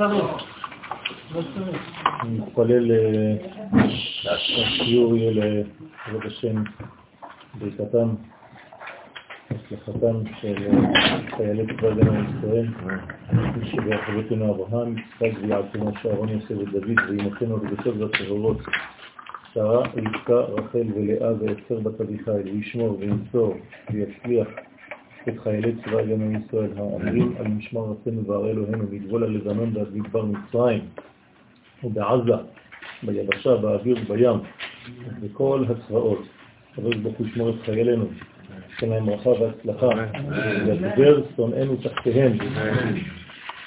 אני מתפלל שהשיעור יהיה לעבוד השם ברכתם, הצלחתם של חיילי צבא הגנה לישראל, מי שבאחריותנו אברהם, יצחק ויעקב משה אהרון יוסף ודוד ואימותינו הקדושות והטהורות, שרה, רבקה, רחל ולאה ואסתר בת אביחיל, וישמור וינצור ויצליח את חיילי צבא הגנה לישראל האמרים על משמר ארצנו וערי אלוהינו מגבול הלבנון ועד מדבר מצרים ובעזה, ביבשה, באוויר ובים, בכל הצבאות. הקדוש ברוך הוא ישמור את חיילינו, ייתן להם ברכה והצלחה, וידבר שונאינו תחתיהם.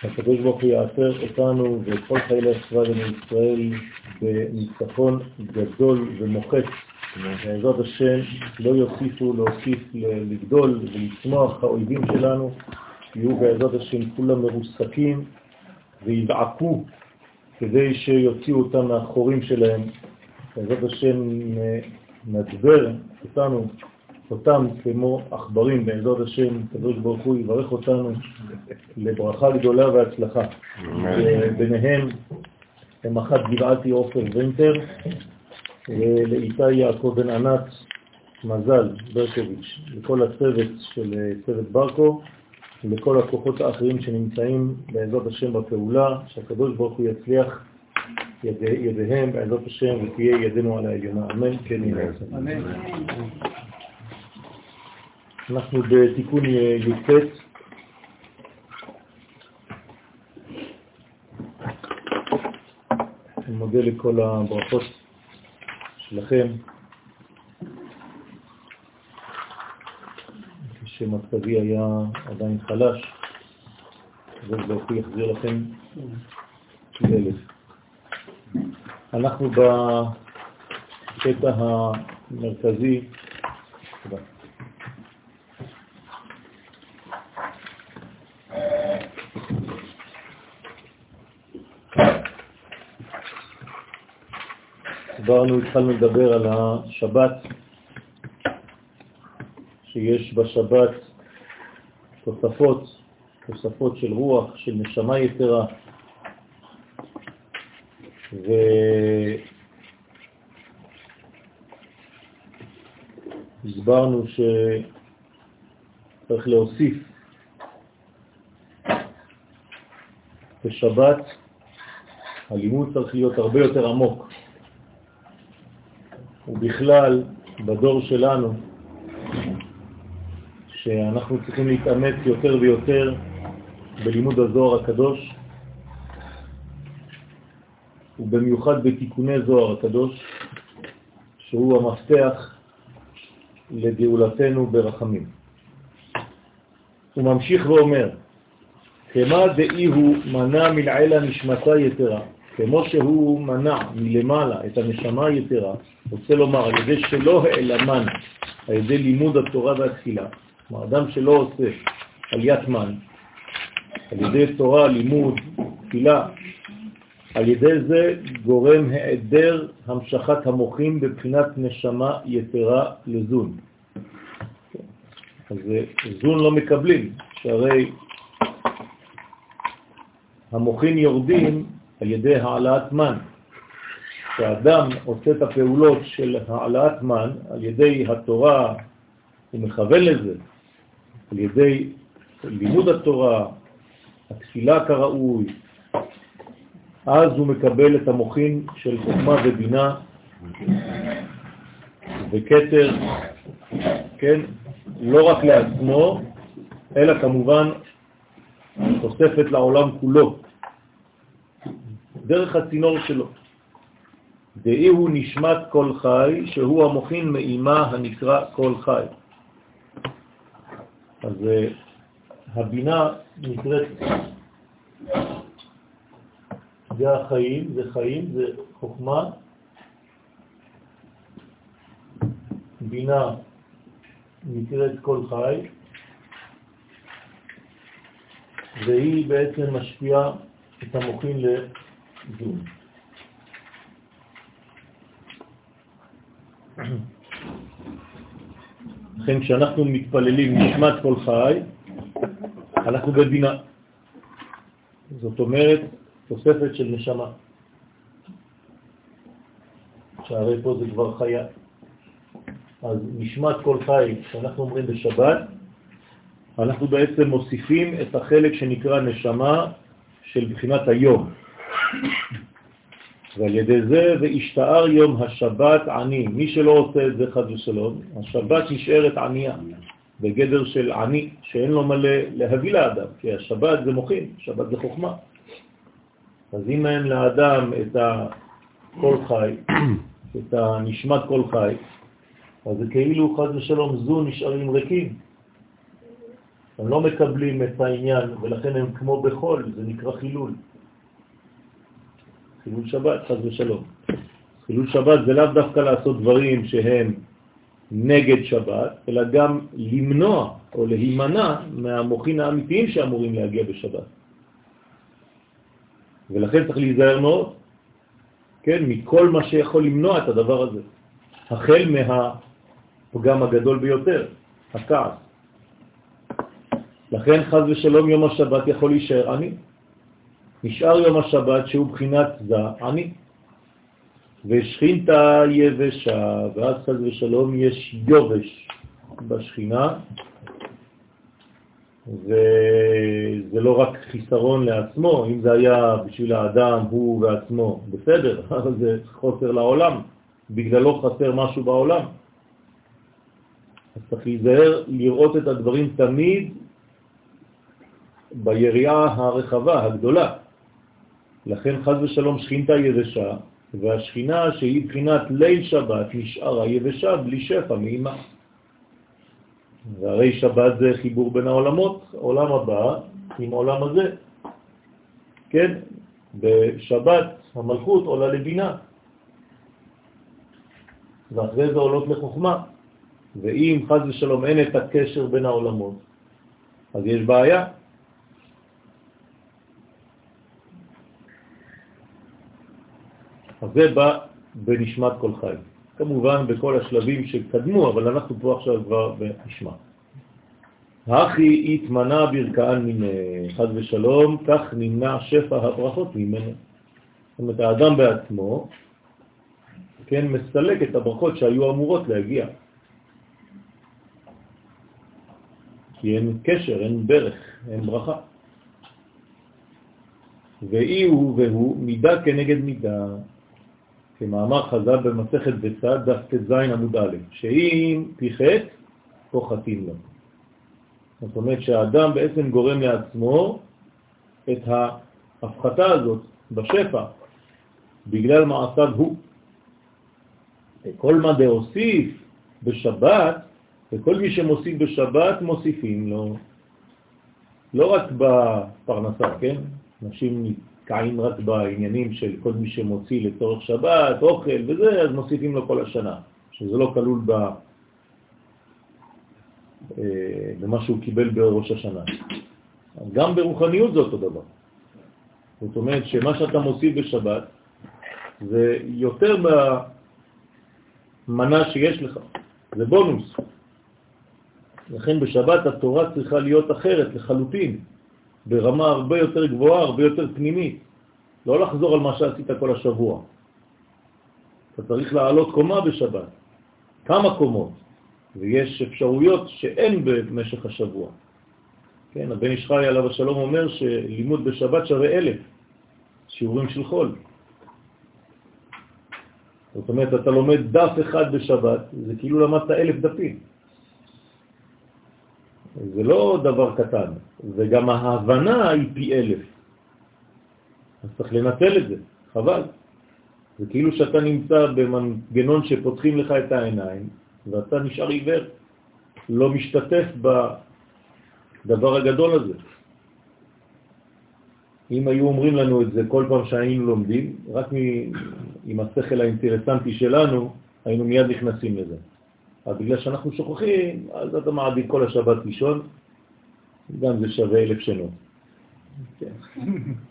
הקדוש ברוך הוא יעשר אותנו ואת כל חיילי צבא הגנה לישראל בניצחון גדול ומוחץ. בעזרת השם לא יוסיפו להוסיף לגדול ולצמוח האויבים שלנו, יהיו בעזרת השם כולם מרוסקים ויבעקו כדי שיוציאו אותם מהחורים שלהם. בעזרת השם נדבר אותנו, אותם כמו עכברים, בעזרת השם, הקדוש ברוך הוא יברך אותנו לברכה גדולה והצלחה. ביניהם הם אחת גבעתי עופר ונטר, ולאיתי יעקב בן ענת מזל ברקוביץ', לכל הצוות של צוות ברקו, ולכל הכוחות האחרים שנמצאים בעזרת השם בפעולה, שהקדוש ברוך הוא יצליח יד, ידיהם בעזרת השם ותהיה ידינו על העליונה. אמן, כן יהיה. אמן. אנחנו בתיקון י"ט. אני מודה לכל הברכות שלכם. כשמצבי היה עדיין חלש, הקדוש ברוך הוא יחזיר לכם אלף. אנחנו בקטע המרכזי, תודה. הסברנו, התחלנו לדבר על השבת, שיש בשבת תוספות, תוספות של רוח, של נשמה יתרה, והסברנו שצריך להוסיף בשבת הלימוד צריך להיות הרבה יותר עמוק. ובכלל, בדור שלנו, שאנחנו צריכים להתאמץ יותר ויותר בלימוד הזוהר הקדוש, ובמיוחד בתיקוני זוהר הקדוש, שהוא המפתח לגאולתנו ברחמים. הוא ממשיך ואומר, כמה דאי הוא מנע מלעילה נשמתה יתרה, כמו שהוא מנע מלמעלה את הנשמה היתרה, רוצה לומר, על ידי שלא העלמן, על ידי לימוד התורה והתפילה, כלומר, אדם שלא עושה עליית מן, על ידי תורה, לימוד, תפילה, על ידי זה גורם העדר המשכת המוחים בבחינת נשמה יתרה לזון. אז זון לא מקבלים, שהרי המוחים יורדים על ידי העלאת מן. כשאדם עושה את הפעולות של העלאת מן על ידי התורה, הוא מכוון לזה, על ידי לימוד התורה, התפילה כראוי, אז הוא מקבל את המוחין של חוכמה ובינה וקטר, כן, לא רק לעצמו, אלא כמובן תוספת לעולם כולו, דרך הצינור שלו. דאי הוא נשמת כל חי, שהוא המוכין מאימה הנקרא כל חי. אז אה, הבינה נקראת, זה החיים, זה חיים, זה חוכמה, בינה נקראת כל חי, והיא בעצם משפיעה את המוחין לזון. לכן כשאנחנו מתפללים נשמת כל חי, אנחנו בבינה. זאת אומרת, תוספת של נשמה. שהרי פה זה כבר חיה. אז נשמת כל חי, כשאנחנו אומרים בשבת, אנחנו בעצם מוסיפים את החלק שנקרא נשמה של בחינת היום. ועל ידי זה והשתער יום השבת עני. מי שלא עושה את זה חד ושלום, השבת נשארת ענייה, בגדר של עני, שאין לו מלא להביא לאדם, כי השבת זה מוכין, שבת זה חוכמה. אז אם אין לאדם את כל חי, את הנשמת כל חי, אז זה כאילו חד ושלום זו נשארים ריקים. הם לא מקבלים את העניין, ולכן הם כמו בחול, זה נקרא חילול. חילול שבת, חז ושלום. חילול שבת זה לאו דווקא לעשות דברים שהם נגד שבת, אלא גם למנוע או להימנע מהמוחין האמיתיים שאמורים להגיע בשבת. ולכן צריך להיזהר מאוד, כן, מכל מה שיכול למנוע את הדבר הזה. החל מהפגם הגדול ביותר, הכעס. לכן חז ושלום יום השבת יכול להישאר עני. נשאר יום השבת שהוא בחינת זה עני. ושכינתה יבשה, ואז חז ושלום יש יובש בשכינה, וזה לא רק חיסרון לעצמו, אם זה היה בשביל האדם, הוא ועצמו, בסדר, אבל זה חוסר לעולם, בגללו חסר משהו בעולם. אז צריך להיזהר לראות את הדברים תמיד ביריעה הרחבה, הגדולה. לכן חז ושלום שכינתה יבשה, והשכינה שהיא בחינת ליל שבת נשארה יבשה בלי שפע מאימה. והרי שבת זה חיבור בין העולמות, עולם הבא עם עולם הזה. כן? בשבת המלכות עולה לבינה, ואחרי זה עולות לחוכמה. ואם חז ושלום אין את הקשר בין העולמות, אז יש בעיה. אז זה בא בנשמת כל חי. כמובן בכל השלבים שקדמו, אבל אנחנו פה עכשיו כבר בנשמה. הכי התמנה ברכאן מן חד ושלום, כך נמנע שפע הברכות ממנו. זאת אומרת, האדם בעצמו, כן, מסלק את הברכות שהיו אמורות להגיע. כי אין קשר, אין ברך, אין ברכה. ואי הוא והוא מידה כנגד מידה. כמאמר חז"ל במסכת בצד, דף ט"ז עמוד א', שאם פיחת, פוחתים לו. זאת אומרת שהאדם בעצם גורם לעצמו את ההפחתה הזאת בשפע, בגלל מעשיו הוא. כל מה דהוסיף בשבת, וכל מי שמוסיף בשבת מוסיפים לו, לא רק בפרנסה, כן? אנשים נתקעים רק בעניינים של כל מי שמוציא לצורך שבת, אוכל וזה, אז מוסיפים לו כל השנה, שזה לא כלול ב... אה, במה שהוא קיבל בראש השנה. גם ברוחניות זה אותו דבר. זאת אומרת שמה שאתה מוסיף בשבת זה יותר מהמנה שיש לך, זה בונוס. לכן בשבת התורה צריכה להיות אחרת לחלוטין. ברמה הרבה יותר גבוהה, הרבה יותר פנימית. לא לחזור על מה שעשית כל השבוע. אתה צריך לעלות קומה בשבת, כמה קומות, ויש אפשרויות שאין במשך השבוע. כן, הבן איש חי עליו השלום אומר שלימוד בשבת שווה אלף שיעורים של חול. זאת אומרת, אתה לומד דף אחד בשבת, זה כאילו למדת אלף דפים. זה לא דבר קטן, וגם ההבנה היא פי אלף. אז צריך לנצל את זה, חבל. זה כאילו שאתה נמצא במנגנון שפותחים לך את העיניים, ואתה נשאר עיוור, לא משתתף בדבר הגדול הזה. אם היו אומרים לנו את זה כל פעם שהיינו לומדים, רק עם השכל האינטרסנטי שלנו, היינו מיד נכנסים לזה. אבל בגלל שאנחנו שוכחים, אז אתה מעדיף כל השבת לישון, גם זה שווה אלף שנות.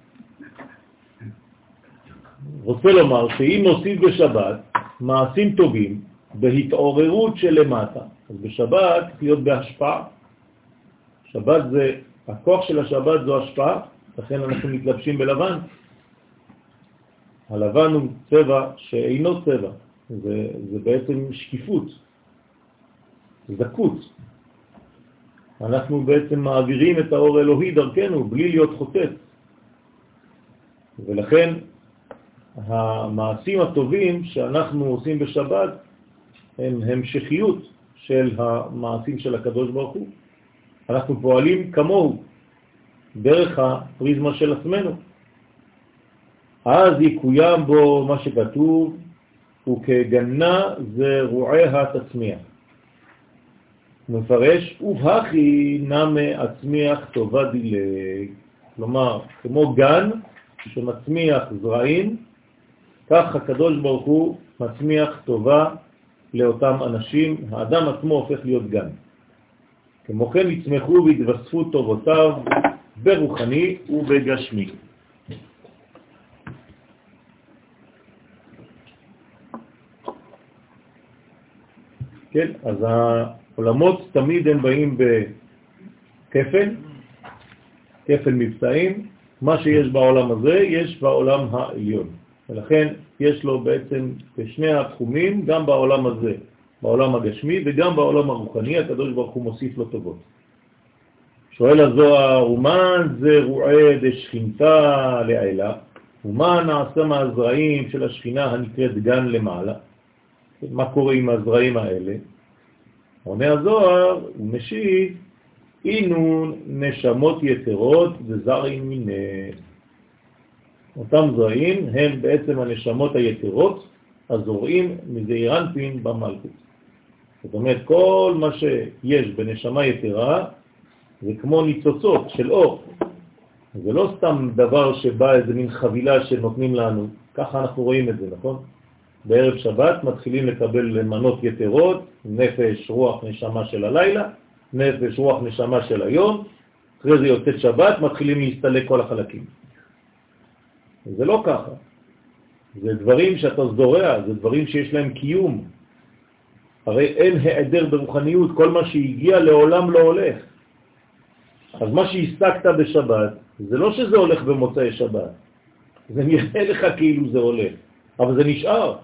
רוצה לומר שאם נוסיף בשבת מעשים טובים בהתעוררות של למטה, אז בשבת להיות בהשפעה. שבת זה, הכוח של השבת זו השפעה, לכן אנחנו מתלבשים בלבן, הלבן הוא צבע שאינו צבע, זה, זה בעצם שקיפות, זכות. אנחנו בעצם מעבירים את האור האלוהי דרכנו בלי להיות חוטאת. ולכן המעשים הטובים שאנחנו עושים בשבת הם המשכיות של המעשים של הקדוש ברוך הוא. אנחנו פועלים כמוהו, דרך הפריזמה של עצמנו. אז יקוים בו מה שכתוב, וכגנה זרועיה תצמיח. הוא מפרש, ובהכי נמה עצמיח טובה דילג. כלומר, כמו גן שמצמיח זרעים, כך הקדוש ברוך הוא מצמיח טובה לאותם אנשים, האדם עצמו הופך להיות גן. כמו כן יצמחו והתווספו טובותיו ברוחני ובגשמי. כן, אז העולמות תמיד הם באים בכפל, כפל מבצעים, מה שיש בעולם הזה יש בעולם העליון. ולכן יש לו בעצם בשני התחומים, גם בעולם הזה, בעולם הגשמי וגם בעולם הרוחני, הקדוש ברוך הוא מוסיף לו טובות. שואל הזוהר, ומה זה רועה דשכינתה לעילה? ומה נעשה מהזרעים של השכינה הנקראת גן למעלה? מה קורה עם הזרעים האלה? עונה הזוהר, הוא משיב, אינון נשמות יתרות וזרעים מיני. אותם זרעים הם בעצם הנשמות היתרות הזורעים מזעירנפין במלכות. זאת אומרת, כל מה שיש בנשמה יתרה זה כמו ניצוצות של אור. זה לא סתם דבר שבא איזה מין חבילה שנותנים לנו, ככה אנחנו רואים את זה, נכון? בערב שבת מתחילים לקבל מנות יתרות, נפש, רוח, נשמה של הלילה, נפש, רוח, נשמה של היום, אחרי זה יוצאת שבת, מתחילים להסתלק כל החלקים. זה לא ככה. זה דברים שאתה זורע, זה דברים שיש להם קיום. הרי אין העדר ברוחניות, כל מה שהגיע לעולם לא הולך. אז מה שהסתקת בשבת, זה לא שזה הולך במוצאי שבת. זה נראה לך כאילו זה הולך, אבל זה נשאר.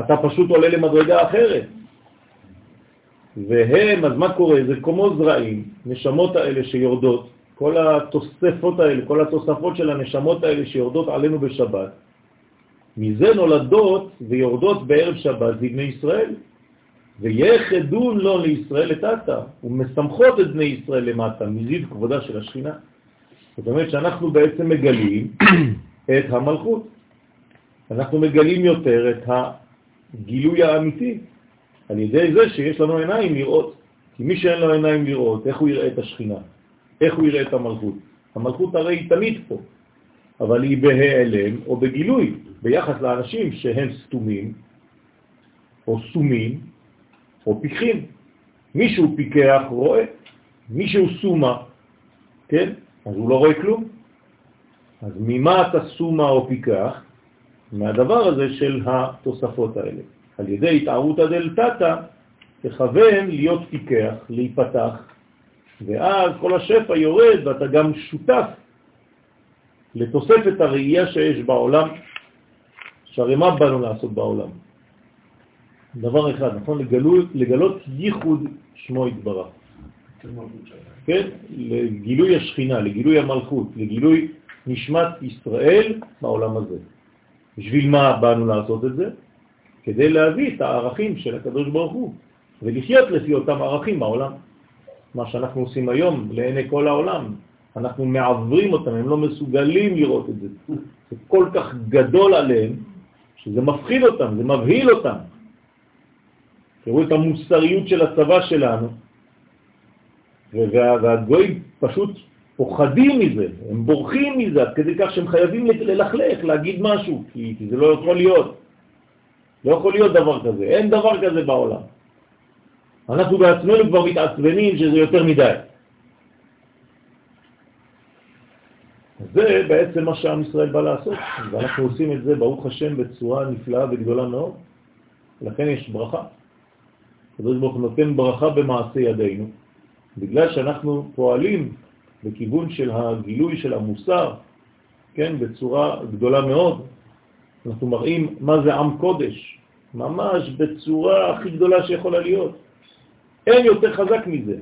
אתה פשוט עולה למדרגה אחרת. והם, אז מה קורה? זה כמו זרעים, נשמות האלה שיורדות, כל התוספות האלה, כל התוספות של הנשמות האלה שיורדות עלינו בשבת, מזה נולדות ויורדות בערב שבת לבני ישראל, ויחדון לו לישראל לטאטה, ומשמחות את בני ישראל למטה, מזיד כבודה של השכינה. זאת אומרת שאנחנו בעצם מגלים את המלכות. אנחנו מגלים יותר את הגילוי האמיתי, על ידי זה שיש לנו עיניים לראות. כי מי שאין לו עיניים לראות, איך הוא יראה את השכינה? איך הוא יראה את המלכות? המלכות הרי היא תמיד פה, אבל היא בהיעלם או בגילוי ביחס לאנשים שהם סתומים או סומים או פיקחים. מישהו פיקח רואה, מישהו סומה, כן? אז הוא לא רואה כלום. אז ממה אתה סומה או פיקח? מהדבר הזה של התוספות האלה. על ידי התערותא דלתתא תכוון להיות פיקח, להיפתח, ואז כל השפע יורד ואתה גם שותף לתוספת הראייה שיש בעולם, שהרי מה באנו לעשות בעולם? דבר אחד, נכון? לגלות, לגלות ייחוד שמו יתברך. כן? לגילוי השכינה, לגילוי המלכות, לגילוי נשמת ישראל בעולם הזה. בשביל מה באנו לעשות את זה? כדי להביא את הערכים של הקדוש ברוך הוא, ולחיות לפי אותם ערכים בעולם. מה שאנחנו עושים היום לעיני כל העולם, אנחנו מעברים אותם, הם לא מסוגלים לראות את זה. זה כל כך גדול עליהם, שזה מפחיד אותם, זה מבהיל אותם. תראו את המוסריות של הצבא שלנו, והגויים פשוט פוחדים מזה, הם בורחים מזה, כדי כך שהם חייבים ללכלך, להגיד משהו, כי, כי זה לא יכול להיות. לא יכול להיות דבר כזה, אין דבר כזה בעולם. אנחנו בעצמנו כבר מתעצבנים שזה יותר מדי. זה בעצם מה שעם ישראל בא לעשות, ואנחנו עושים את זה, ברוך השם, בצורה נפלאה וגדולה מאוד. לכן יש ברכה. הקדוש ברוך הוא נותן ברכה במעשה ידינו, בגלל שאנחנו פועלים בכיוון של הגילוי של המוסר, כן? בצורה גדולה מאוד. אנחנו מראים מה זה עם קודש, ממש בצורה הכי גדולה שיכולה להיות. אין יותר חזק מזה.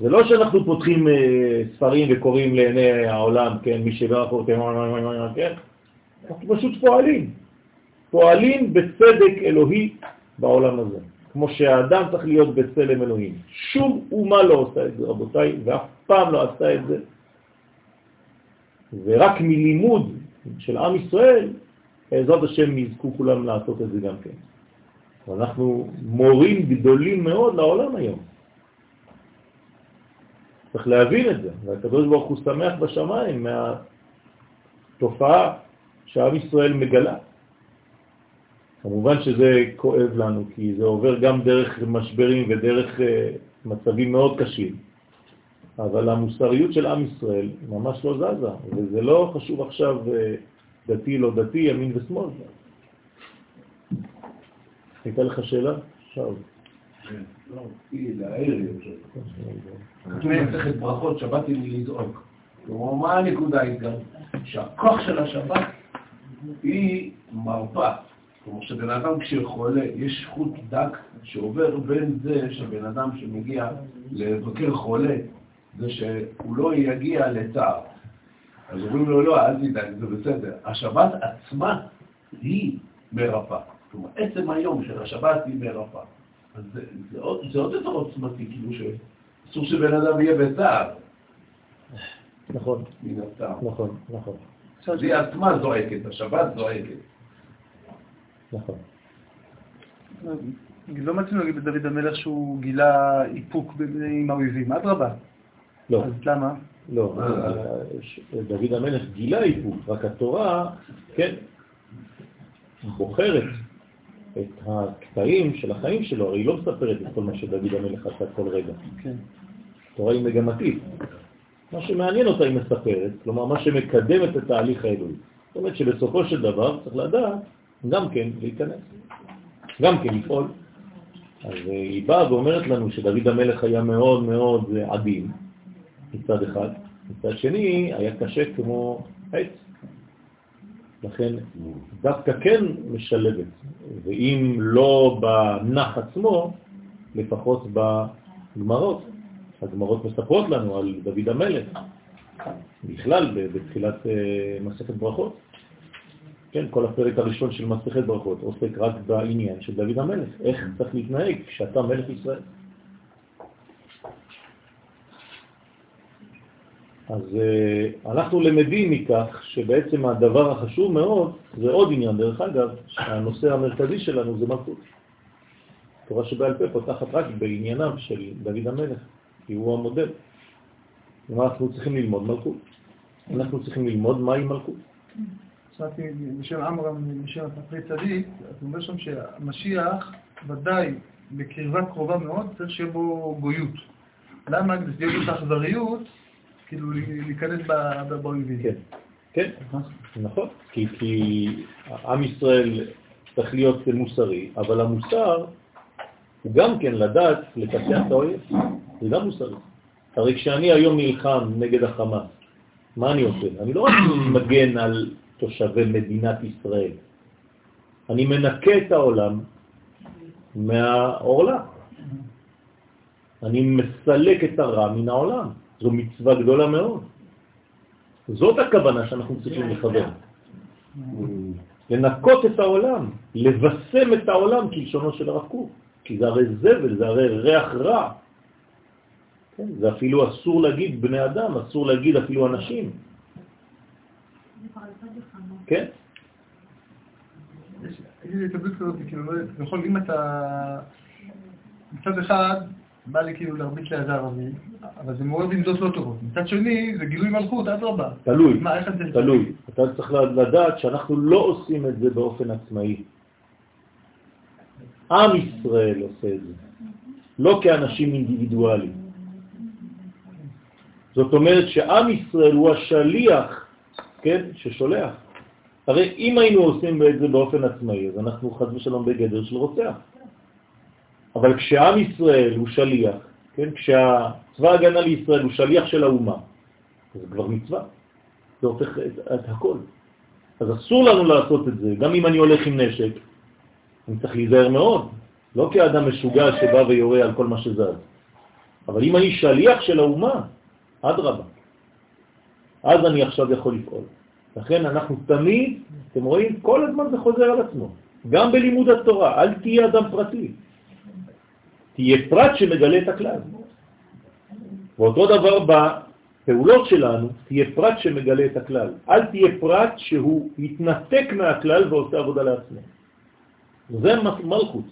זה לא שאנחנו פותחים אה, ספרים וקוראים לעיני העולם, כן, מי שברך אותם, כן, אנחנו פשוט פועלים. פועלים בצדק אלוהי בעולם הזה, כמו שהאדם צריך להיות בצלם אלוהים. שום אומה לא עושה את זה, רבותיי, ואף פעם לא עשתה את זה. ורק מלימוד של עם ישראל, בעזרת השם יזכו כולם לעשות את זה גם כן. ואנחנו מורים גדולים מאוד לעולם היום. צריך להבין את זה, והקדוש ברוך הוא שמח בשמיים מהתופעה שעם ישראל מגלה. כמובן שזה כואב לנו, כי זה עובר גם דרך משברים ודרך uh, מצבים מאוד קשים, אבל המוסריות של עם ישראל ממש לא זזה, וזה לא חשוב עכשיו uh, דתי לא דתי, ימין ושמאל. הייתה לך שאלה? שאול. כן, לא, ברכות, שבת עם לזעוק. כלומר, מה הנקודה העיקר? שהכוח של השבת היא מרפא. כלומר, שבן אדם כשחולה, יש חוט דק שעובר בין זה שבן אדם שמגיע לבקר חולה, זה שהוא לא יגיע לצער. אז אומרים לו, לא, אל תדאג, זה בסדר. השבת עצמה היא מרפא. כלומר, עצם היום של השבת היא מרפא. אז זה, זה, עוד, זה עוד יותר עוצמתי, כאילו שאסור שבן אדם יהיה בצער. נכון. מן הסתם. נכון, נכון. היא עצמה זועקת, השבת זועקת. נכון. לא מצאנו להגיד לדוד המלך שהוא גילה איפוק עם האויבים, אדרבה. לא. אז למה? לא, דוד המלך גילה איפוק, רק התורה, כן, בוחרת את הקטעים של החיים שלו, הרי היא לא מספרת את כל מה שדוד המלך עשה כל רגע. כן. התורה היא מגמתית. מה שמעניין אותה היא מספרת, כלומר מה שמקדם את התהליך האלוהי. זאת אומרת שבסופו של דבר צריך לדעת גם כן להיכנס, גם כן לפעול. אז אה, היא באה ואומרת לנו שדוד המלך היה מאוד מאוד עדין מצד אחד, מצד שני היה קשה כמו עץ. לכן דווקא כן משלבת, ואם לא בנח עצמו, לפחות בגמרות. הגמרות מספרות לנו על דוד המלך, בכלל בתחילת אה, מסכת ברכות. כן, כל הפרק הראשון של מסכת ברכות עוסק רק בעניין של דוד המלך, איך צריך להתנהג כשאתה מלך ישראל. אז אנחנו למדים מכך שבעצם הדבר החשוב מאוד, זה עוד עניין דרך אגב, שהנושא המרכזי שלנו זה מלכות. תורה שבעל פה פותחת רק בעניינם של דוד המלך, כי הוא המודל. מה אנחנו צריכים ללמוד מלכות? אנחנו צריכים ללמוד מהי מלכות. שמעתי בשם עמרם, בשם הפרי צדיק, אז הוא אומר שם שהמשיח ודאי בקרבה קרובה מאוד צריך שיהיה בו גויות. למה? כדי שתהיה בו אכזריות, כאילו להיכנס באויבים. כן, כן, נכון. כי, עם ישראל צריך להיות מוסרי, אבל המוסר הוא גם כן לדעת לקצח את האויב. זה גם מוסרי. הרי כשאני היום נלחם נגד החמאס, מה אני עושה? אני לא רק מגן על תושבי מדינת ישראל, אני מנקה את העולם מהעורלה. אני מסלק את הרע מן העולם. זו מצווה גדולה מאוד. זאת הכוונה שאנחנו צריכים לכוון. לנקות את העולם, לבשם את העולם כלשונו של הרב קוק, כי זה הרי זבל, זה הרי ריח רע. כן? זה אפילו אסור להגיד בני אדם, אסור להגיד אפילו אנשים. כן? יש לי התלבטות כזאת, כאילו, יכול, אם אתה מצד אחד בא לי כאילו להרביץ ליד הערבי, אבל זה מעורר בעמדות לא טובות. מצד שני, זה גילוי מלכות, אדרבה. תלוי, מה, איך זה תלוי. אתה צריך לדעת שאנחנו לא עושים את זה באופן עצמאי. עם ישראל עושה את זה, לא כאנשים אינדיבידואליים. זאת אומרת שעם ישראל הוא השליח, כן, ששולח. הרי אם היינו עושים את זה באופן עצמאי, אז אנחנו חד ושלום בגדר של רוצח. אבל כשעם ישראל הוא שליח, כן? כשהצבא הגנה לישראל הוא שליח של האומה, זה כבר מצווה. זה הופך את, את הכל. אז אסור לנו לעשות את זה, גם אם אני הולך עם נשק, אני צריך להיזהר מאוד, לא כאדם משוגע שבא ויורה על כל מה שזז. אבל אם אני שליח של האומה, אדרבה. אז אני עכשיו יכול לפעול. לכן אנחנו תמיד, אתם רואים, כל הזמן זה חוזר על עצמו. גם בלימוד התורה, אל תהיה אדם פרטי. תהיה פרט שמגלה את הכלל. ואותו דבר בפעולות שלנו, תהיה פרט שמגלה את הכלל. אל תהיה פרט שהוא מתנתק מהכלל ועושה עבודה לעצמו. זה מלכות.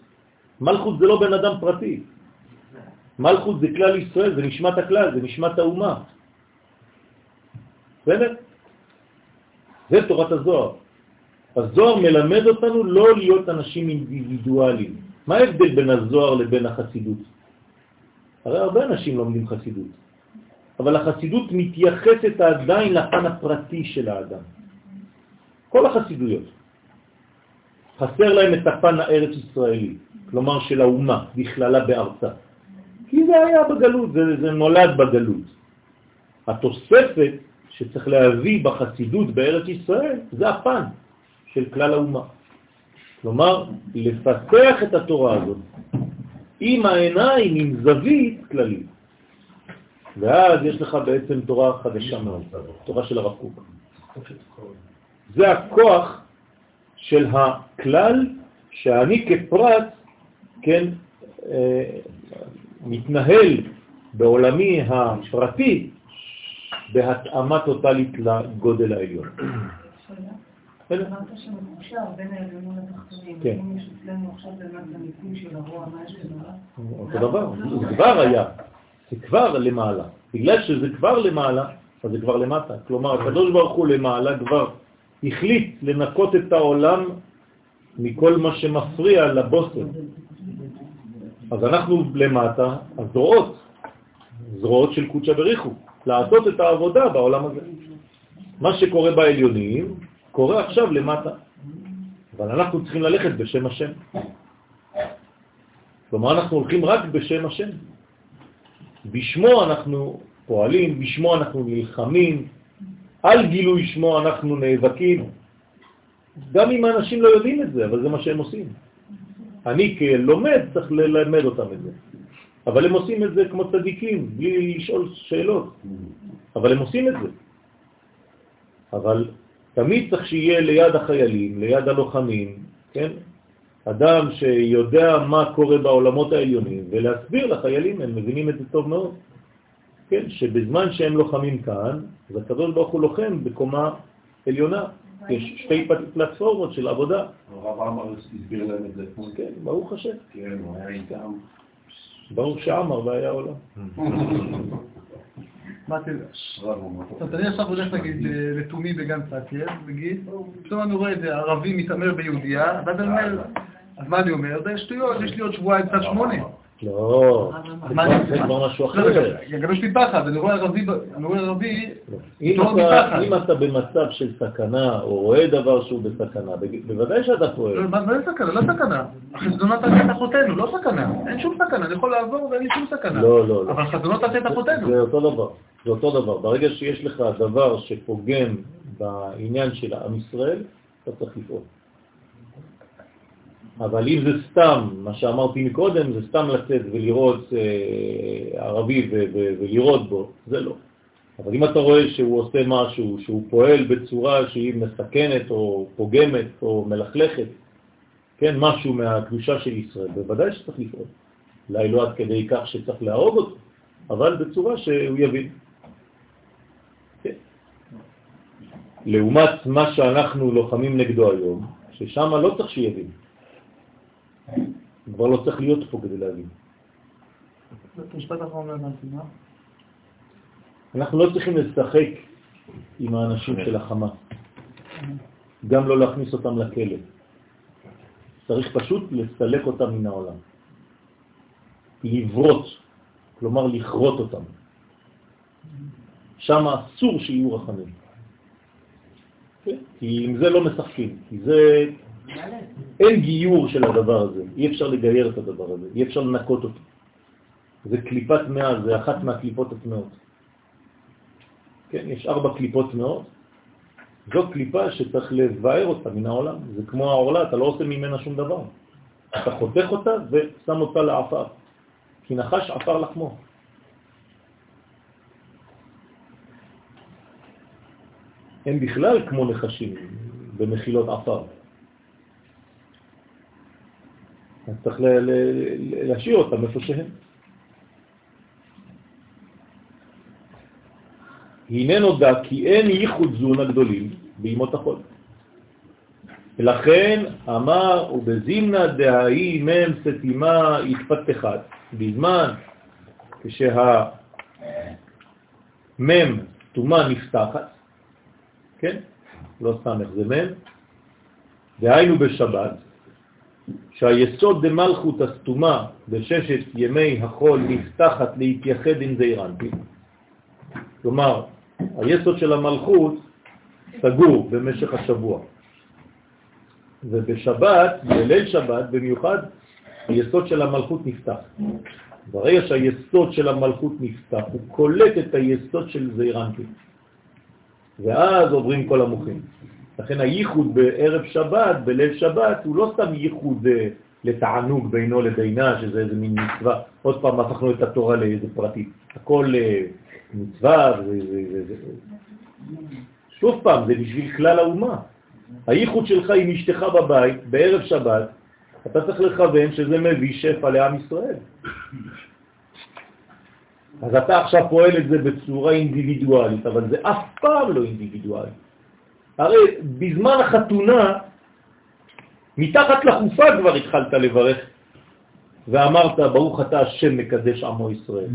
מלכות זה לא בן אדם פרטי. מלכות זה כלל ישראל, זה נשמת הכלל, זה נשמת האומה. בסדר? זה תורת הזוהר. הזוהר מלמד אותנו לא להיות אנשים אינדיבידואליים. מה ההבדל בין הזוהר לבין החסידות? הרי הרבה אנשים לומדים חסידות, אבל החסידות מתייחסת עדיין לפן הפרטי של האדם. כל החסידויות. חסר להם את הפן הארץ ישראלי, כלומר של האומה, בכללה בארצה. כי זה היה בגלות, זה, זה נולד בגלות. התוספת שצריך להביא בחסידות בארץ ישראל זה הפן של כלל האומה. כלומר, לפתח את התורה הזאת עם העיניים, עם זווית כללית. ואז יש לך בעצם תורה חדשה מאוד, תורה של הרב קוק. זה הכוח של הכלל שאני כפרט, כן, אה, מתנהל בעולמי הפרטי בהתאמה טוטלית לגודל העליון. אמרת שמקושר בין העליונים לתחתונים. כן. אם יש אצלנו עכשיו באמת המיפוי של הרוע, מה יש למעלה? אותו דבר, זה כבר היה, זה כבר למעלה. בגלל שזה כבר למעלה, אז זה כבר למטה. כלומר, הקדוש ברוך הוא למעלה כבר החליט לנקות את העולם מכל מה שמפריע לבוסר. אז אנחנו למטה, הזרועות, זרועות של קודשא בריחו, לעשות את העבודה בעולם הזה. מה שקורה בעליונים, קורה עכשיו למטה. אבל אנחנו צריכים ללכת בשם השם. כלומר, אנחנו הולכים רק בשם השם. בשמו אנחנו פועלים, בשמו אנחנו נלחמים, על גילוי שמו אנחנו נאבקים. גם אם האנשים לא יודעים את זה, אבל זה מה שהם עושים. אני כלומד צריך ללמד אותם את זה. אבל הם עושים את זה כמו צדיקים, בלי לשאול שאלות. אבל הם עושים את זה. אבל תמיד צריך שיהיה ליד החיילים, ליד הלוחמים, כן? אדם שיודע מה קורה בעולמות העליונים, ולהסביר לחיילים, הם מבינים את זה טוב מאוד, כן? שבזמן שהם לוחמים כאן, אז הקדוש ברוך הוא לוחם בקומה עליונה. יש שתי פלטפורמות של עבודה. הרב עמר הסביר להם את זה. כן, ברוך השם. כן, הוא היה איתם. ברוך שעמר והיה עולם. אמרתי לו, אז אני עכשיו הולך נגיד לתומי בגן סאקר, נגיד, פתאום אני רואה איזה ערבי מתעמר ביהודייה, ואז אני אומר, אז מה אני אומר? זה שטויות, יש לי עוד שבועיים צד שמונה. לא, זה כבר משהו אחר. יש לי פחד, אני רואה ערבי, אני רואה ערבי, אם לא אתה- במצב של סכנה, או רואה דבר שהוא בסכנה, בוודאי שאתה פועל. לא, מה זה סכנה? לא סכנה. החסדונות תעשה את אחותינו, לא סכנה. אין שום סכנה, אני יכול לעבור ואין לי שום סכנה. לא, לא, לא. אבל חסדונות תעשה את אחותנו. זה אותו דבר. זה אותו דבר. ברגע שיש לך דבר שפוגם בעניין של עם ישראל, אתה צריך לפעול. אבל אם זה סתם, מה שאמרתי מקודם, זה סתם לצאת ולראות אה, ערבי ו- ו- ולראות בו, זה לא. אבל אם אתה רואה שהוא עושה משהו, שהוא פועל בצורה שהיא מסכנת או פוגמת או מלכלכת, כן, משהו מהקדושה של ישראל, בוודאי שצריך לפעול. אולי לא עד כדי כך שצריך להרוג אותו, אבל בצורה שהוא יבין. כן. לעומת מה שאנחנו לוחמים נגדו היום, ששם לא צריך שיבין. כבר לא צריך להיות פה כדי להבין. אנחנו לא צריכים לשחק עם האנשים של החמה, גם לא להכניס אותם לכלא. צריך פשוט לסלק אותם מן העולם. לברות, כלומר לכרות אותם. שם אסור שיהיו רחמים. כי עם זה לא משחקים, כי זה... אין גיור של הדבר הזה, אי אפשר לגייר את הדבר הזה, אי אפשר לנקות אותו. זה קליפת מאה, זה אחת מהקליפות הטמאות. כן, יש ארבע קליפות טמאות, זו קליפה שצריך לבאר אותה מן העולם. זה כמו העורלה, אתה לא עושה ממנה שום דבר. אתה חותך אותה ושם אותה לעפר. כי נחש עפר לחמו. הם בכלל כמו נחשים במחילות עפר. אז צריך להשאיר אותם איפה שהם. הנה נודע כי אין ייחוד זון הגדולים בימות החול. ולכן אמר, ובזימנה דהאי מם סתימה התפתחת, בזמן כשהמם תומה נפתחת, כן? לא סתם איך זה מם, דהיינו בשבת, שהיסוד דמלכות הסתומה בששת ימי החול נפתחת להתייחד עם זעירנטי. כלומר, היסוד של המלכות סגור במשך השבוע. ובשבת, בליל שבת במיוחד, היסוד של המלכות נפתח. ברגע שהיסוד של המלכות נפתח, הוא קולט את היסוד של זעירנטי. ואז עוברים כל המוחים. לכן הייחוד בערב שבת, בליל שבת, הוא לא סתם ייחוד אה, לתענוג בינו לבינה, שזה איזה מין מצווה. עוד פעם הפכנו את התורה לאיזה פרטית. הכל אה, מצווה, ו... שוב פעם, זה בשביל כלל האומה. הייחוד שלך עם אשתך בבית, בערב שבת, אתה צריך לכוון שזה מביא שפע לעם ישראל. אז אתה עכשיו פועל את זה בצורה אינדיבידואלית, אבל זה אף פעם לא אינדיבידואלי. הרי בזמן החתונה, מתחת לחופה כבר התחלת לברך, ואמרת, ברוך אתה השם מקדש עמו ישראל,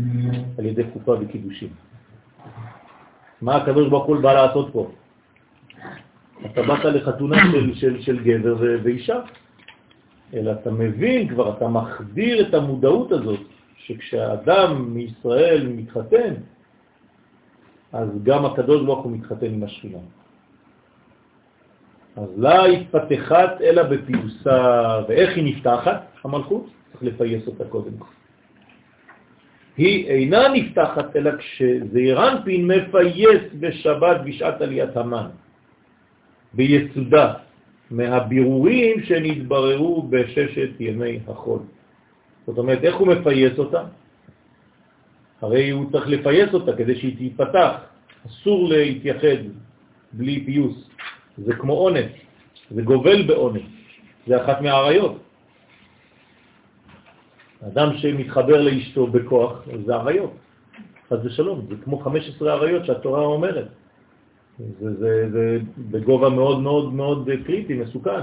על ידי חופה וקידושים. מה הקדוש ברוך הוא בא לעשות פה? אתה באת לחתונה של, של, של גבר ואישה, אלא אתה מבין כבר, אתה מחדיר את המודעות הזאת, שכשאדם מישראל מתחתן, אז גם הקדוש ברוך הוא מתחתן עם השכינה. אז לה התפתחת אלא בפיוסה, ואיך היא נפתחת, המלכות? צריך לפייס אותה קודם כל. היא אינה נפתחת אלא כשזעירנפין מפייס בשבת בשעת עליית המן, ביסודה, מהבירורים שנתבררו בששת ימי החול. זאת אומרת, איך הוא מפייס אותה? הרי הוא צריך לפייס אותה כדי שהיא תיפתח. אסור להתייחד בלי פיוס. זה כמו עונש, זה גובל בעונש. זה אחת מהעריות. אדם שמתחבר לאשתו בכוח, זה עריות. חס ושלום, זה כמו 15 עריות שהתורה אומרת. זה, זה, זה בגובה מאוד מאוד מאוד קריטי, מסוכן.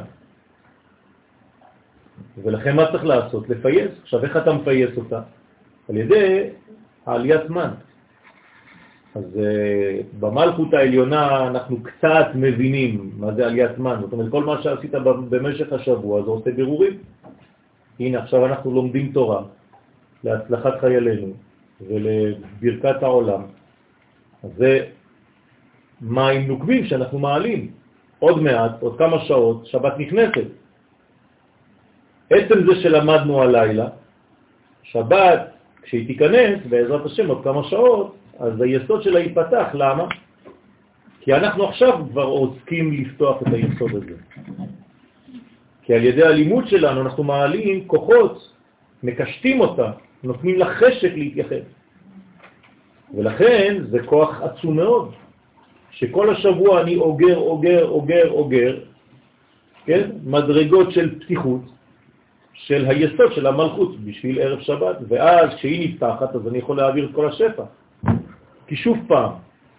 ולכן מה צריך לעשות? לפייס. עכשיו, איך אתה מפייס אותה? על ידי העליית מן. אז uh, במלכות העליונה אנחנו קצת מבינים מה זה עליית מן. זאת אומרת, כל מה שעשית במשך השבוע זה עושה בירורים. הנה, עכשיו אנחנו לומדים תורה להצלחת חיילינו ולברכת העולם. זה מים נוקבים שאנחנו מעלים. עוד מעט, עוד כמה שעות, שבת נכנסת. עצם זה שלמדנו הלילה, שבת, כשהיא תיכנס, בעזרת השם עוד כמה שעות, אז היסוד שלה ייפתח. למה? כי אנחנו עכשיו כבר עוסקים לפתוח את היסוד הזה. כי על ידי הלימוד שלנו אנחנו מעלים כוחות, מקשטים אותה, נותנים לה חשק להתייחד. ולכן זה כוח עצום מאוד, שכל השבוע אני אוגר, אוגר, אוגר, אוגר, כן? מדרגות של פתיחות, של היסוד של המלכות בשביל ערב שבת, ואז כשהיא נפתחת אז אני יכול להעביר את כל השפע. כי שוב פעם,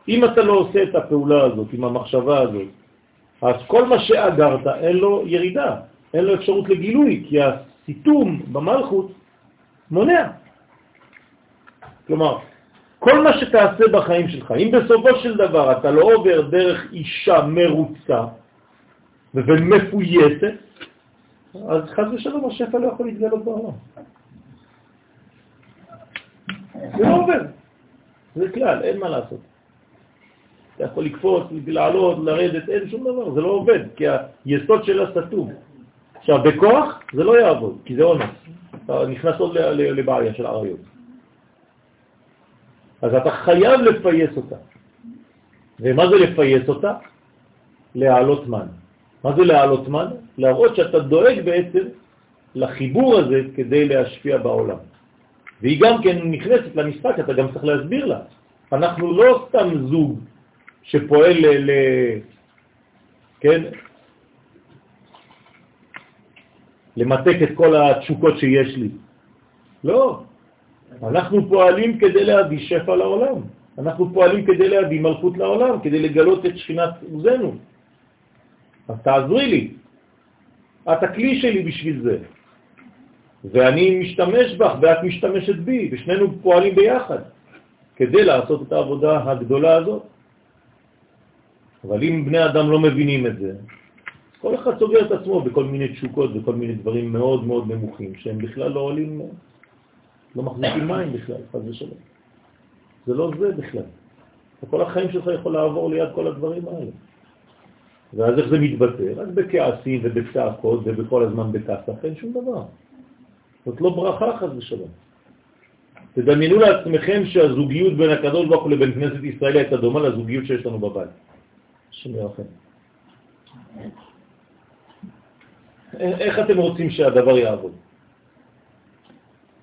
אם אתה לא עושה את הפעולה הזאת, עם המחשבה הזאת, אז כל מה שאגרת אין לו ירידה, אין לו אפשרות לגילוי, כי הסיתום במלכות מונע. כלומר, כל מה שתעשה בחיים שלך, אם בסופו של דבר אתה לא עובר דרך אישה מרוצה ומפויסת, אז חז ושלום השפע לא יכול להתגלות בעולם. זה לא עובר, זה כלל, אין מה לעשות. אתה יכול לקפוץ, לעלות, לרדת, אין שום דבר, זה לא עובד, כי היסוד שלה סתום. עכשיו, בכוח זה לא יעבוד, כי זה אונס. אתה נכנס עוד לבעיה של עריות. אז אתה חייב לפייס אותה. ומה זה לפייס אותה? להעלות מן. מה זה להעלות מן? להראות שאתה דואג בעצם לחיבור הזה כדי להשפיע בעולם. והיא גם כן נכנסת למשחק, אתה גם צריך להסביר לה. אנחנו לא סתם זוג שפועל ל... כן? למתק את כל התשוקות שיש לי. לא. אנחנו פועלים כדי להביא שפע לעולם. אנחנו פועלים כדי להביא מלכות לעולם, כדי לגלות את שכינת עוזנו. אז תעזרי לי. את הכלי שלי בשביל זה. ואני משתמש בך ואת משתמשת בי, ושנינו פועלים ביחד כדי לעשות את העבודה הגדולה הזאת. אבל אם בני אדם לא מבינים את זה, כל אחד סוגר את עצמו בכל מיני תשוקות וכל מיני דברים מאוד מאוד נמוכים, שהם בכלל לא עולים, לא מחזיקים מים בכלל, חד ושלום. זה לא זה בכלל. כל החיים שלך יכול לעבור ליד כל הדברים האלה. ואז איך זה מתבטא? רק בכעסים ובצעקות ובכל הזמן בכעסך, אין שום דבר. זאת לא ברכה חס ושלום. תדמיינו לעצמכם שהזוגיות בין הקדוש ברוך הוא לבין כנסת ישראל הייתה דומה לזוגיות שיש לנו בבית. השם ירחם. איך אתם רוצים שהדבר יעבוד?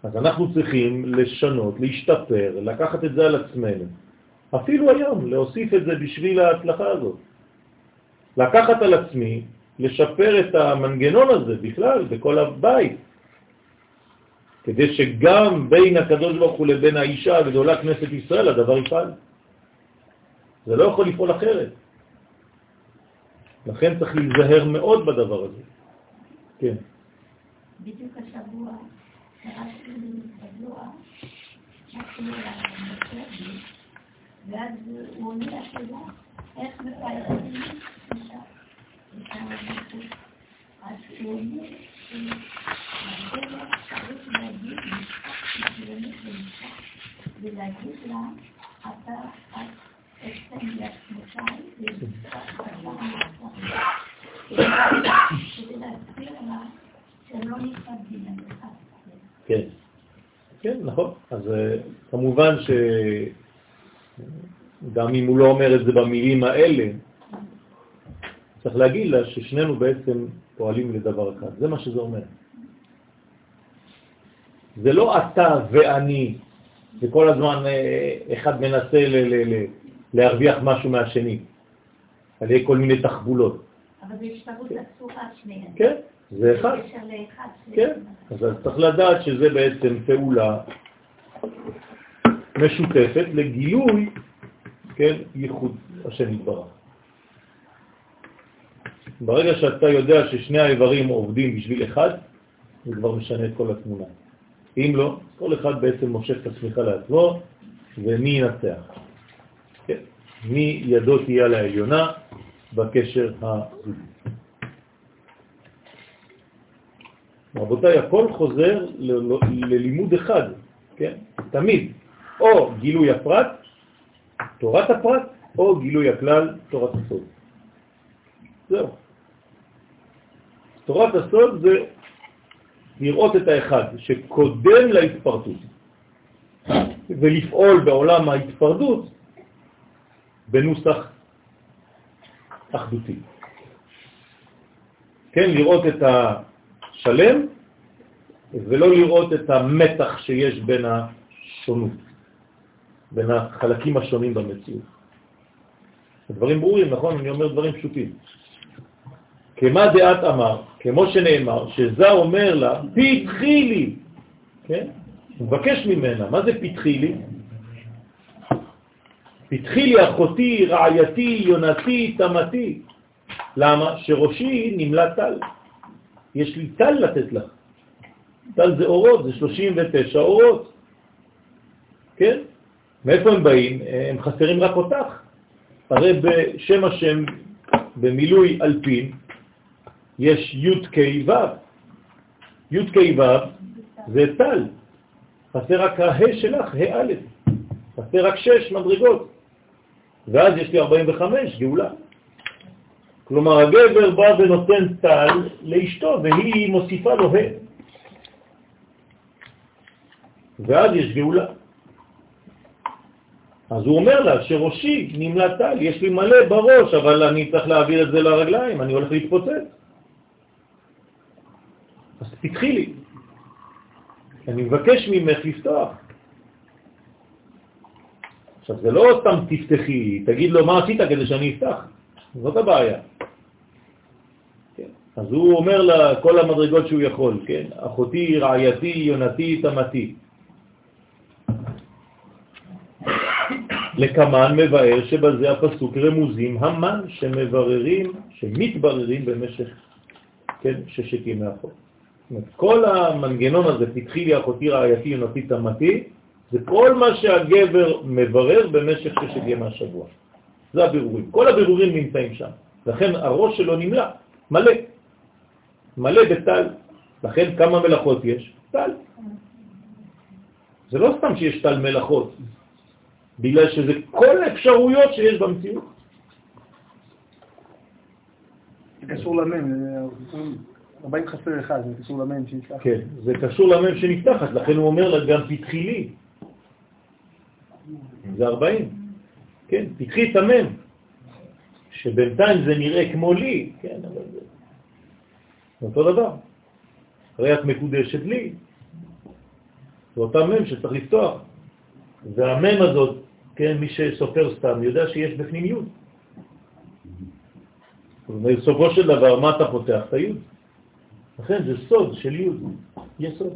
אז אנחנו צריכים לשנות, להשתפר, לקחת את זה על עצמנו. אפילו היום, להוסיף את זה בשביל ההצלחה הזאת. לקחת על עצמי, לשפר את המנגנון הזה בכלל, בכל הבית, כדי שגם בין הקדוש ברוך הוא לבין האישה הגדולה כנסת ישראל הדבר יפעל. זה לא יכול לפעול אחרת. לכן צריך להיזהר מאוד בדבר הזה. כן. בדיוק השבוע, קראתי שבוע, ואז הוא עונה לשאלה, איך מפעלים אז הוא אומר, להגיד ולהגיד לה, אתה, את אצלם לעצמך, כדי להסביר לה שהם לא מתכבדים לך. כן, כן, נכון. אז אה, כמובן שגם אם הוא לא אומר את זה במילים האלה, צריך להגיד לה ששנינו בעצם פועלים לדבר אחד. זה מה שזה אומר. זה לא אתה ואני, וכל הזמן אה, אחד מנסה ל- ל- ל- להרוויח משהו מהשני, על ידי כל מיני תחבולות. אבל זה השתרות אסורה שניהם. כן, זה אחד. כן, אז צריך לדעת שזה בעצם פעולה משותפת לגילוי, כן, ייחוד השם יתברך. ברגע שאתה יודע ששני האיברים עובדים בשביל אחד, זה כבר משנה את כל התמונה. אם לא, כל אחד בעצם מושך את עצמך לעצמו, ומי ינצח? כן. מי ידו תהיה לעליונה בקשר הזוגי. רבותיי, הכל חוזר ללימוד אחד, כן? תמיד, או גילוי הפרט, תורת הפרט, או גילוי הכלל, תורת הסוד. זהו. תורת הסוד זה לראות את האחד שקודם להתפרטות ולפעול בעולם ההתפרדות בנוסח אחדותי. כן, לראות את השלם ולא לראות את המתח שיש בין השונות, בין החלקים השונים במציאות. הדברים ברורים, נכון? אני אומר דברים פשוטים. כמה דעת אמר, כמו שנאמר, שזה אומר לה, פתחי לי, כן? הוא מבקש ממנה, מה זה פתחי לי? פתחי לי אחותי, רעייתי, יונתי, תמתי. למה? שראשי נמלא טל. יש לי טל לתת לך. טל זה אורות, זה 39 אורות. כן? מאיפה הם באים? הם חסרים רק אותך. הרי בשם השם, במילוי אלפין, יש י' כ' ו'. י' כ' זה טל. חסר רק ה' שלך, ה' א'. חסר רק שש מדרגות. ואז יש לי 45, גאולה. כלומר, הגבר בא ונותן טל לאשתו, והיא מוסיפה לו ה'. ואז יש גאולה. אז הוא אומר לה שראשי נמלא טל, יש לי מלא בראש, אבל אני צריך להעביר את זה לרגליים, אני הולך להתפוצץ. אז תתחי לי. אני מבקש ממך לפתוח. עכשיו, זה לא סתם תפתחי, תגיד לו מה עשית כדי שאני אפתח. זאת הבעיה. כן. אז הוא אומר לה כל המדרגות שהוא יכול, כן? אחותי, רעייתי, יונתי, תמתי. לקמן מבאר שבזה הפסוק רמוזים המן שמבררים, שמתבררים במשך, כן, ששת ימי החוק. כל המנגנון הזה, פתחי לי אחותי רעייתי יונתי תמתי, זה כל מה שהגבר מברר במשך ששת ימי השבוע. זה הבירורים. כל הבירורים נמצאים שם. לכן הראש שלו נמלא, מלא. מלא בטל. לכן כמה מלאכות יש? טל. זה לא סתם שיש טל מלאכות, בגלל שזה כל האפשרויות שיש במציאות. זה קשור למם, 40 חסר אחד, זה קשור למם שנפתחת. כן, זה קשור למם שנפתחת, לכן הוא אומר לה גם פתחי לי. זה 40. כן, פתחי את המם, שבינתיים זה נראה כמו לי, כן, אבל זה אותו דבר. הרי את מקודשת לי, זה אותה מם שצריך לפתוח. והמם הזאת, כן, מי שסופר סתם יודע שיש בפנים י'. בסופו של דבר, מה אתה פותח? את הי'. לכן זה סוד של י', יסוד.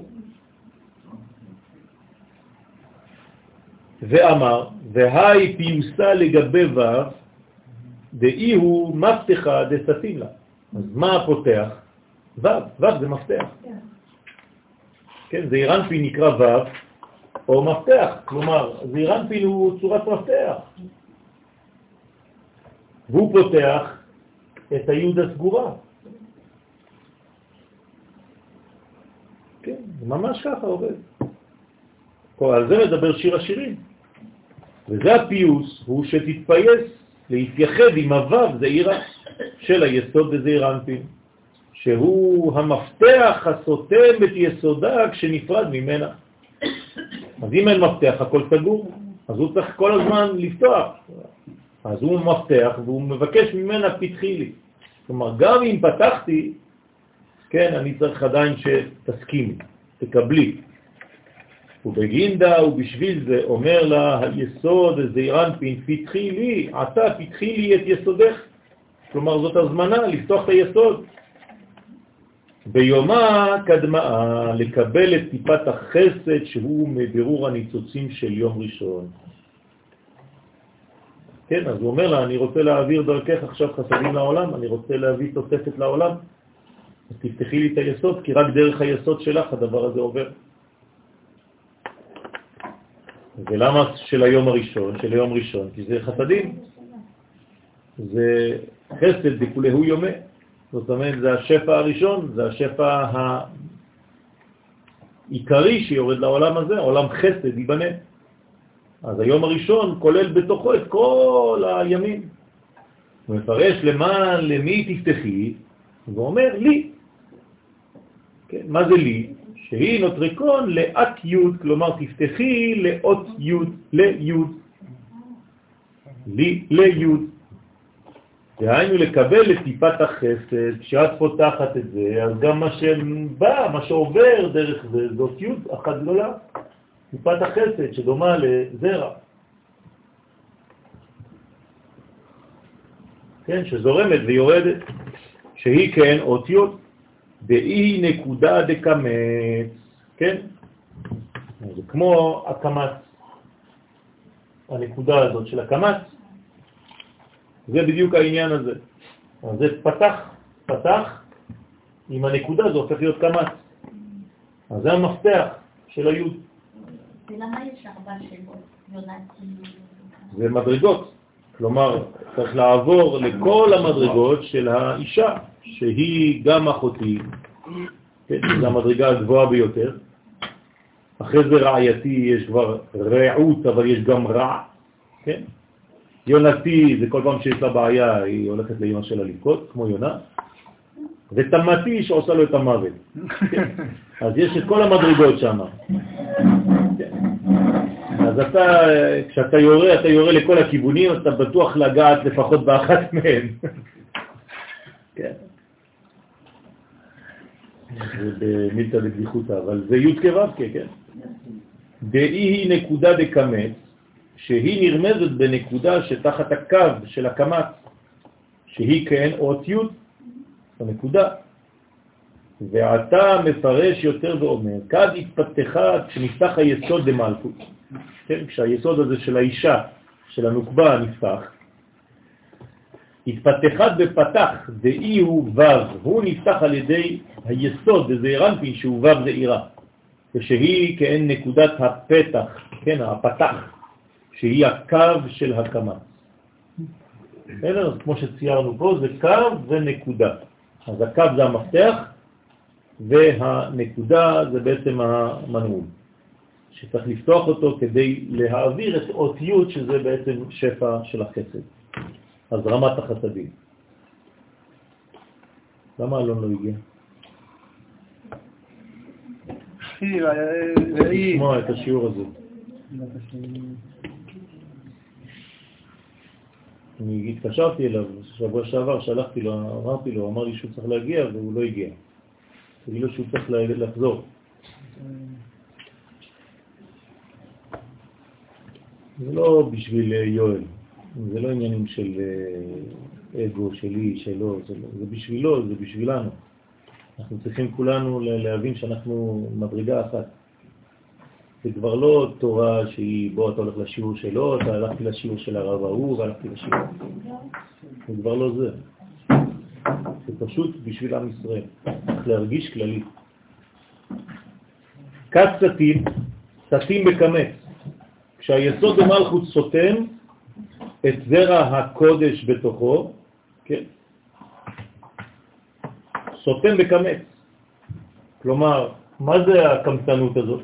ואמר, והי פיוסה לגבי ו' דאי הוא מפתחה דסתים לה. אז מה הפותח? ו', ו' זה מפתח. כן, זעירנפין נקרא ו' או מפתח, כלומר, זעירנפין הוא צורת מפתח. והוא פותח את היוד הסגורה. כן, ממש ככה עובד. על זה מדבר שיר השירים. וזה הפיוס, הוא שתתפייס להתייחד עם הוו זעירה של היסוד בזעיר אנפין, שהוא המפתח הסותם את יסודה כשנפרד ממנה. אז אם אין מפתח, הכל סגור, אז הוא צריך כל הזמן לפתוח. אז הוא מפתח והוא מבקש ממנה פתחי לי. כלומר, גם אם פתחתי, כן, אני צריך עדיין שתסכימי, תקבלי. ובגינדה ובשביל זה אומר לה היסוד זעירנפין, פתחי לי, עתה פתחי לי את יסודך. כלומר, זאת הזמנה לפתוח את היסוד. ביומה קדמה לקבל את טיפת החסד שהוא מבירור הניצוצים של יום ראשון. כן, אז הוא אומר לה, אני רוצה להעביר דרכך עכשיו חסדים לעולם, אני רוצה להביא תוספת לעולם, אז תפתחי לי את היסוד, כי רק דרך היסוד שלך הדבר הזה עובר. ולמה של היום הראשון, של היום ראשון? כי זה חסדים. זה חסד דכולהו יומה. זאת אומרת, זה השפע הראשון, זה השפע העיקרי שיורד לעולם הזה, עולם חסד ייבנה. אז היום הראשון כולל בתוכו את כל הימים. הוא מפרש למען, למי תפתחי, ואומר לי. כן, מה זה לי? שהיא נוטריקון לאת י', כלומר תפתחי לאות י', לי', לי, לי'. דהיינו לקבל את טיפת החסד, כשאת פותחת את זה, אז גם מה שבא, מה שעובר דרך זה, זאת י' אחת גדולה, טיפת החסד שדומה לזרע. כן, שזורמת ויורדת, שהיא כן אותיות. באי נקודה דקמץ, כן? זה כמו הקמץ, הנקודה הזאת של הקמץ, זה בדיוק העניין הזה. אז זה פתח, פתח, עם הנקודה זה הופך להיות קמץ. אז זה המפתח של היוד. ולמה יש ארבע שמות? יונתי? זה מדרגות. כלומר, צריך לעבור לכל המדרגות של האישה, שהיא גם אחותי, כן, זו המדרגה הגבוהה ביותר. אחרי זה רעייתי יש כבר רעות, אבל יש גם רע, כן? יונתי זה כל פעם שיש לה בעיה, היא הולכת לאמא שלה לבכות, כמו יונה. ותמתי שעושה לו את המוות. כן? אז יש את כל המדרגות שם. כן. אז אתה, כשאתה יורה, אתה יורה לכל הכיוונים, אתה בטוח לגעת לפחות באחת מהן. כן. במילתא דבדיחותא, אבל זה י' כו' כן. דאי היא נקודה דקמץ, שהיא נרמזת בנקודה שתחת הקו של הקמץ, שהיא כן אות י', הנקודה. ועתה מפרש יותר ואומר, כד התפתחה כשנפתח היסוד דמלכות. כן, כשהיסוד הזה של האישה, של הנוקבה, נפתח, התפתחת בפתח, דאי הוא ו', הוא נפתח על ידי היסוד, דזעירנפין, שהוא ו' זעירה, ושהיא כאין נקודת הפתח, כן, הפתח, שהיא הקו של הקמה. בסדר? כמו שציירנו פה, זה קו ונקודה. אז הקו זה המפתח, והנקודה זה בעצם המנעול, שצריך לפתוח אותו כדי להעביר את אות י' שזה בעצם שפע של החסד. אז רמת החסדים. למה אלון לא הגיע? לשמוע את השיעור הזה. אני התקשרתי אליו שבוע שעבר, שלחתי לו, אמרתי לו, אמר לי שהוא צריך להגיע והוא לא הגיע. תגיד לו שהוא צריך לחזור. זה לא בשביל יואל, זה לא עניינים של אה, אגו, שלי, שלו, זה, לא, זה בשבילו, זה בשבילנו. אנחנו צריכים כולנו להבין שאנחנו מדרגה אחת. זה כבר לא תורה שהיא, בוא, אתה הולך לשיעור שלו, אתה הלכתי לשיעור של הרב ההוא והלכתי לשיעור. זה כבר לא זה. זה פשוט בשביל עם ישראל. צריך להרגיש כללי. כת סתים, סתים בקמץ. כשהיסוד במלכות סותם את זרע הקודש בתוכו, כן? סותם בקמץ. כלומר, מה זה הקמצנות הזאת?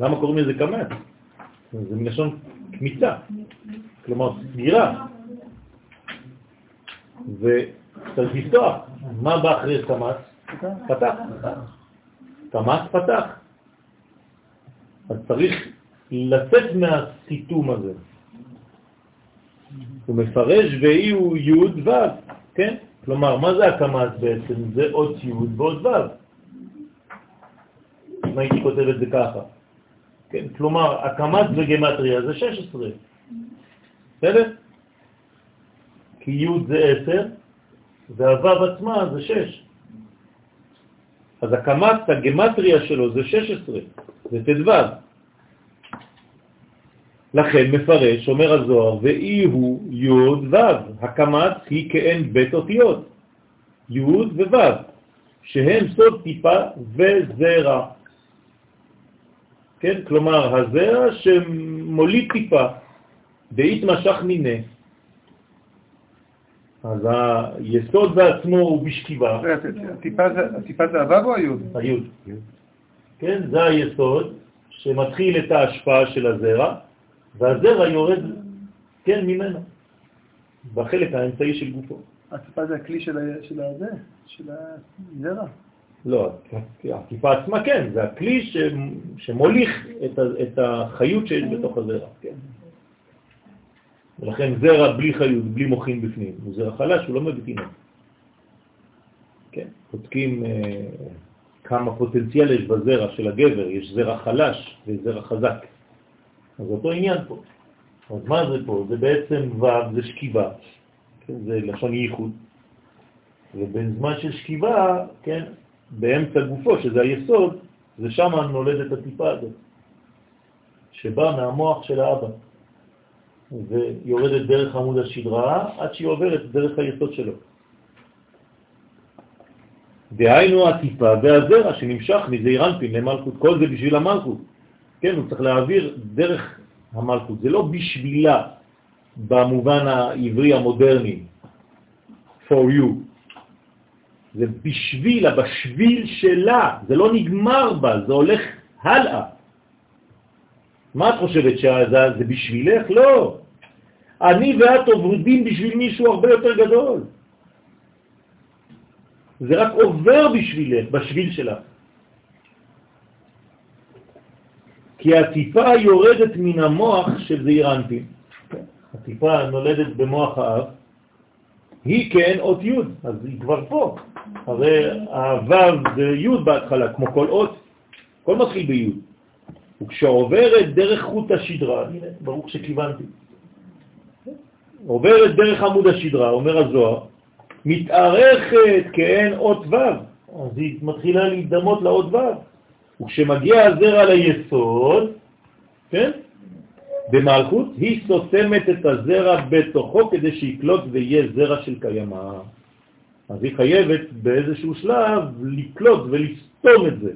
למה קוראים לזה קמץ? זה מלשון קמיצה, כלומר סגירה. וצריך לפתוח. מה בא אחרי קמץ? פתח. קמץ פתח. אז צריך לצאת מהסיתום הזה. הוא מפרש ואי הוא י' ו', כן? כלומר, מה זה הקמץ בעצם? זה עוד י' ועוד ו'. אם הייתי כותב את זה ככה. כן? כלומר, הקמץ בגמטריה זה 16. בסדר? כי י' זה 10 והו' עצמה זה 6. אז הקמץ, הגמטריה שלו זה 16, זה ט"ו. לכן מפרש, אומר הזוהר, ואי הוא י' ו', הקמץ היא כאין בית אותיות, י' וו', שהם סוד טיפה וזרע. כן, כלומר, הזרע שמוליד טיפה, משך מיני. אז היסוד בעצמו הוא בשכיבה. הטיפה זה הו' או היוד? היוד. כן, זה היסוד שמתחיל את ההשפעה של הזרע, והזרע יורד, כן, ממנו, בחלק האמצעי של גופו. הטיפה זה הכלי של הזה, של הזרע? לא, הטיפה עצמה כן, זה הכלי שמוליך את החיות שיש בתוך הזרע, כן. ולכן זרע בלי חיות, בלי מוחין בפנים, הוא זרע חלש, הוא לא תינוק. כן, בודקים אה, כמה פוטנציאל יש בזרע של הגבר, יש זרע חלש וזרע חזק. אז אותו עניין פה. אז מה זה פה? זה בעצם ו', זה שכיבה, כן, זה לשון ייחוד. ובזמן של שכיבה, כן, באמצע גופו, שזה היסוד, זה שם נולדת הטיפה הזאת, שבא מהמוח של האבא. ויורדת דרך עמוד השדרה עד שהיא עוברת דרך היסוד שלו. דהיינו הטיפה והזרע שנמשך מזעירנפין למלכות, כל זה בשביל המלכות. כן, הוא צריך להעביר דרך המלכות, זה לא בשבילה במובן העברי המודרני, for you, זה בשבילה, בשביל שלה, זה לא נגמר בה, זה הולך הלאה. מה את חושבת שזה בשבילך? לא. אני ואת עובדים בשביל מישהו הרבה יותר גדול. זה רק עובר בשבילך, בשביל שלך. כי הטיפה יורדת מן המוח של זעיר אנפין. הטיפה נולדת במוח האב, היא כן אות י', אז היא כבר פה. הרי הו' זה י' בהתחלה, כמו כל אות, כל מתחיל בי'. וכשעוברת דרך חוט השדרה, הנה, ברוך שכיוונתי, עוברת דרך עמוד השדרה, אומר הזוהר, מתארכת כאין אות ו', אז היא מתחילה להידמות לאות ו', וכשמגיע הזרע ליסוד, כן, במלכות, היא סותמת את הזרע בתוכו כדי שיקלוט ויהיה זרע של קיימה. אז היא חייבת באיזשהו שלב לקלוט ולסתום את זה.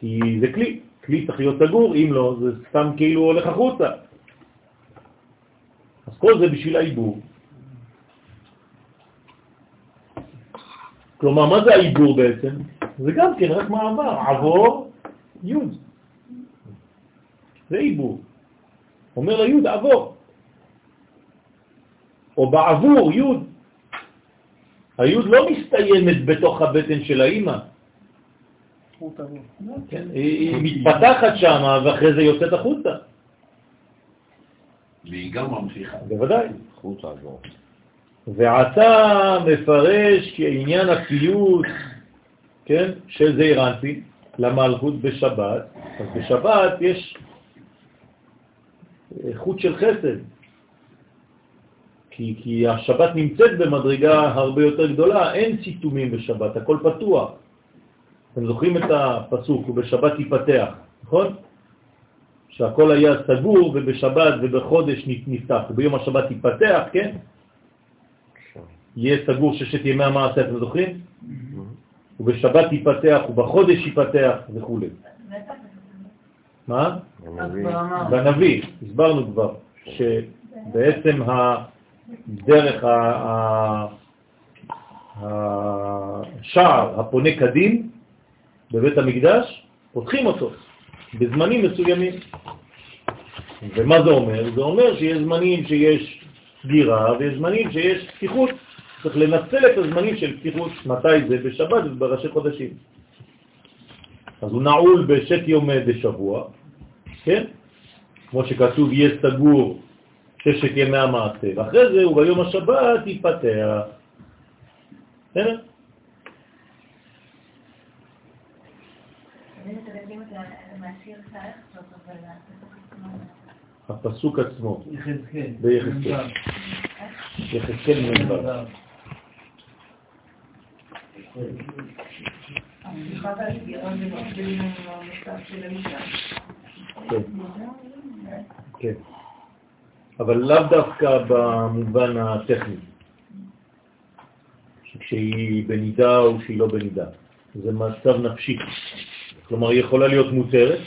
כי זה כלי, כלי צריך להיות סגור, אם לא, זה סתם כאילו הולך החוצה. אז כל זה בשביל העיבור. כלומר, מה זה העיבור בעצם? זה גם כן רק מעבר, עבור י'. זה עיבור. אומר לי' עבור. או בעבור י'. הי' לא מסתיימת בתוך הבטן של האימא. כן, היא מתפתחת שם ואחרי זה יוצאת החוצה. והיא גם ממשיכה. בוודאי. חוצה עבור. ועתה מפרש כעניין הפיוט, כן, של זעיר אנפין למלכות בשבת. אז בשבת יש חוט של חסד, כי, כי השבת נמצאת במדרגה הרבה יותר גדולה, אין סיתומים בשבת, הכל פתוח. אתם זוכרים את הפסוק, ובשבת ייפתח, נכון? שהכל היה סגור ובשבת ובחודש נפתח, וביום השבת ייפתח, כן? יהיה סגור ששת ימי המעשה, אתם זוכרים? ובשבת ייפתח, ובחודש ייפתח וכו'. מה? בנביא, הסברנו כבר, שבעצם הדרך, השער הפונה קדים בבית המקדש, פותחים אותו בזמנים מסוימים. ומה זה אומר? זה אומר שיש זמנים שיש סגירה ויש זמנים שיש פתיחות. צריך לנצל את הזמנים של פתיחות. מתי זה? בשבת ובראשי חודשים. אז הוא נעול בשת יום בשבוע, כן? כמו שכתוב, יהיה סגור ששת ימי המעשה, ואחרי זה הוא ביום השבת ייפתח. בסדר? הפסוק עצמו, ביחזקאל, יחזקאל מ"ו. כן. אבל לאו דווקא במובן הטכני, שכשהיא בנידה או שהיא לא בנידה. זה מצב נפשי. כלומר, היא יכולה להיות מותרת,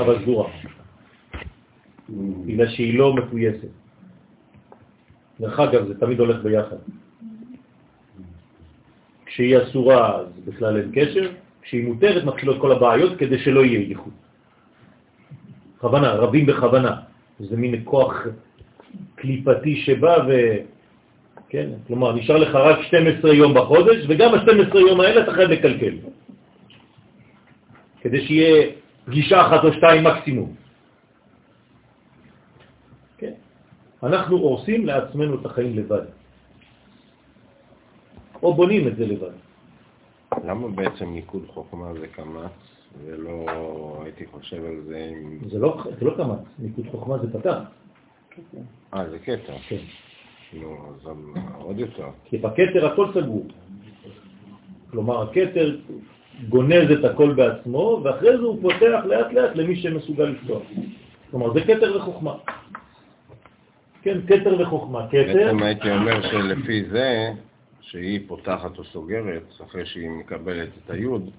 אבל סגורה. בגלל שהיא לא מפויסת. דרך אגב, זה תמיד הולך ביחד. כשהיא אסורה אז בכלל אין קשר, כשהיא מותרת מתחילות כל הבעיות כדי שלא יהיה ייחוד. בכוונה, רבים בכוונה. זה מין כוח קליפתי שבא ו... כן? כלומר, נשאר לך רק 12 יום בחודש, וגם ה-12 יום האלה אתה חייב לקלקל. כדי שיהיה פגישה אחת או שתיים מקסימום. כן? אנחנו הורסים לעצמנו את החיים לבד. או בונים את זה לבד. למה בעצם ניקוד חוכמה זה קמץ, ולא הייתי חושב על זה עם... זה לא, זה לא קמץ, ניקוד חוכמה זה פתח. אה, זה קטע. כן. נו, אז עוד יותר. כי בכתר הכל סגור. כלומר, הכתר גונז את הכל בעצמו, ואחרי זה הוא פותח לאט לאט למי שמסוגל לפתוח. כלומר, זה כתר וחוכמה. כן, כתר וחוכמה. כתר... בעצם הייתי אומר שלפי זה, שהיא פותחת או סוגרת, אחרי שהיא מקבלת את היוד,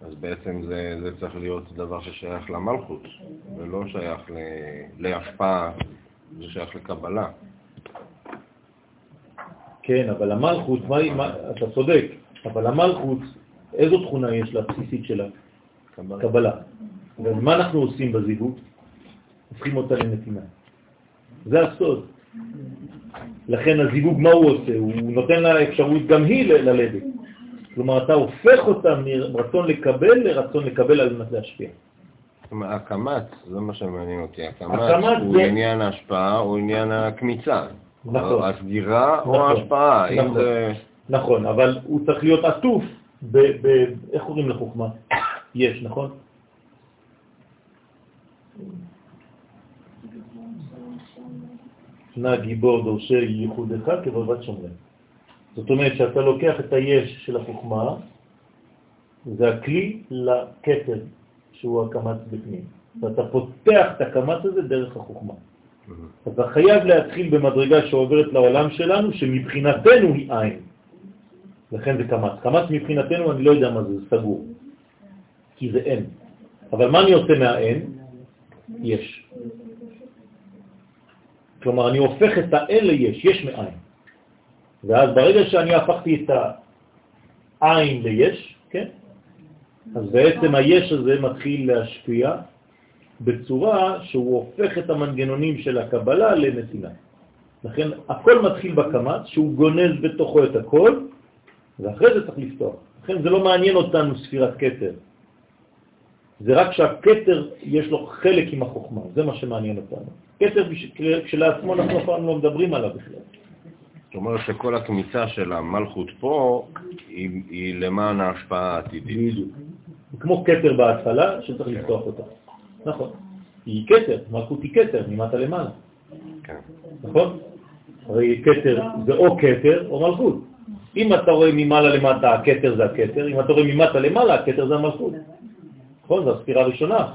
אז בעצם זה, זה צריך להיות דבר ששייך למלכות, ולא שייך ל, להשפעה, זה שייך לקבלה. כן, אבל המלכות, מה, מה, אתה צודק, אבל המלכות, איזו תכונה יש לה, בסיסית שלה? קבלה. קבלה. ומה אנחנו עושים בזיווג? הופכים אותה לנתינה. זה הסוד. לכן הזיווג, מה הוא עושה? הוא נותן לה אפשרות גם היא ללדת. כלומר, אתה הופך אותה מרצון לקבל לרצון לקבל על מנת להשפיע. הקמץ, זה מה שמעניין אותי, הקמץ הוא זה- עניין ההשפעה או עניין הקמיצה. נכון. או הסגירה או נכון. ההשפעה. אם נכון. זה... נכון, אבל הוא צריך להיות עטוף ב... ב איך קוראים לחוכמה? יש, נכון? נא גיבור דורשי ייחודך כבבת שומרים. זאת אומרת שאתה לוקח את היש של החוכמה, זה הכלי לכתר, שהוא הקמץ בפנים. ואתה פותח את הקמץ הזה דרך החוכמה. אז אתה חייב להתחיל במדרגה שעוברת לעולם שלנו, שמבחינתנו היא עין. לכן זה קמץ. קמץ מבחינתנו, אני לא יודע מה זה, זה סגור. כי זה אין. אבל מה אני עושה מהאין? יש. כלומר, אני הופך את האין ליש, יש מאין. ואז ברגע שאני הפכתי את העין ליש, כן? אז בעצם היש הזה מתחיל להשפיע בצורה שהוא הופך את המנגנונים של הקבלה לנתינה. לכן הכל מתחיל בקמץ, שהוא גונז בתוכו את הכל, ואחרי זה צריך לפתוח. לכן זה לא מעניין אותנו ספירת קטר. זה רק שהקטר יש לו חלק עם החוכמה, זה מה שמעניין אותנו. קטר כשלעצמו אנחנו אף פעם לא מדברים עליו בכלל. זאת אומרת שכל הכניסה של המלכות פה היא, היא למען ההשפעה העתידית. בדיוק. כמו קטר בהתחלה שצריך לפתוח אותה. נכון. היא קטר, מלכות היא קטר, ממטה למעלה. כן. נכון? הרי קטר זה או קטר או מלכות. אם אתה רואה ממעלה למטה, הקטר זה הקטר, אם אתה רואה ממטה למעלה, הקטר זה המלכות. נכון? זו הספירה הראשונה.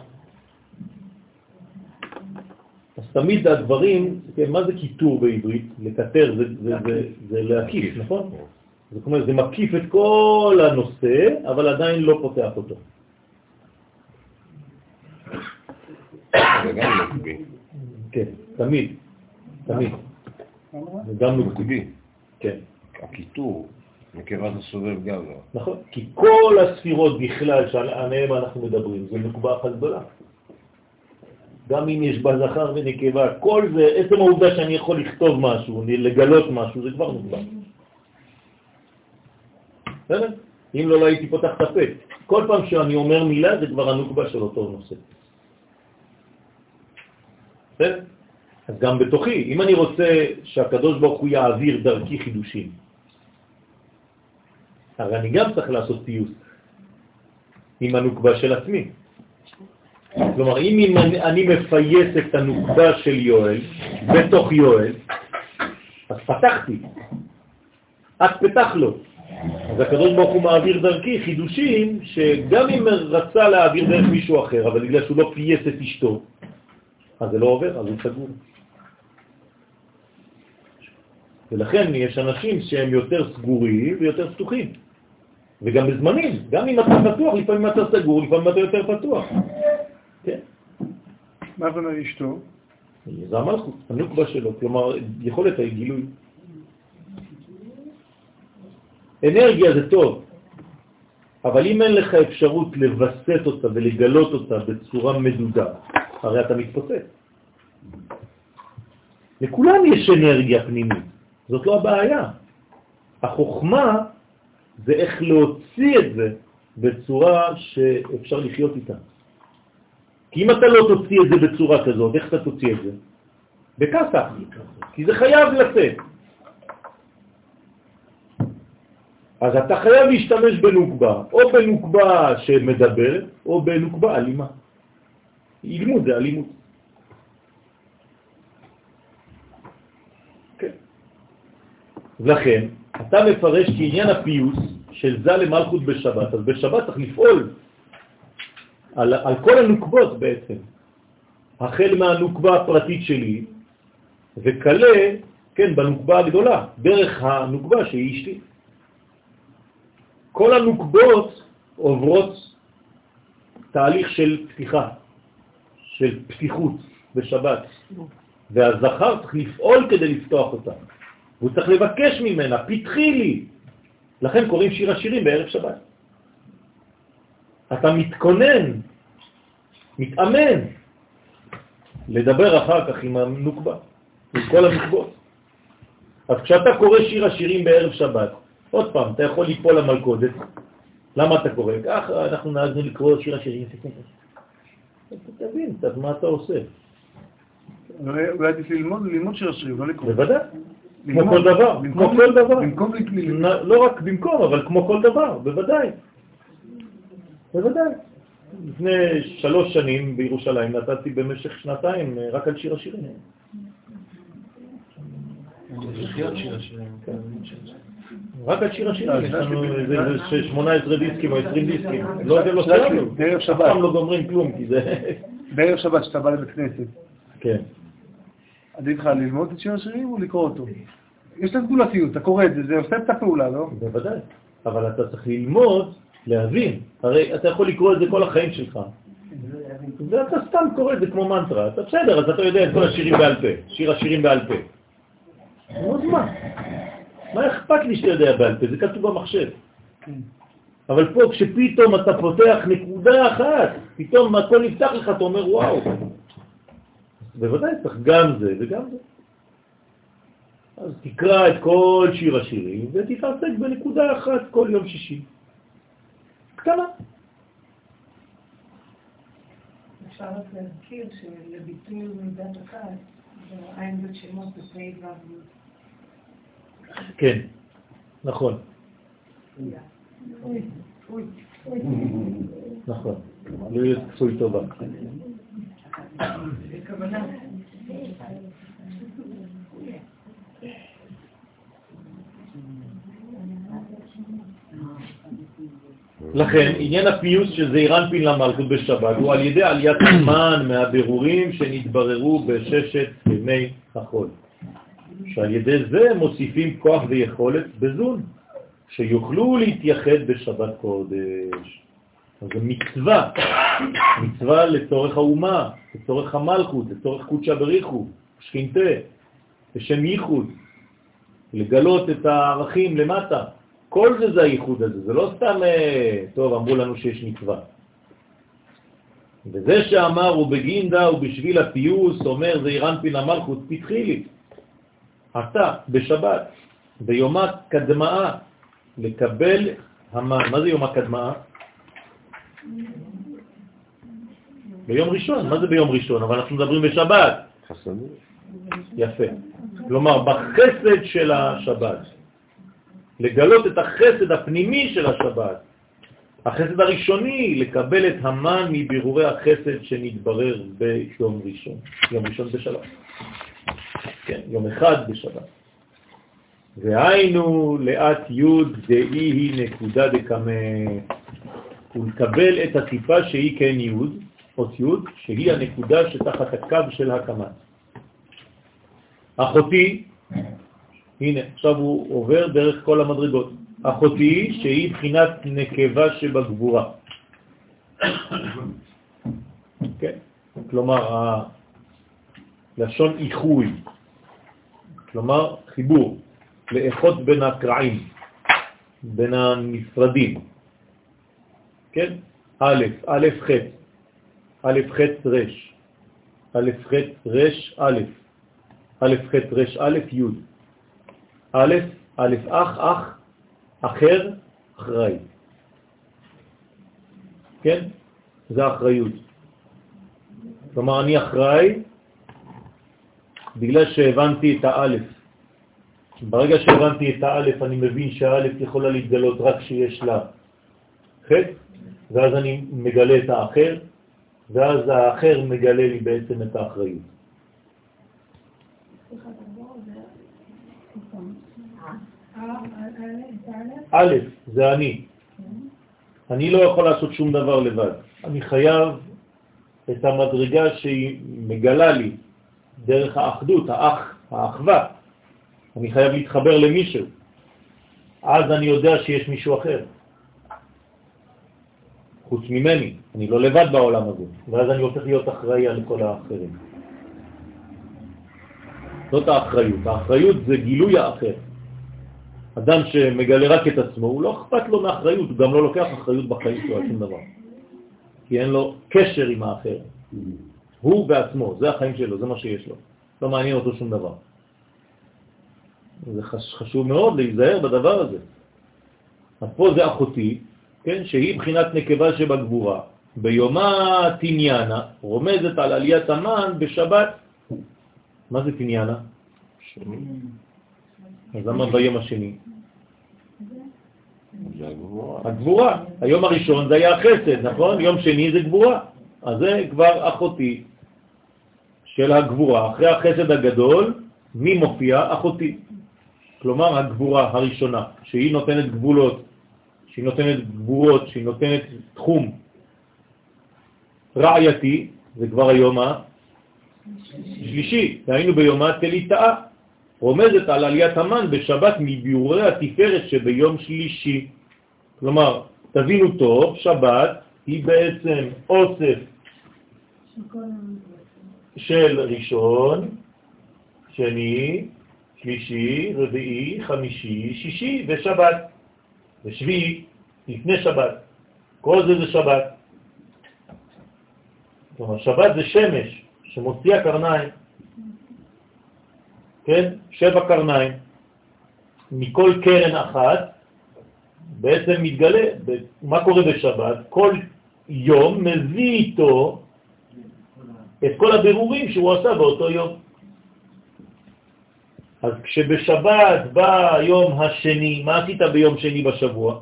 אז תמיד הדברים, כן, מה זה קיטור בעברית? לקטר זה, זה, זה, זה להקיף, נכון? זאת אומרת, זה מקיף את כל הנושא, אבל עדיין לא פותח אותו. גם. כן, תמיד, תמיד. זה גם. נוקבי. כן, הקיטור, נקבה זה סובב גבר. נכון. כי כל הספירות בכלל שעליהן אנחנו מדברים, זה נוקבה אחת גדולה. גם אם יש בה זכר ונקבה, כל זה, עצם העובדה שאני יכול לכתוב משהו, לגלות משהו, זה כבר נוקבה. בסדר? אם לא, לא הייתי פותח את הפה. כל פעם שאני אומר מילה, זה כבר הנוקבה של אותו נושא. בסדר? אז גם בתוכי, אם אני רוצה שהקדוש ברוך הוא יעביר דרכי חידושים, הרי אני גם צריך לעשות פיוס עם הנוקבה של עצמי. כלומר, אם אני מפייס את הנוקבה של יואל בתוך יואל, אז פתחתי. את פתח לו. אז הקדוש ברוך הוא מעביר דרכי חידושים שגם אם רצה להעביר דרך מישהו אחר, אבל בגלל שהוא לא פייס את אשתו, אז זה לא עובר, אז הוא סגור. ולכן יש אנשים שהם יותר סגורים ויותר פתוחים. וגם בזמנים, גם אם אתה פתוח, לפעמים אתה סגור, לפעמים אתה יותר פתוח. מה זה אומר אשתו? זה המלכות, הנוקבה שלו, כלומר, יכולת הגילוי. אנרגיה זה טוב, אבל אם אין לך אפשרות לבסט אותה ולגלות אותה בצורה מדודה, הרי אתה מתפוצץ. לכולם יש אנרגיה פנימית, זאת לא הבעיה. החוכמה זה איך להוציא את זה בצורה שאפשר לחיות איתה. כי אם אתה לא תוציא את זה בצורה כזאת, איך אתה תוציא את זה? בכסף, כי זה חייב לצאת. אז אתה חייב להשתמש בנוקבה, או בנוקבה שמדברת, או בנוקבה אלימה. אלימות זה אלימות. כן. לכן, אתה מפרש כעניין הפיוס של זה למלכות בשבת, אז בשבת צריך לפעול על, על כל הנוקבות בעצם, החל מהנוקבה הפרטית שלי, וכלה, כן, בנוקבה הגדולה, דרך הנוקבה שהיא אשתי. כל הנוקבות עוברות תהליך של פתיחה, של פתיחות בשבת, והזכר צריך לפעול כדי לפתוח אותה. הוא צריך לבקש ממנה, פתחי לי. לכן קוראים שיר השירים בערב שבת. אתה מתכונן, מתאמן, לדבר אחר כך עם הנוקבה, עם כל הנוקבות. אז כשאתה קורא שיר השירים בערב שבת, עוד פעם, אתה יכול ליפול למלכודת. למה אתה קורא? ככה אנחנו נהגנו לקרוא שיר השירים. תבין קצת מה אתה עושה. אולי עדיף ללמוד, ללמוד שיר השירים, לא לקרוא. בוודאי. כמו. כל דבר, כמו כל דבר. במקום ל- נ- לא רק במקום, אבל כמו כל דבר, בוודאי. בוודאי. לפני שלוש שנים בירושלים נתתי במשך שנתיים אה, רק על שיר השירים. לחיות שיר השירים. רק על שיר השירים, אה, יש זה לנו שבאמת- איזה איזה 18 דיסקים או 20 דיסקים. לא יודע, לא זה סיימנו. בערב אף שבת. פעם לא גומרים כלום, כי זה... בערב שבת, כשאתה בא לבית כנסת, כן. עדיף לך ללמוד את שיר השירים או לקרוא אותו? יש לה סגולתיות, אתה קורא את זה, זה עושה את הפעולה, לא? בוודאי. אבל אתה צריך ללמוד, להבין. הרי אתה יכול לקרוא את זה כל החיים שלך. ואתה סתם קורא את זה כמו מנטרה. אתה בסדר, אז אתה יודע את כל השירים בעל פה. שיר השירים בעל פה. נו, אז מה? מה אכפת לי שאתה יודע בעל פה? זה כתוב במחשב. אבל פה כשפתאום אתה פותח נקודה אחת, פתאום הכל נפתח לך, אתה אומר וואו. בוודאי צריך גם זה וגם זה. אז תקרא את כל שיר השירים ותתעסק בנקודה אחת כל יום שישי. קטנה. אפשר רק להזכיר שלביטוי מידת הכעס, זה עין בית שמות בפי ו' כן, נכון. נכון. לא להיות כפוי טובה. בכוונה. לכן, עניין הפיוס של זעיר אנפין למלכות בשבת הוא על ידי עליית הזמן מהבירורים שנתבררו בששת ימי החול. שעל ידי זה מוסיפים כוח ויכולת בזון, שיוכלו להתייחד בשבת קודש. אז זה מצווה, מצווה לצורך האומה, לצורך המלכות, לצורך קודשא בריחו, שכינתה, לשם ייחוד, לגלות את הערכים למטה. כל זה זה הייחוד הזה, זה לא סתם, אה, טוב, אמרו לנו שיש מצווה. וזה שאמר הוא בגינדה ובשביל הפיוס, אומר זה אירנפין המלכות, פתחי לי. אתה, בשבת, ביומה קדמאה, לקבל המן. מה זה יום הקדמאה? ביום ראשון, מה זה ביום ראשון? אבל אנחנו מדברים בשבת. יפה. כלומר, בחסד של השבת. לגלות את החסד הפנימי של השבת. החסד הראשוני, לקבל את המן מבירורי החסד שנתברר ביום ראשון. יום ראשון בשבת. כן, יום אחד בשבת. והיינו לאט י' דאי היא נקודה דקמה, ולקבל את הטיפה שהיא כן י', אות י', שהיא הנקודה שתחת הקו של הקמת. אחותי, הנה, עכשיו הוא עובר דרך כל המדרגות. אחותי שהיא בחינת נקבה שבגבורה. כן, כלומר, לשון איחוי, כלומר חיבור, לאחות בין הקרעים, בין הנפרדים. כן? א', א', ח', א', ח', ר', א', ח', ר', א', א', ח', ר', א', י', א', א', אח, אח, אחר, אחראי. כן? זה אחריות. כלומר, אני אחראי בגלל שהבנתי את האלף. ברגע שהבנתי את האלף, אני מבין שהאלף יכולה להתגלות רק כשיש לה חטא, ואז אני מגלה את האחר, ואז האחר מגלה לי בעצם את האחריות. א', זה אני. אני לא יכול לעשות שום דבר לבד. אני חייב את המדרגה שהיא מגלה לי דרך האחדות, האח, האחווה. אני חייב להתחבר למישהו. אז אני יודע שיש מישהו אחר. חוץ ממני, אני לא לבד בעולם הזה, ואז אני הופך להיות אחראי על כל האחרים. זאת האחריות. האחריות זה גילוי האחר. אדם שמגלה רק את עצמו, הוא לא אכפת לו מאחריות, הוא גם לא לוקח אחריות בחיים שלו על שום דבר. כי אין לו קשר עם האחר. הוא בעצמו, זה החיים שלו, זה מה שיש לו. לא מעניין אותו שום דבר. זה חשוב מאוד להיזהר בדבר הזה. אז פה זה אחותי, כן, שהיא בחינת נקבה שבגבורה. ביומה תניאנה רומזת על עליית המן בשבת. מה זה תניאנה? אז למה ביום השני? הגבורה. היום הראשון זה היה החסד, נכון? יום שני זה גבורה. אז זה כבר אחותי של הגבורה. אחרי החסד הגדול, מי מופיע? אחותי. כלומר, הגבורה הראשונה, שהיא נותנת גבולות, שהיא נותנת גבורות, שהיא נותנת תחום רעייתי, זה כבר היום השלישי, היינו ביומה תליטאה, רומזת על עליית המן בשבת מביאורי התפארת שביום שלישי. כלומר, תבינו טוב, שבת היא בעצם אוסף של ראשון, שני, שלישי, רביעי, חמישי, שישי ושבת. ושביעי, לפני שבת. כל זה זה שבת. כלומר, שבת זה שמש שמוציאה קרניים. כן? שבע קרניים. מכל קרן אחת בעצם מתגלה, מה קורה בשבת? כל יום מביא איתו את כל הבירורים שהוא עשה באותו יום. אז כשבשבת בא היום השני, מה עשית ביום שני בשבוע?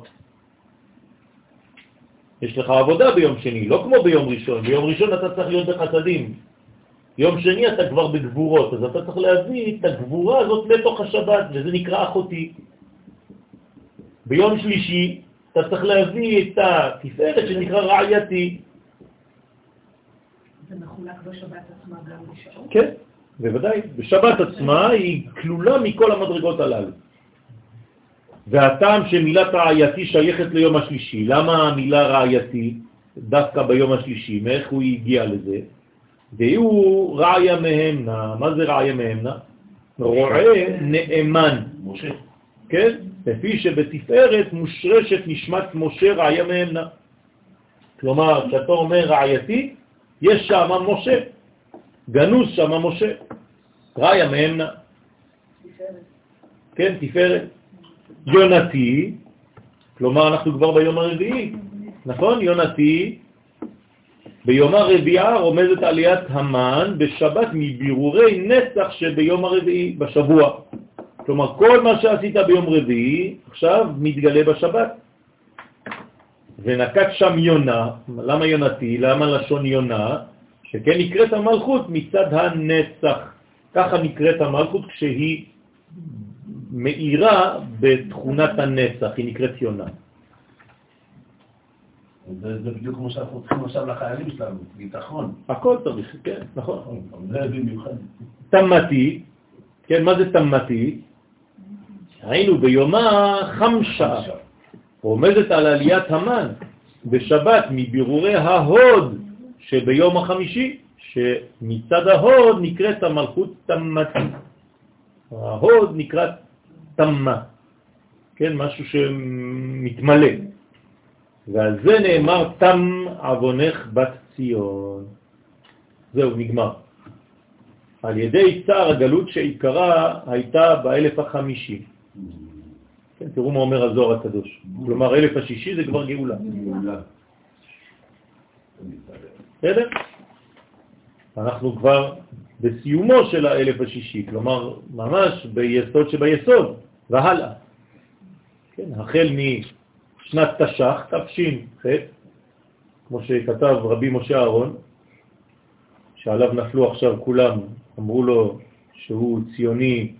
יש לך עבודה ביום שני, לא כמו ביום ראשון. ביום ראשון אתה צריך להיות בחסדים. יום שני אתה כבר בגבורות, אז אתה צריך להביא את הגבורה הזאת לתוך השבת, וזה נקרא אחותי. ביום שלישי אתה צריך להביא את התפארת שנקרא רעייתי. זה מחולק בשבת עצמה גם בשעות? כן, בוודאי. בשבת עצמה היא כלולה מכל המדרגות הללו. והטעם שמילת רעייתי שייכת ליום השלישי. למה המילה רעייתי דווקא ביום השלישי? מאיך הוא הגיע לזה? והוא רעיה מהמנה. מה זה רעיה מהמנה? רועה נאמן. משה. כן? לפי שבתפארת מושרשת נשמת משה רעיה מהמנה. כלומר, כשאתה אומר רעייתי, יש שם משה. גנוז שם משה. רעיה מהמנה. כן, תפארת. יונתי, כלומר אנחנו כבר ביום הרביעי, נכון? יונתי, ביום הרביעה רומזת עליית המן בשבת מבירורי נצח שביום הרביעי, בשבוע. כלומר, כל מה שעשית ביום רביעי עכשיו מתגלה בשבת. ונקט שם יונה, למה יונתי? למה לשון יונה? שכן נקראת המלכות מצד הנצח. ככה נקראת המלכות כשהיא מאירה בתכונת הנצח, היא נקראת יונה. זה זה בדיוק כמו שאנחנו צריכים עכשיו לחיילים שלנו, ביטחון. הכל צריך, כן, נכון. זה במיוחד. תמתי, כן, מה זה תמתי? היינו ביומה חמשה, רומזת על עליית המן בשבת מבירורי ההוד שביום החמישי, שמצד ההוד נקראת המלכות תמתי. ההוד נקרא תמה, כן, משהו שמתמלא. ועל זה נאמר תם עוונך בת ציון. זהו, נגמר. על ידי צער הגלות שעיקרה הייתה באלף החמישי. כן, תראו מה אומר הזוהר הקדוש. כלומר, אלף השישי זה כבר גאולה. בסדר? אנחנו כבר בסיומו של האלף השישי, כלומר, ממש ביסוד שביסוד, והלאה. כן, החל משנת תש"ח, תש"ח, כמו שכתב רבי משה אהרון, שעליו נפלו עכשיו כולם, אמרו לו שהוא ציוני,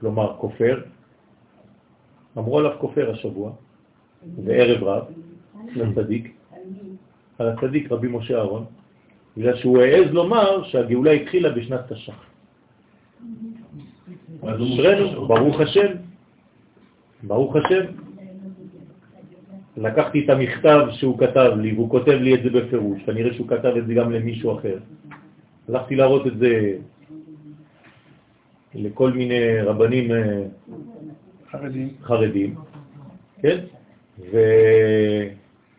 כלומר כופר, אמרו עליו כופר השבוע, בערב רב, לצדיק, על הצדיק רבי משה אהרון, בגלל שהוא העז לומר שהגאולה התחילה בשנת תש"ח. אשרנו, ברוך השם, ברוך השם. לקחתי את המכתב שהוא כתב לי, והוא כותב לי את זה בפירוש, כנראה שהוא כתב את זה גם למישהו אחר. הלכתי להראות את זה לכל מיני רבנים אה, חרדים. חרדים, כן?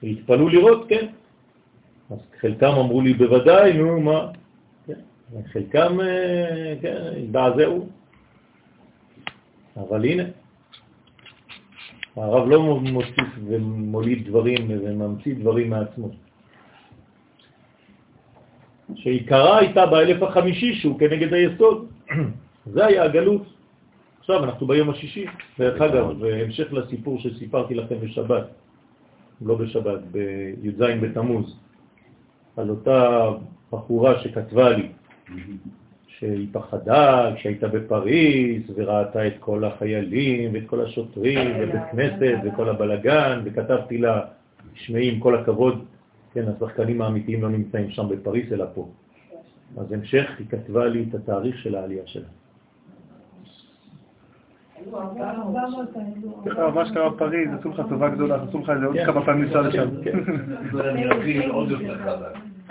והתפלאו לראות, כן. אז חלקם אמרו לי, בוודאי, נו, מה? כן. חלקם, אה, כן, הזדעזעו. אבל הנה, הרב לא מוסיף ומוליד דברים וממציא דברים מעצמו. שעיקרה הייתה באלף החמישי שהוא כנגד היסוד. זה היה הגלות. עכשיו אנחנו ביום השישי, דרך אגב, בהמשך לסיפור שסיפרתי לכם בשבת, לא בשבת, בי"ז בתמוז, על אותה בחורה שכתבה לי שהיא פחדה כשהייתה בפריז וראתה את כל החיילים ואת כל השוטרים ובית כנסת וכל הבלגן, וכתבתי לה, שמעי, עם כל הכבוד, כן, השחקנים האמיתיים לא נמצאים שם בפריז אלא פה. אז המשך, היא כתבה לי את התאריך של העלייה שלה. מה שקרה בפריז, עשו לך טובה גדולה, עשו לך איזה עוד כמה פעמים לנסוע לשם.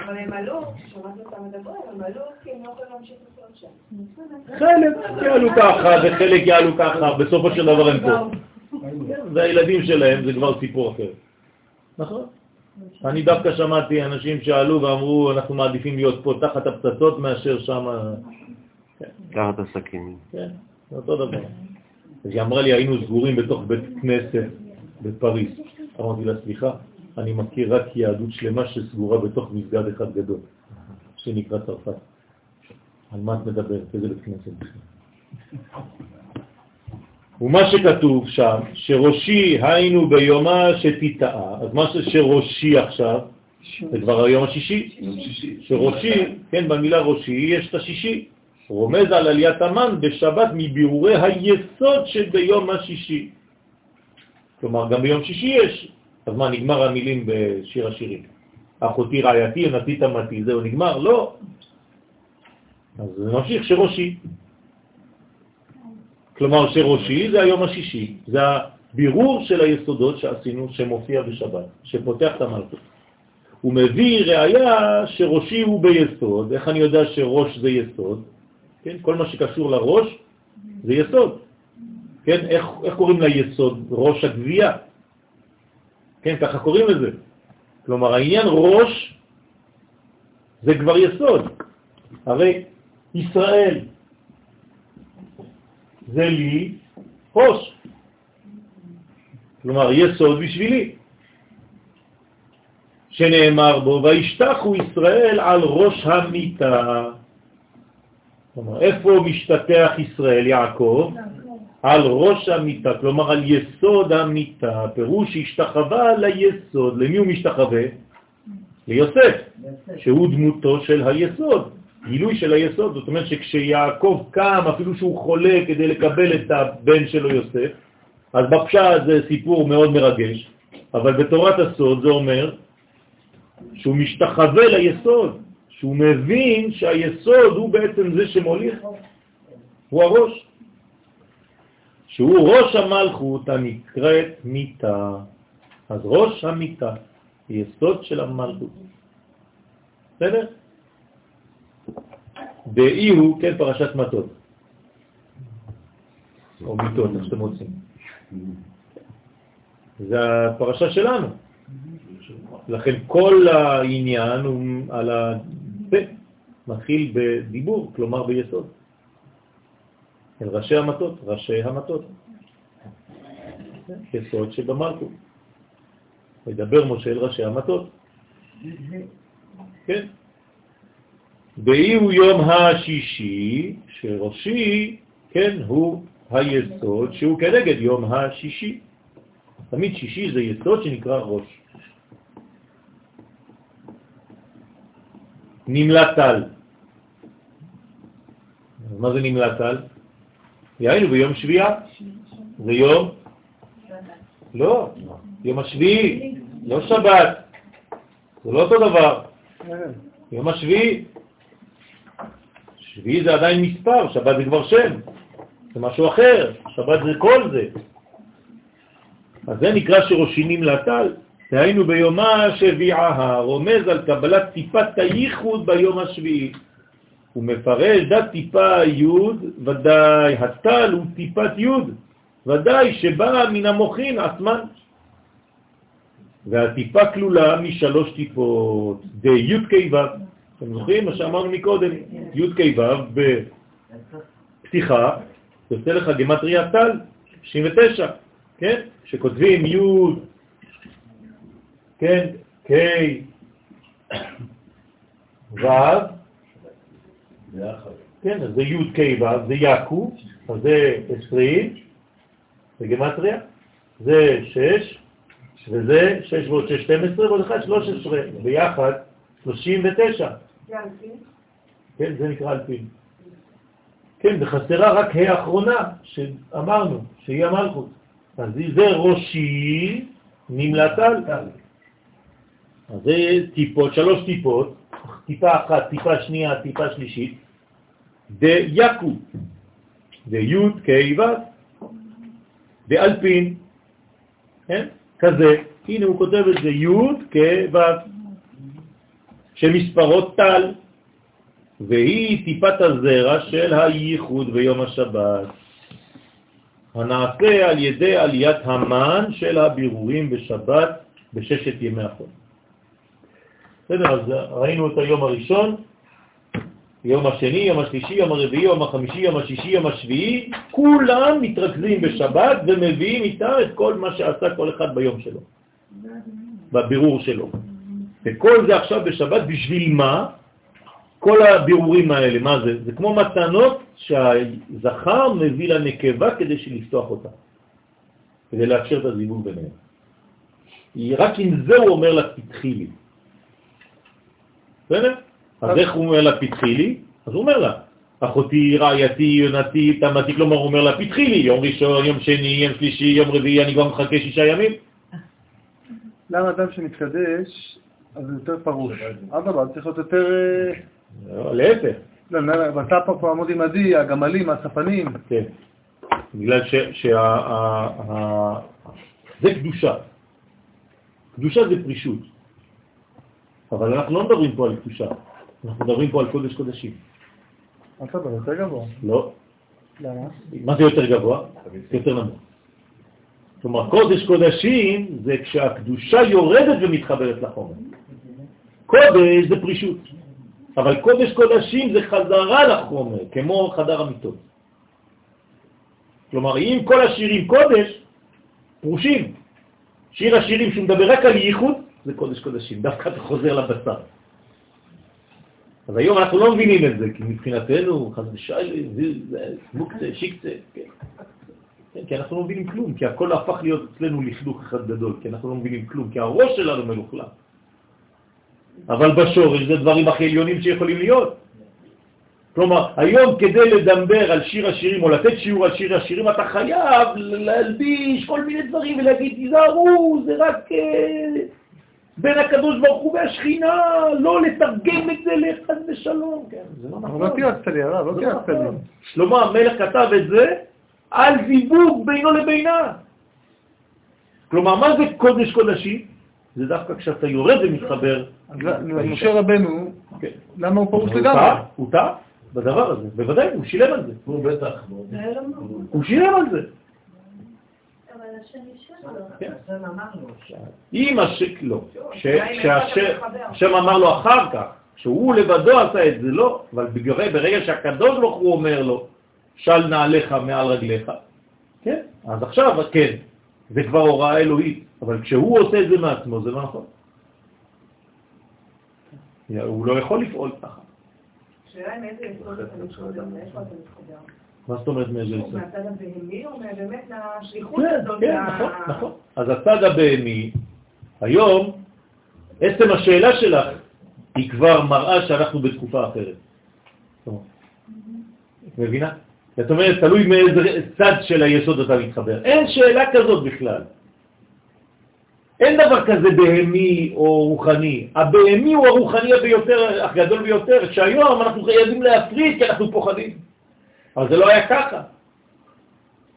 אבל הם עלו, שמעתי אותם מדברים, הם עלו כי הם לא יכולים להמשיך לחיות שם. חלק יעלו ככה וחלק יעלו ככה, בסופו של דבר הם פה. והילדים שלהם זה כבר סיפור אחר. נכון. אני דווקא שמעתי אנשים שעלו ואמרו, אנחנו מעדיפים להיות פה תחת הפצצות מאשר שם... תחת הסכינים. כן, זה אותו דבר. אז היא אמרה לי, היינו סגורים בתוך בית כנסת בפריז. אמרתי לה, סליחה, אני מכיר רק יהדות שלמה שסגורה בתוך מסגד אחד גדול, שנקרא צרפת. על מה את מדברת? איזה בית כנסת? ומה שכתוב שם, שראשי היינו ביומה שתיטעה, אז מה שראשי עכשיו, זה כבר היום השישי, שראשי, כן, במילה ראשי יש את השישי, רומז על עליית המן בשבת מבירורי היסוד שביום השישי. כלומר, גם ביום שישי יש אז מה, נגמר המילים בשיר השירים? אחותי רעייתי, נתית מתי, זהו נגמר? לא. אז נמשיך שראשי. כלומר שראשי זה היום השישי, זה הבירור של היסודות שעשינו, שמופיע בשבת, שפותח את המלכות. הוא מביא ראיה שראשי הוא ביסוד, איך אני יודע שראש זה יסוד? כן, כל מה שקשור לראש זה יסוד. כן, איך, איך קוראים ליסוד? ראש הגבייה. כן, ככה קוראים לזה. כלומר, העניין ראש זה כבר יסוד. הרי ישראל זה לי ראש. כלומר, יסוד בשבילי. שנאמר בו, וישתחו ישראל על ראש המיטה. כלומר, איפה משתתח ישראל, יעקב? על ראש המיטה, כלומר על יסוד המיטה, פירוש השתחווה ליסוד. למי הוא משתחווה? ליוסף, שהוא דמותו של היסוד, גילוי של היסוד. זאת אומרת שכשיעקב קם, אפילו שהוא חולה כדי לקבל את הבן שלו יוסף, אז בפשע זה סיפור מאוד מרגש, אבל בתורת הסוד זה אומר שהוא משתחווה ליסוד, שהוא מבין שהיסוד הוא בעצם זה שמוליך, הוא הראש. שהוא ראש המלכות הנקראת מיטה. אז ראש המיטה, יסוד של המלכות. בסדר? באי הוא, כן, פרשת מטות. או מיטות, איך שאתם רוצים. זה הפרשה שלנו. לכן כל העניין הוא על הפה, מתחיל בדיבור, כלומר ביסוד. אל ראשי המטות, ראשי המטות. יסוד שבמלכות. מדבר משה אל ראשי המטות. כן. באי הוא יום השישי, שראשי, כן, הוא היסוד שהוא כנגד יום השישי. תמיד שישי זה יסוד שנקרא ראש. נמלט על. מה זה נמלט? יענו ביום שביעה. זה יום? לא, יום השביעי, לא שבת. זה לא אותו דבר. יום השביעי. שביעי זה עדיין מספר, שבת זה כבר שם. זה משהו אחר, שבת זה כל זה. אז זה נקרא שראשינים לטל, דהיינו ביומה שביעה, רומז על קבלת טיפת הייחוד ביום השביעי. הוא מפרש דת טיפה י' ודאי הטל הוא טיפת י' ודאי שבאה מן המוחין עצמן. והטיפה כלולה משלוש טיפות, די י' כ' ו'. אתם זוכרים מה שאמרנו מקודם? י' כ' ו' בפתיחה, יוצא לך גמטריה טל, 69. כן? שכותבים י', כן, K, ו', כן, אז זה י' ק' ו', זה יעקו, אז זה 20, זה גמטריה, זה 6, וזה 6 ועוד 6, 12 ועוד 1, 13, ביחד 39. כן, זה נקרא אלפין. כן, וחסרה רק ה' האחרונה שאמרנו, שהיא המלכות. אז זה ראשי נמלט על. אז זה טיפות, שלוש טיפות, טיפה אחת, טיפה שנייה, טיפה שלישית, דייקו, דיוד, ק' ו', דאלפין, כן? כזה. הנה הוא כותב את זה י' כ' ו', שמספרות טל, והיא טיפת הזרע של הייחוד ביום השבת, הנעשה על ידי עליית המן של הבירורים בשבת בששת ימי החול. בסדר, אז ראינו את היום הראשון, יום השני, יום השלישי, יום הרביעי, יום החמישי, יום השישי, יום השביעי, כולם מתרכזים בשבת ומביאים איתם את כל מה שעשה כל אחד ביום שלו, בבירור שלו. וכל זה עכשיו בשבת בשביל מה? כל הבירורים האלה, מה זה? זה כמו מתנות שהזכר מביא לנקבה כדי לפתוח אותה, כדי לאפשר את הזיווג ביניהם. רק עם זה הוא אומר לה, תתחי לי. בסדר? אז איך הוא אומר לה, פתחי לי? אז הוא אומר לה, אחותי, רעייתי, יונתי, תמתי, כלומר הוא אומר לה, פתחי לי, יום ראשון, יום שני, יום שלישי, יום רביעי, אני כבר מחכה שישה ימים. למה אדם שמתקדש, אז זה יותר פרוש? אדרבה, צריך להיות יותר... לא, להפך. לא, ואתה פה עמוד עמדי, הגמלים, הספנים. כן. בגלל שה... זה קדושה. קדושה זה פרישות. אבל אנחנו לא מדברים פה על קדושה, אנחנו מדברים פה על קודש קודשים. אתה מדבר יותר גבוה. לא. למה? מה זה יותר גבוה? זה יותר נמוך. כלומר, קודש קודשים זה כשהקדושה יורדת ומתחברת לחומר. קודש זה פרישות, אבל קודש קודשים זה חזרה לחומר, כמו חדר המיטות. כלומר, אם כל השירים קודש, פרושים. שיר השירים שהוא מדבר רק על ייחוד, זה קודש קודשים, דווקא אתה חוזר לבשר. אז היום אנחנו לא מבינים את זה, כי מבחינתנו, חס ושאלי, זה מוקצה, שיקצה, כן. כן, כי אנחנו לא מבינים כלום, כי הכל הפך להיות אצלנו לכלוך אחד גדול, כי אנחנו לא מבינים כלום, כי הראש שלנו מלוכלך. אבל בשורש זה דברים הכי עליונים שיכולים להיות. כלומר, היום כדי לדבר על שיר השירים או לתת שיעור על שיר השירים, אתה חייב להלביש כל מיני דברים ולהגיד, תיזהרו, זה רק אה, בין הקדוש ברוך הוא והשכינה, לא לתרגם את זה לאחד ושלום. כן, זה לא נכון. לא תיאסת לי, הרב, לא תיאסת לי. נכון. שלמה המלך כתב את זה על זיווג בינו לבינה. כלומר, מה זה קודש קודשים? זה דווקא כשאתה יורד ומתחבר. משה רבנו, כן. למה הוא פרוש לגמרי? הוא טעה בדבר הזה, בוודאי, הוא שילם על זה. הוא בטח. הוא שילם על זה. כן. אם השם, לא, שהשם אמר לו אחר כך, שהוא לבדו עשה את זה, לא, אבל ברגע שהקדוש ברוך הוא אומר לו, של נעליך מעל רגליך, כן, אז עכשיו, כן, זה כבר הוראה אלוהית, אבל כשהוא עושה את זה מעצמו, זה לא נכון. הוא לא יכול לפעול ככה. שאלה עם איזה יסוד אתה מתחבר, מאיפה אתה מתחבר? מה זאת אומרת מאיזה יסוד? מהצד הבהמי או באמת מהשליחות כן, הזאת? כן, נכון, נכון. אז הצד הבהמי, היום, עצם השאלה שלך היא כבר מראה שאנחנו בתקופה אחרת. את מבינה? זאת אומרת, תלוי מאיזה צד של היסוד אתה מתחבר. אין שאלה כזאת בכלל. אין דבר כזה בהמי או רוחני. הבהמי הוא הרוחני ביותר, הגדול ביותר, שהיום אנחנו חייבים להפריד כי אנחנו פוחדים. אבל זה לא היה ככה.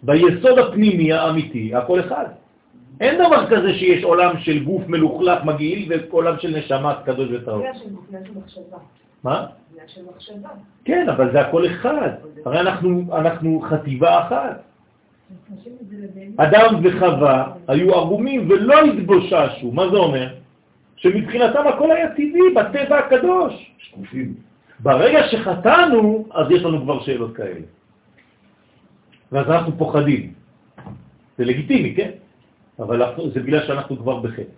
ביסוד הפנימי האמיתי, הכל אחד. אין דבר כזה שיש עולם של גוף מלוכלך מגעיל ועולם של נשמה קדוש וטהור. מה? של מחשבה. כן, אבל זה הכל אחד. הרי אנחנו, אנחנו חטיבה אחת. אדם וחווה היו ערומים ולא התבוששו. מה זה אומר? שמבחינתם הכל היה טבעי, בטבע הקדוש. שקופים. ברגע שחטאנו, אז יש לנו כבר שאלות כאלה. ואז אנחנו פוחדים. זה לגיטימי, כן? אבל זה בגלל שאנחנו כבר בחטא.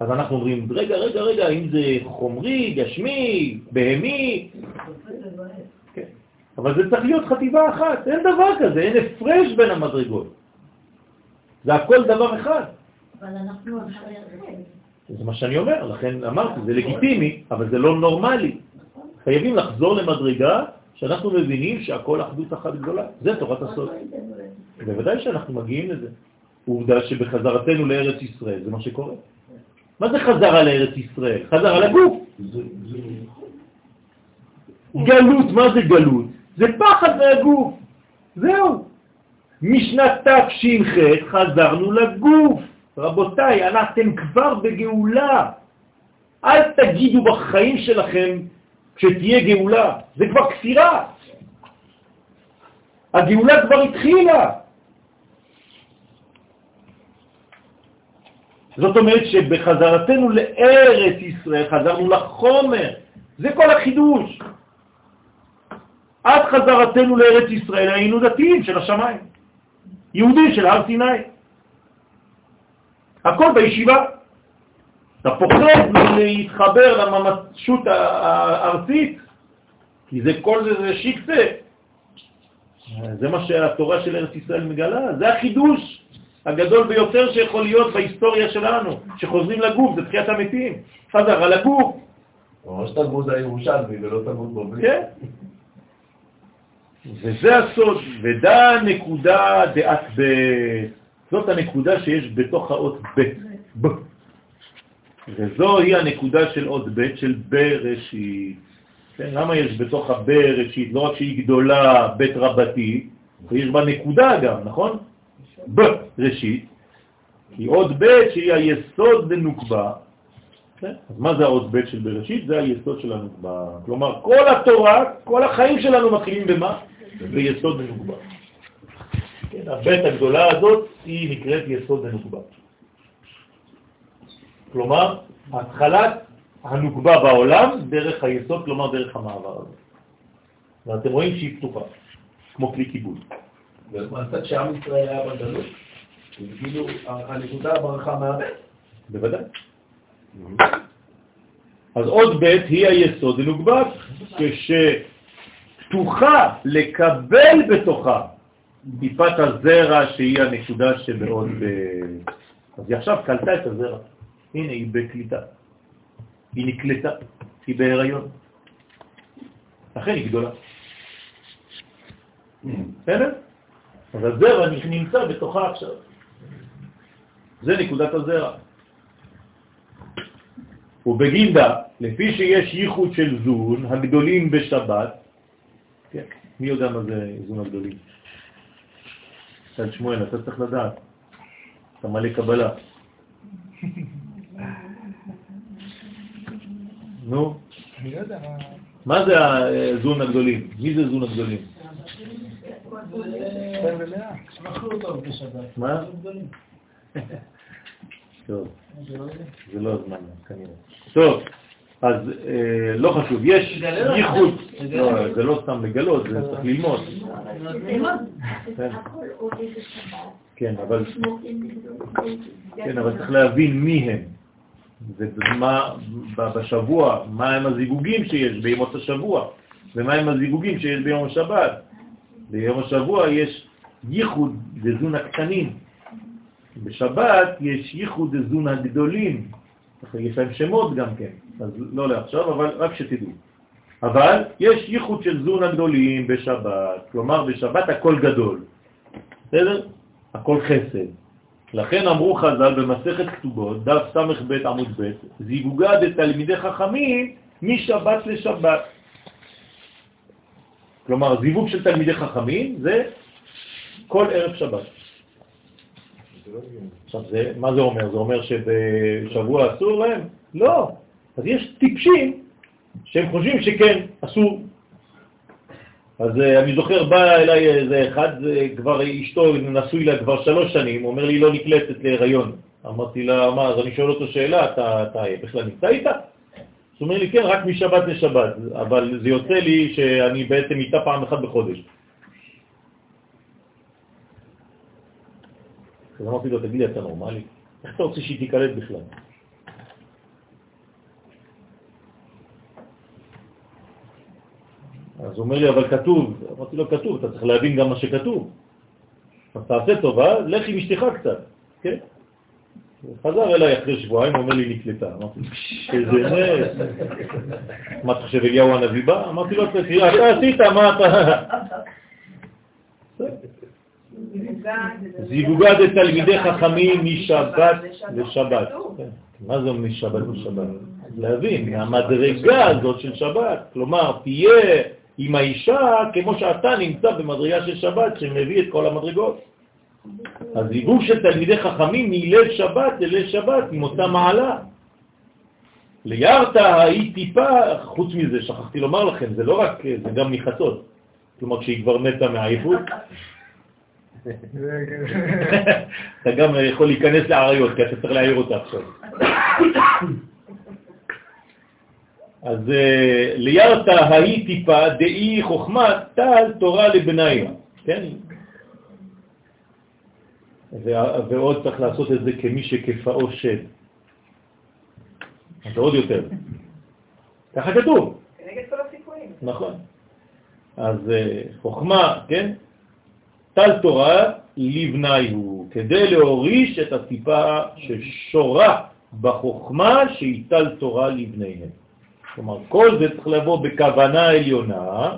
אז אנחנו אומרים, רגע, רגע, רגע, אם זה חומרי, גשמי, בהמי, כן. אבל זה צריך להיות חטיבה אחת, אין דבר כזה, אין הפרש בין המדרגות. זה הכל דבר אחד. אבל אנחנו אחרי. זה מה שאני אומר, לכן אמרתי, זה לגיטימי, אבל זה לא נורמלי. חייבים לחזור למדרגה שאנחנו מבינים שהכל אחדות אחת גדולה. זה תורת הסוד. בוודאי שאנחנו מגיעים לזה. עובדה שבחזרתנו לארץ ישראל זה מה שקורה. מה זה חזרה לארץ ישראל? חזרה לגוף. גלות, מה זה גלות? זה פחד מהגוף. זהו. משנת תש"ח חזרנו לגוף. רבותיי, אתם כבר בגאולה. אל תגידו בחיים שלכם כשתהיה גאולה. זה כבר כפירה. הגאולה כבר התחילה. זאת אומרת שבחזרתנו לארץ ישראל חזרנו לחומר. זה כל החידוש. עד חזרתנו לארץ ישראל היינו דתיים של השמיים. יהודים של הר סיני. הכל בישיבה. אתה פוחד להתחבר לממשות הארצית, כי זה כל זה, זה שיקצה. זה מה שהתורה של ארץ ישראל מגלה, זה החידוש הגדול ביותר שיכול להיות בהיסטוריה שלנו, שחוזרים לגוף, זה תחיית המתים, חזרה לגוף. ממש תלמוד הירושלמי ולא תלמוד בובי. כן. וזה הסוד, ודע נקודה דעת ב... זאת הנקודה שיש בתוך האות ב. וזוהי הנקודה של אות ב' של בראשית. כן, למה יש בתוך הבראשית, לא רק שהיא גדולה, ב' רבתי, ויש בה נקודה גם, נכון? בראשית, כי עוד ב' שהיא היסוד בנוקבה, כן? אז מה זה האות ב' של בראשית? זה היסוד של הנוקבה. כלומר, כל התורה, כל החיים שלנו מתחילים במה? ביסוד בנוקבה. כן, הבית הגדולה הזאת היא נקראת יסוד בנוקבה. כלומר, התחלת הנוקבה בעולם דרך היסוד, כלומר דרך המעבר הזה. ואתם רואים שהיא פתוחה, כמו כלי כיבוד. ומעשת שעם ישראל היה בגלות, כאילו הנקודה ברכה מהבית. בוודאי. אז עוד ב' היא היסוד הנוגבת, כשפתוחה לקבל בתוכה טיפת הזרע שהיא הנקודה שבעוד ב... אז היא עכשיו קלטה את הזרע. הנה, היא בקליטה. היא נקלטה, היא בהיריון. לכן היא גדולה. בסדר? אז הזרע נמצא בתוכה עכשיו. זה נקודת הזרע. ובגינדה, לפי שיש ייחוד של זון, הגדולים בשבת, כן, מי יודע מה זה זון הגדולים? צד שמואל, אתה צריך לדעת, אתה מלא קבלה. נו, מה זה הזון הגדולים? מי זה זון הגדולים? מה? טוב, זה לא הזמן כנראה. טוב, אז אה, לא חשוב, יש ייחוד, לא, זה לא סתם לגלות, זה צריך ללמוד. כן, אבל כן, אבל צריך להבין מי הם. ומה בשבוע, מה הם הזיווגים שיש בימות השבוע, ומה הם הזיווגים שיש ביום השבת. ביום השבוע יש ייחוד דזון הקטנים, בשבת יש ייחוד דזון הגדולים, יש להם שמות גם כן, אז לא לעכשיו, אבל רק שתדעו. אבל יש ייחוד של זון הגדולים בשבת, כלומר בשבת הכל גדול, בסדר? הכל חסד. לכן אמרו חז"ל במסכת כתובות, דף ס"ב עמוד ב', זיווגה דתלמידי חכמים משבת לשבת. כלומר, זיווג של תלמידי חכמים זה כל ערב שבת. עכשיו, זה, מה זה אומר? זה אומר שבשבוע אסור להם? לא. אז יש טיפשים שהם חושבים שכן, אסור. אז אה, אני זוכר, בא אליי איזה אחד, אה, כבר אשתו נשוי לה כבר שלוש שנים, אומר לי, לא נקלטת להיריון. אמרתי לה, מה, אז אני שואל אותו שאלה, אתה, אתה בכלל נמצא איתה? הוא אומר לי, כן, רק משבת לשבת, אבל זה יוצא לי שאני בעצם איתה פעם אחת בחודש. אז אמרתי לו, תגיד לי, אתה נורמלי? איך אתה רוצה שהיא תיקלט בכלל? אז הוא אומר לי, אבל כתוב. אמרתי לו, כתוב, אתה צריך להבין גם מה שכתוב. אז תעשה טובה, לך עם אשתך קצת, כן? חזר אליי אחרי שבועיים, אומר לי, נקלטה. אמרתי, איזה נס. מה אתה חושב, אליהו הנביא בא? אמרתי לו, אתה עשית, מה אתה... זיווגה תלמידי חכמים משבת לשבת. כן. מה זה משבת לשבת? להבין, מהמדרגה הזאת של שבת. כלומר, תהיה עם האישה כמו שאתה נמצא במדרגה של שבת, שמביא את כל המדרגות. הזיווג של תלמידי חכמים מליל שבת לליל שבת עם אותה מעלה. ליארת היא טיפה, חוץ מזה, שכחתי לומר לכם, זה לא רק, זה גם מחצות. כלומר, כשהיא כבר מתה מעייפות, אתה גם יכול להיכנס לעריות, כי אתה צריך להעיר אותה עכשיו. אז אה, ליארת ההיא טיפה דאי חוכמה טל תורה לבניה, כן? ועוד צריך לעשות את זה כמי שכפאו שד. זה עוד יותר. ככה כתוב. כנגד כל הסיכויים. נכון. אז אה, חוכמה, כן? טל תורה לבני הוא, כדי להוריש את הטיפה ששורה בחוכמה שהיא טל תורה לבניהם. כלומר, כל זה צריך לבוא בכוונה עליונה,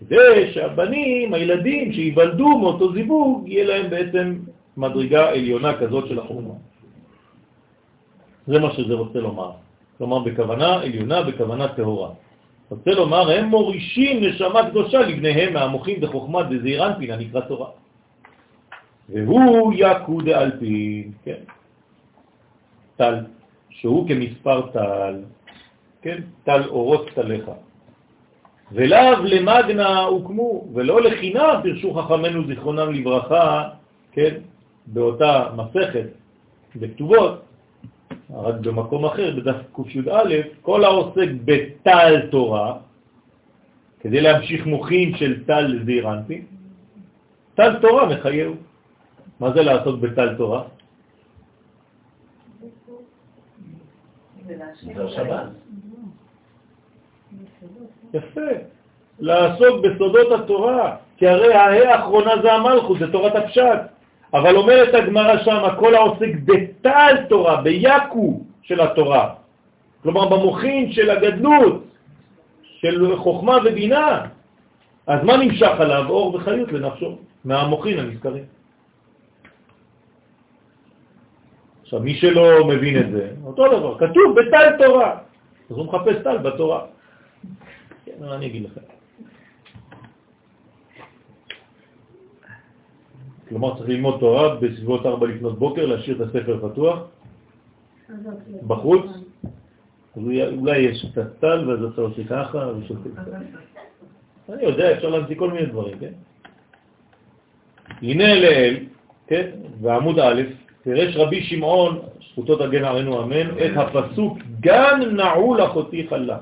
כדי שהבנים, הילדים שיוולדו מאותו זיווג, יהיה להם בעצם מדרגה עליונה כזאת של החוכמה. זה מה שזה רוצה לומר. כלומר, בכוונה עליונה, בכוונה טהורה. רוצה לומר, הם מורישים נשמה קדושה לבניהם מהמוחים בחוכמה דזעיר אנפין, הנקרא תורה. והוא יקו דאלפין, כן, טל, שהוא כמספר טל, כן, טל אורות טליך. ולאו למגנה הוקמו, ולא לחינם פרשו חכמנו זיכרונם לברכה, כן, באותה מסכת בכתובות, רק במקום אחר, בדף קי"א, כל העוסק בטל תורה, כדי להמשיך מוחין של טל זעירנטי, טל תורה מחייב. מה זה לעסוק בטל תורה? זה השבת. יפה. לעסוק בסודות התורה, כי הרי ההא האחרונה זה המלכות, זה תורת הפשט. אבל אומרת הגמרא שם, כל העוסק בטל תורה, בייקו של התורה, כלומר במוחין של הגדלות, של חוכמה ובינה, אז מה נמשך עליו? אור וחיות לנפשו, מהמוחין הנזכרים. עכשיו, מי שלא מבין את זה, אותו דבר, כתוב בטל תורה, אז הוא מחפש טל בתורה. כן, אני אגיד לכם. כלומר צריך ללמוד תורה בסביבות 4 לפנות בוקר, להשאיר את הספר פתוח בחוץ, אולי יש קצת טל ואז אתה עושה ככה ושותה קצת. אני יודע, אפשר להמציא כל מיני דברים, כן? הנה לאל, כן, ועמוד א', פירש רבי שמעון, זכותו תגן עלינו אמן, את הפסוק גן נעול אחותי חלה.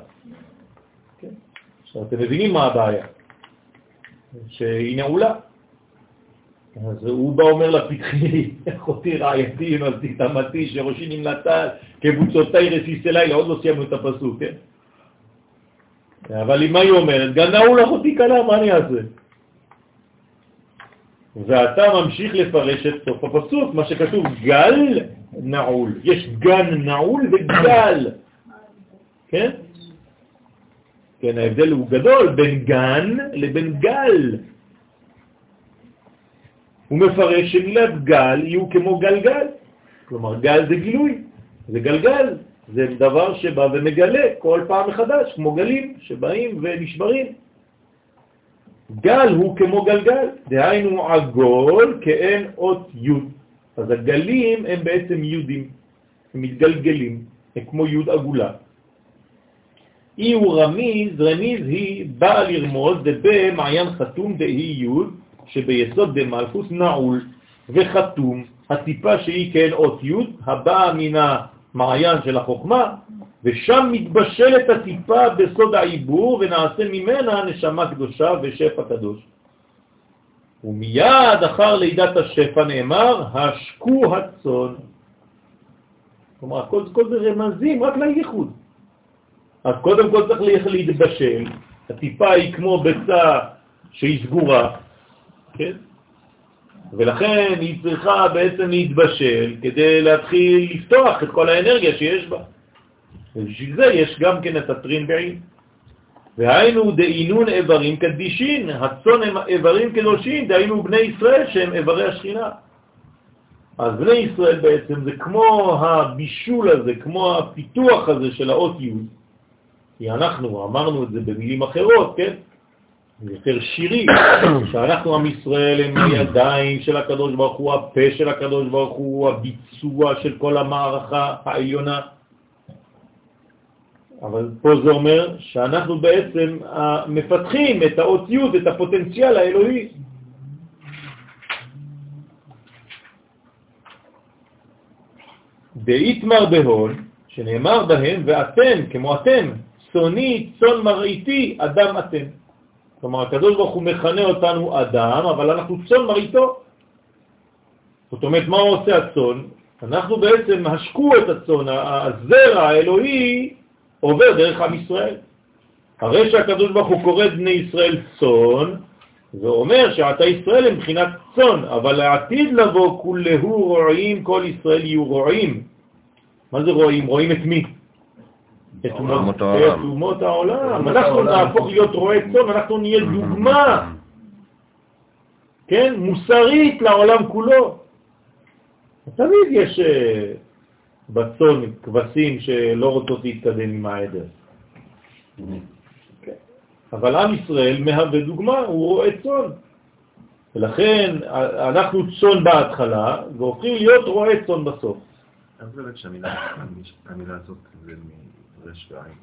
אתם מבינים מה הבעיה, שהיא נעולה. אז הוא בא אומר לה, פתחי, אחותי רעייתי, נולדתי תמתי, שראשי נמלטה, כבוצותי רסיסי לילה, עוד לא סיימנו את הפסוק, כן? אבל מה היא אומרת? גנאו לך אותי קלה, מה אני אעשה? ואתה ממשיך לפרש את סוף הפסוק, מה שכתוב גל נעול. יש גן נעול וגל, כן? כן, ההבדל הוא גדול בין גן לבין גל. הוא מפרש שמילת גל יהיו כמו גלגל. כלומר, גל זה גילוי, זה גלגל, זה דבר שבא ומגלה כל פעם מחדש, כמו גלים שבאים ונשברים. גל הוא כמו גלגל, דהיינו עגול כאין אות י'. אז הגלים הם בעצם יודים, הם מתגלגלים, הם כמו י' עגולה. אי הוא רמיז, רמיז היא באה לרמוז דבמעיין חתום דהי י' שביסוד דמלכוס נעול וחתום, הטיפה שהיא כן אות י' הבאה מן המעיין של החוכמה, ושם מתבשלת הטיפה בסוד העיבור ונעשה ממנה נשמה קדושה ושפע קדוש. ומיד אחר לידת השפע נאמר, השקו הצון. כלומר, כל, כל זה רמזים רק לייחוד. אז קודם כל צריך להתבשל, הטיפה היא כמו ביצה שהיא סגורה, כן? ולכן היא צריכה בעצם להתבשל כדי להתחיל לפתוח את כל האנרגיה שיש בה. ובשביל זה יש גם כן את הטרין בעין. והיינו דעינון איברים קדישין, הצון הם איברים קדושים, דהיינו בני ישראל שהם איברי השכינה. אז בני ישראל בעצם זה כמו הבישול הזה, כמו הפיתוח הזה של האות י', כי אנחנו אמרנו את זה במילים אחרות, כן? יותר שירי, שאנחנו עם ישראל הם הידיים של הקדוש ברוך הוא, הפה של הקדוש ברוך הוא, הביצוע של כל המערכה העליונה. אבל פה זה אומר שאנחנו בעצם מפתחים את האותיות, את הפוטנציאל האלוהי. דאיתמר בהון, שנאמר בהם, ואתם, כמו אתם, צוני, צון מראיתי, אדם אתם. כלומר, הקדוש ברוך הוא מכנה אותנו אדם, אבל אנחנו צון מראיתו. זאת אומרת, מה עושה הצון? אנחנו בעצם השקו את הצון, הזרע האלוהי עובר דרך עם ישראל. הרי שהקדוש ברוך הוא קורא בני ישראל צון, ואומר שעתה ישראל הם מבחינת צון, אבל לעתיד לבוא כולהו רועים, כל ישראל יהיו רועים. מה זה רועים? רואים את מי? את אומות העולם. אנחנו נהפוך להיות רועי צון, אנחנו נהיה דוגמה, כן, מוסרית לעולם כולו. תמיד יש אה, בצון כבשים שלא רוצות להתקדם עם העדר. כן. אבל עם ישראל מהווה דוגמה, הוא רואה צון. ולכן אנחנו צון בהתחלה והופכים להיות רואה צון בסוף. אז באמת שהמילה הזאת זה רש ועין.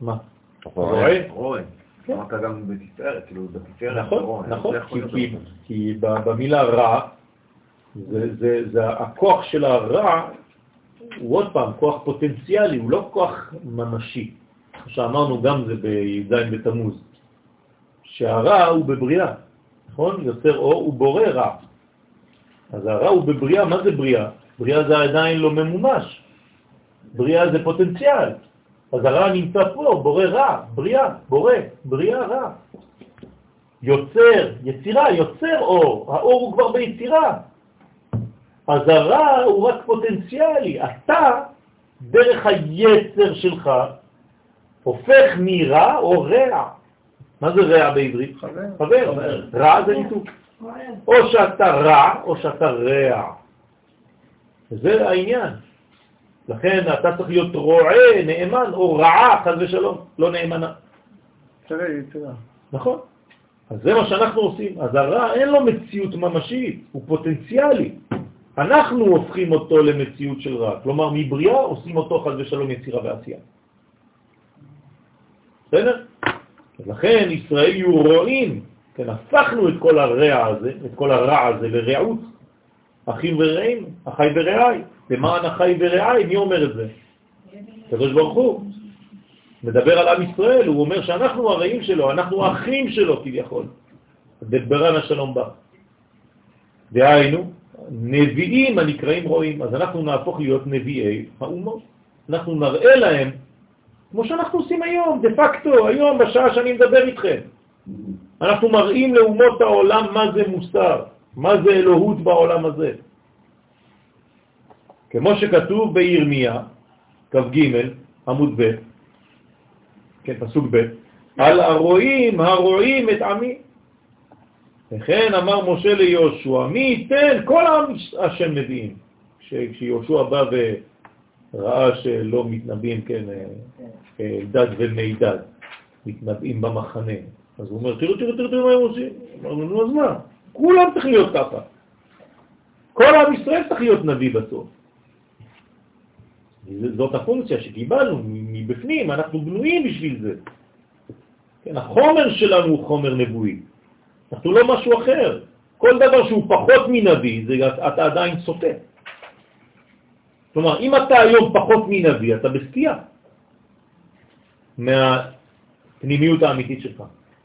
מה? רואה? רואה. כן. אמרת גם בתפארת, כאילו בתפארת. נכון, נכון, כי במילה רע, זה הכוח של הרע הוא עוד פעם כוח פוטנציאלי, הוא לא כוח ממשי. כמו שאמרנו גם זה בי"ז בתמוז, שהרע הוא בבריאה, נכון? יוצר אור הוא בורא רע. אז הרע הוא בבריאה, מה זה בריאה? בריאה זה עדיין לא ממומש. בריאה זה פוטנציאל. אז הרע נמצא פה, בורא רע, בריאה, בורא, בריאה רע. יוצר, יצירה, יוצר אור, האור הוא כבר ביצירה. אז הרע הוא רק פוטנציאלי. אתה, דרך היצר שלך, הופך מרע או רע. מה זה רע בעברית? חבר. חבר. רע זה ניתוק. או שאתה רע או שאתה רע. זה העניין. לכן אתה צריך להיות רועה, נאמן, או רעה, חז ושלום, לא נאמנה. נכון. אז זה מה שאנחנו עושים. אז הרע אין לו מציאות ממשית, הוא פוטנציאלי. אנחנו הופכים אותו למציאות של רע. כלומר, מבריאה עושים אותו חז ושלום יצירה ועשייה. בסדר? לכן ישראל יהיו רואים, כן, הפכנו את כל הרע הזה, את כל הרע הזה לרעות, אחים ורעים, אחי ורעי. למען אחי ורעי, מי אומר את זה? קדוש ברוך הוא. מדבר על עם ישראל, הוא אומר שאנחנו הרעים שלו, אנחנו האחים שלו כביכול. דברן השלום בא. דהיינו, נביאים הנקראים רואים, אז אנחנו נהפוך להיות נביאי האומות. אנחנו נראה להם, כמו שאנחנו עושים היום, דה פקטו, היום בשעה שאני מדבר איתכם. אנחנו מראים לאומות העולם מה זה מוסר, מה זה אלוהות בעולם הזה. כמו שכתוב בירמיה, כ"ג, עמוד ב', כן, פסוק ב', על הרועים הרועים את עמי. וכן אמר משה ליהושע, מי ייתן כל העם השם נביאים. כשיהושע בא וראה שלא מתנבאים, כן, אה, דד ומידד, מתנבאים במחנה, אז הוא אומר, תראו, תראו, תראו מה הם עושים. אמרנו, נו, אז מה? כולם צריכים להיות ככה. כל עם ישראל צריך להיות נביא בסוף. זאת הפונקציה שקיבלנו מבפנים, אנחנו בנויים בשביל זה. כן, החומר שלנו הוא חומר נבואי. אנחנו לא משהו אחר. כל דבר שהוא פחות מנביא, זה, אתה עדיין סוטה. כלומר, אם אתה היום פחות מנביא, אתה בסטייה מהפנימיות האמיתית שלך.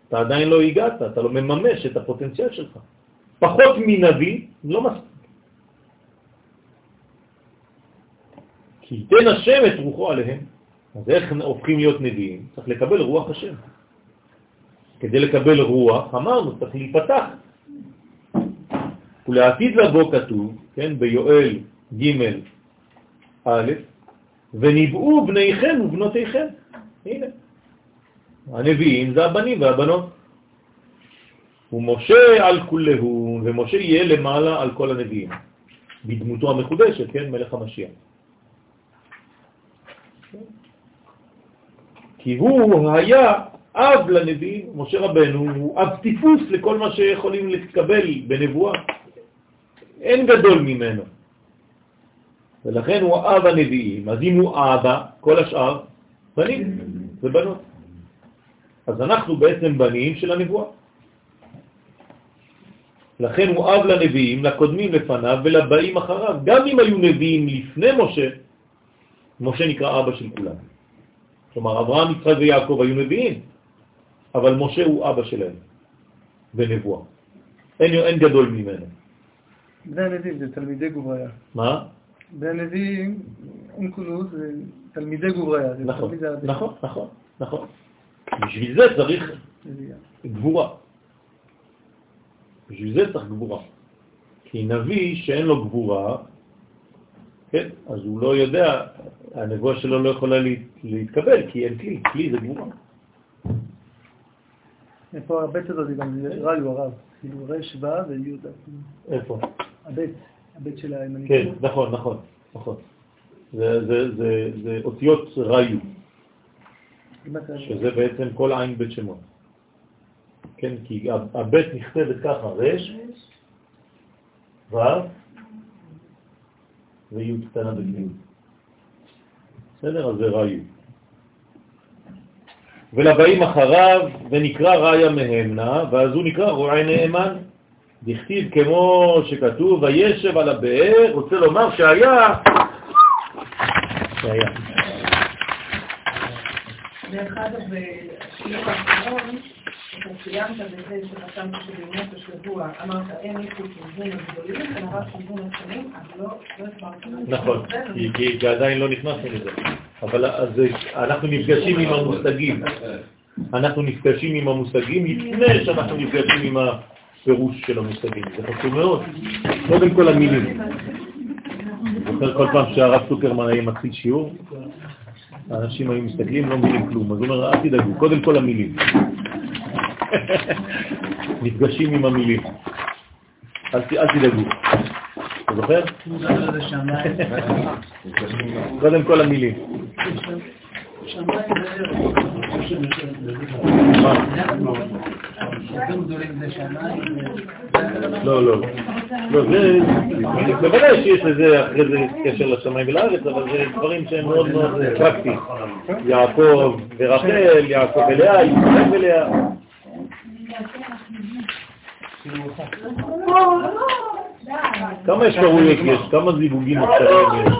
אתה עדיין לא הגעת, אתה לא מממש את הפוטנציאל שלך. פחות מנביא לא מספיק. כי ייתן השם את רוחו עליהם. אז איך הופכים להיות נביאים? צריך לקבל רוח השם. כדי לקבל רוח, אמרנו, צריך להיפתח. ולעתיד לבוא כתוב, כן, ביואל ג' א', וניבאו בניכם ובנותיכם. הנה, הנביאים זה הבנים והבנות. ומשה על כולהו, ומשה יהיה למעלה על כל הנביאים, בדמותו המחודשת, כן, מלך המשיח. כי הוא היה אב לנביאים, משה רבנו הוא אב טיפוס לכל מה שיכולים לקבל בנבואה. אין גדול ממנו. ולכן הוא אב הנביאים. אז אם הוא אבא, כל השאר בנים ובנות. אז אנחנו בעצם בנים של הנבואה. לכן הוא אב לנביאים, לקודמים לפניו ולבאים אחריו. גם אם היו נביאים לפני משה, משה נקרא אבא של כולם. כלומר, אברהם, יצחק ויעקב היו נביאים, אבל משה הוא אבא שלהם בנבואה. אין, אין גדול ממנו. בני הנביאים זה תלמידי גובריה. מה? בני הנביאים, אונקולוס זה תלמידי גובריה. נכון, נכון, נכון, נכון. בשביל זה צריך גבורה. בשביל זה צריך גבורה. כי נביא שאין לו גבורה, כן, אז הוא לא יודע, הנבואה שלו לא יכולה להתקבל, כי אין כלי, כלי זה גבורה. איפה הבית הזאת גם רעיו הרב, כאילו רש ו' וי' איפה? הבית, הבית של הימנית. כן, נכון, נכון, נכון. זה אותיות רעיו, שזה בעצם כל עין בית שמות. כן, כי הבית נכתבת ככה, רש, ו' וי' קטנה בפנים. בסדר? אז זה ראיו. ולבאים אחריו, ונקרא ראיה מהמנה, ואז הוא נקרא רועי נאמן. דכתיב כמו שכתוב, וישב על הבאר, רוצה לומר שהיה, שהיה. דרך אגב, בשיעור האחרון, אתה סיימת בזה שחשמת שבאמת השבוע אמרת אין איכות ארגון הגדולים, אלא רק ארגון הקטנים, אז לא הסברתי. נכון, כי עדיין לא נכנסנו לזה. אבל אנחנו נפגשים עם המושגים. אנחנו נפגשים עם המושגים לפני שאנחנו נפגשים עם הפירוש של המושגים. זה חשוב מאוד. קודם כל המילים. זוכר כל פעם שהרב סוקרמן היה מתחיל שיעור, האנשים היו מסתכלים, לא מבינים כלום. אז הוא אומר, אל תדאגו, קודם כל המילים. נפגשים עם המילים. אל תדאגו. אתה זוכר? קודם כל המילים. לא, לא. לא, זה, בוודאי שיש לזה אחרי זה קשר לשמיים ולארץ, אבל זה דברים שהם מאוד מאוד פרקטיים. יעקב ורחל, יעקב ולאה, ישראל ולאה. כמה אפשרויות יש? כמה זיווגים אפשריים יש?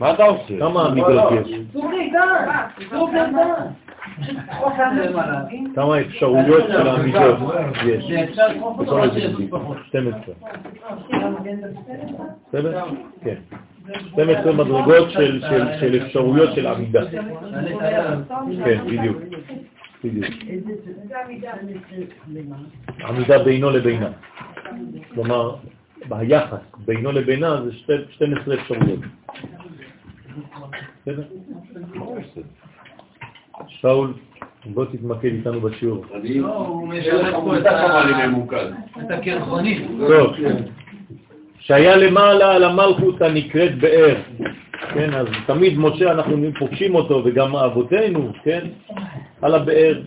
מה אתה עושה? כמה עמידות יש? כמה אפשרויות של העמידות יש? בכל הזיווגים? 12. בסדר? כן. 12 מדרגות של אפשרויות של עמידה. כן, בדיוק. בדיוק. עמידה בינו לבינה. כלומר, ביחס בינו לבינה זה 12 אפשרויות. שאול, בוא תתמקד איתנו בשיעור. אני לא, משלם פה את הקרחונים. טוב. שהיה למעלה על המלכות הנקראת באר. כן, אז תמיד משה אנחנו פוגשים אותו, וגם אבותינו, כן, על הבאר.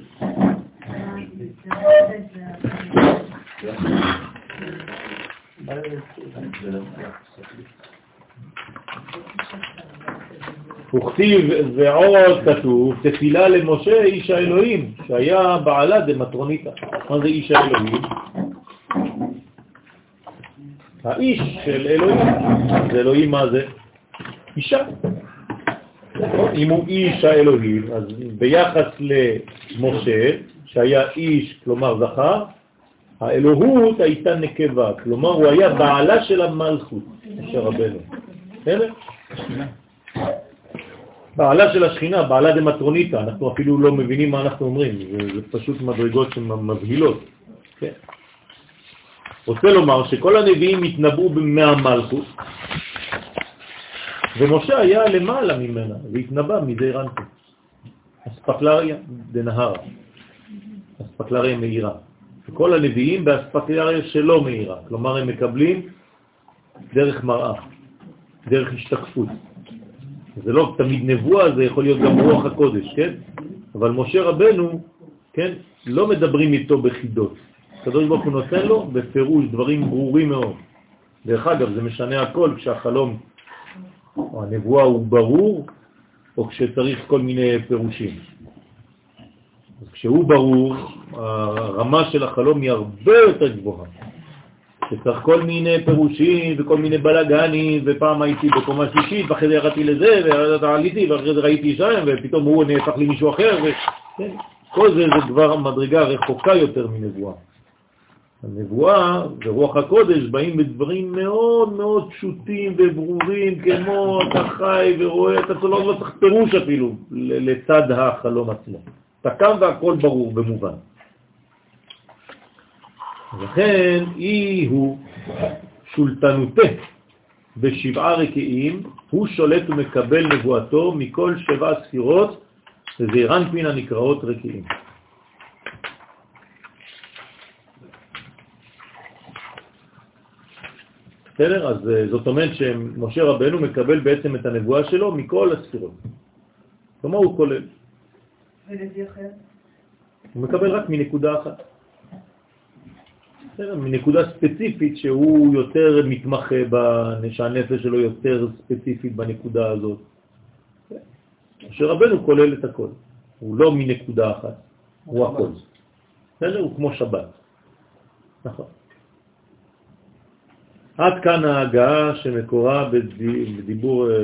וכתיב ועוד כתוב, תפילה למשה איש האלוהים, שהיה בעלה דמטרוניתא. מה זה איש האלוהים? האיש של אלוהים. זה אלוהים מה זה? אישה. אם הוא איש האלוהים, אז ביחס למשה, שהיה איש, כלומר זכר, האלוהות הייתה נקבה, כלומר הוא היה בעלה של המלכות, משה רבנו. בסדר? בעלה של השכינה, בעלה דמטרוניתא, אנחנו אפילו לא מבינים מה אנחנו אומרים, זה, זה פשוט מדרגות שמבהילות. כן. רוצה לומר שכל הנביאים התנבאו מהמלכות, ומשה היה למעלה ממנה, והתנבא מדי רנטו. אספקלריה דנהרה, אספקלריה מאירה. וכל הנביאים באספקלריה שלא מאירה, כלומר הם מקבלים דרך מראה, דרך השתקפות. זה לא תמיד נבואה, זה יכול להיות גם רוח הקודש, כן? אבל משה רבנו, כן, לא מדברים איתו בחידות. הקדוש ברוך הוא נותן לו בפירוש דברים ברורים מאוד. דרך אגב, זה משנה הכל כשהחלום או הנבואה הוא ברור, או כשצריך כל מיני פירושים. אז כשהוא ברור, הרמה של החלום היא הרבה יותר גבוהה. שצריך כל מיני פירושים וכל מיני בלגנים, ופעם הייתי בקומה שלישית, ואחרי זה ירדתי לזה, ועליתי, ואחרי זה ראיתי שם, ופתאום הוא נהפך לי מישהו אחר, ו... כן, זה זה כבר מדרגה רחוקה יותר מנבואה. הנבואה ורוח הקודש באים בדברים מאוד מאוד פשוטים וברורים, כמו אתה חי ורואה, אתה לא, צריך פירוש אפילו לצד החלום עצמו. אתה קם והכל ברור במובן. לכן אי הוא שולטנותה בשבעה רקיעים, הוא שולט ומקבל נבואתו מכל שבע ספירות, וזעירן פין הנקראות רקיעים. בסדר? אז אה, זאת אומרת שמשה רבנו מקבל בעצם את הנבואה שלו מכל הספירות. כלומר הוא כולל. ולפי אחר? הוא מקבל רק מנקודה אחת. בסדר, מנקודה ספציפית שהוא יותר מתמחה, שהנפש שלו יותר ספציפית בנקודה הזאת. משה רבנו כולל את הכל. הוא לא מנקודה אחת, הוא הכל. בסדר? הוא כמו שבת. נכון. עד כאן ההגעה שמקורה בדיבור אה,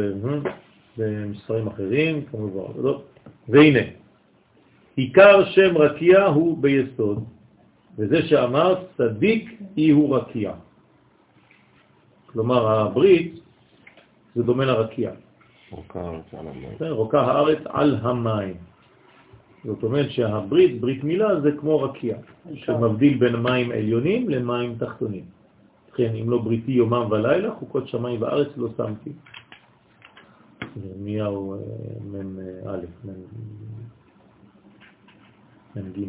במספרים אחרים, כמובן. לא. והנה, עיקר שם רקיע הוא ביסוד, וזה שאמר צדיק אי הוא רקיע. כלומר, הברית זה דומה לרקיע. רוקה הארץ על המים. זאת אומרת שהברית, ברית מילה, זה כמו רקיע, שמבדיל בין מים עליונים למים תחתונים. כן, אם לא בריתי יומם ולילה, חוקות שמיים וארץ לא שמתי. ירמיהו אה, מ"א, מ"ג,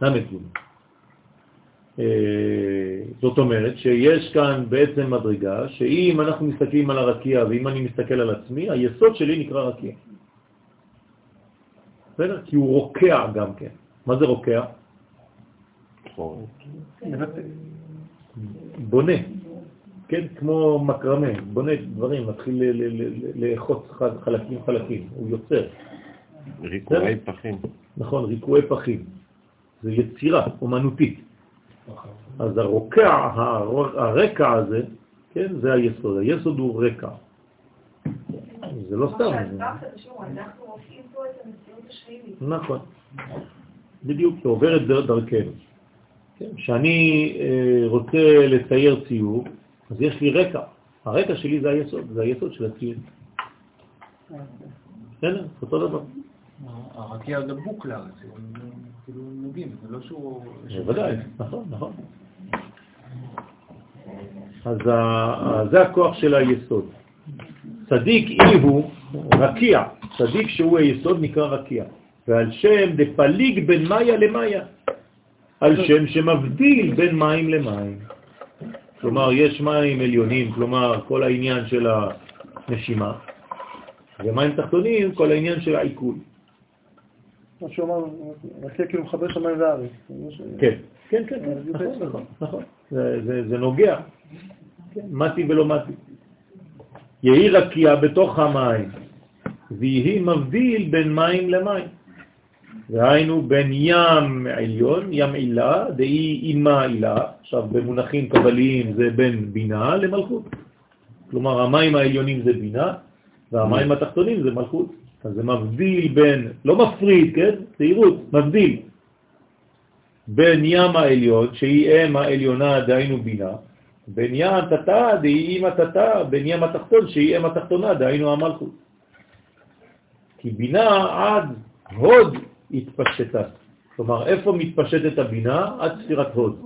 ל"ג. אה, זאת אומרת שיש כאן בעצם מדרגה שאם אנחנו מסתכלים על הרקיע ואם אני מסתכל על עצמי, היסוד שלי נקרא רקיע. בסדר? כי הוא רוקע גם כן. מה זה רוקע? בונה, כן, כמו מקרמה, בונה דברים, מתחיל לאחוץ חלקים חלקים, הוא יוצר. ריקועי פחים. נכון, ריקועי פחים. זה יצירה אומנותית. אז הרוקע, הרקע הזה, כן, זה היסוד. היסוד הוא רקע. זה לא סתם. נכון. בדיוק, זה עובר את דרכנו. כשאני אה, רוצה לצייר ציור, אז יש לי רקע. הרקע שלי זה היסוד, זה היסוד של הציור. בסדר? אותו דבר. הרקיע דבוק לארץ, כאילו נוגעים, זה לא שהוא... בוודאי, נכון, נכון. אז זה הכוח של היסוד. צדיק אי הוא רקיע, צדיק שהוא היסוד נקרא רקיע, ועל שם דפליג בין מאיה למאיה. על שם שמבדיל בין מים למים. כלומר, יש מים עליונים, כלומר, כל העניין של הנשימה, ומים תחתונים, כל העניין של העיכול. מה שהוא אמר, רקיע כאילו מחבר שמיים וארץ. כן, כן, כן, נכון, נכון, נכון. זה נוגע. כן, מתי ולא מתי. יהי רקיע בתוך המים, ויהי מבדיל בין מים למים. והיינו בין ים עליון, ים עילה, דאי אימה עילה, עכשיו במונחים קבליים זה בין בינה למלכות. כלומר המים העליונים זה בינה והמים התחתונים זה מלכות. אז זה מבדיל בין, לא מפריד, כן? זהירות, מבדיל בין ים העליון, שהיא אם העליונה, דהיינו בינה, בין ים תתה, דהי אם התתה, בין ים התחתון, שהיא אם התחתונה, דהיינו המלכות. כי בינה עד הוד התפשטה. כלומר, איפה מתפשטת הבינה? עד ספירת הוד.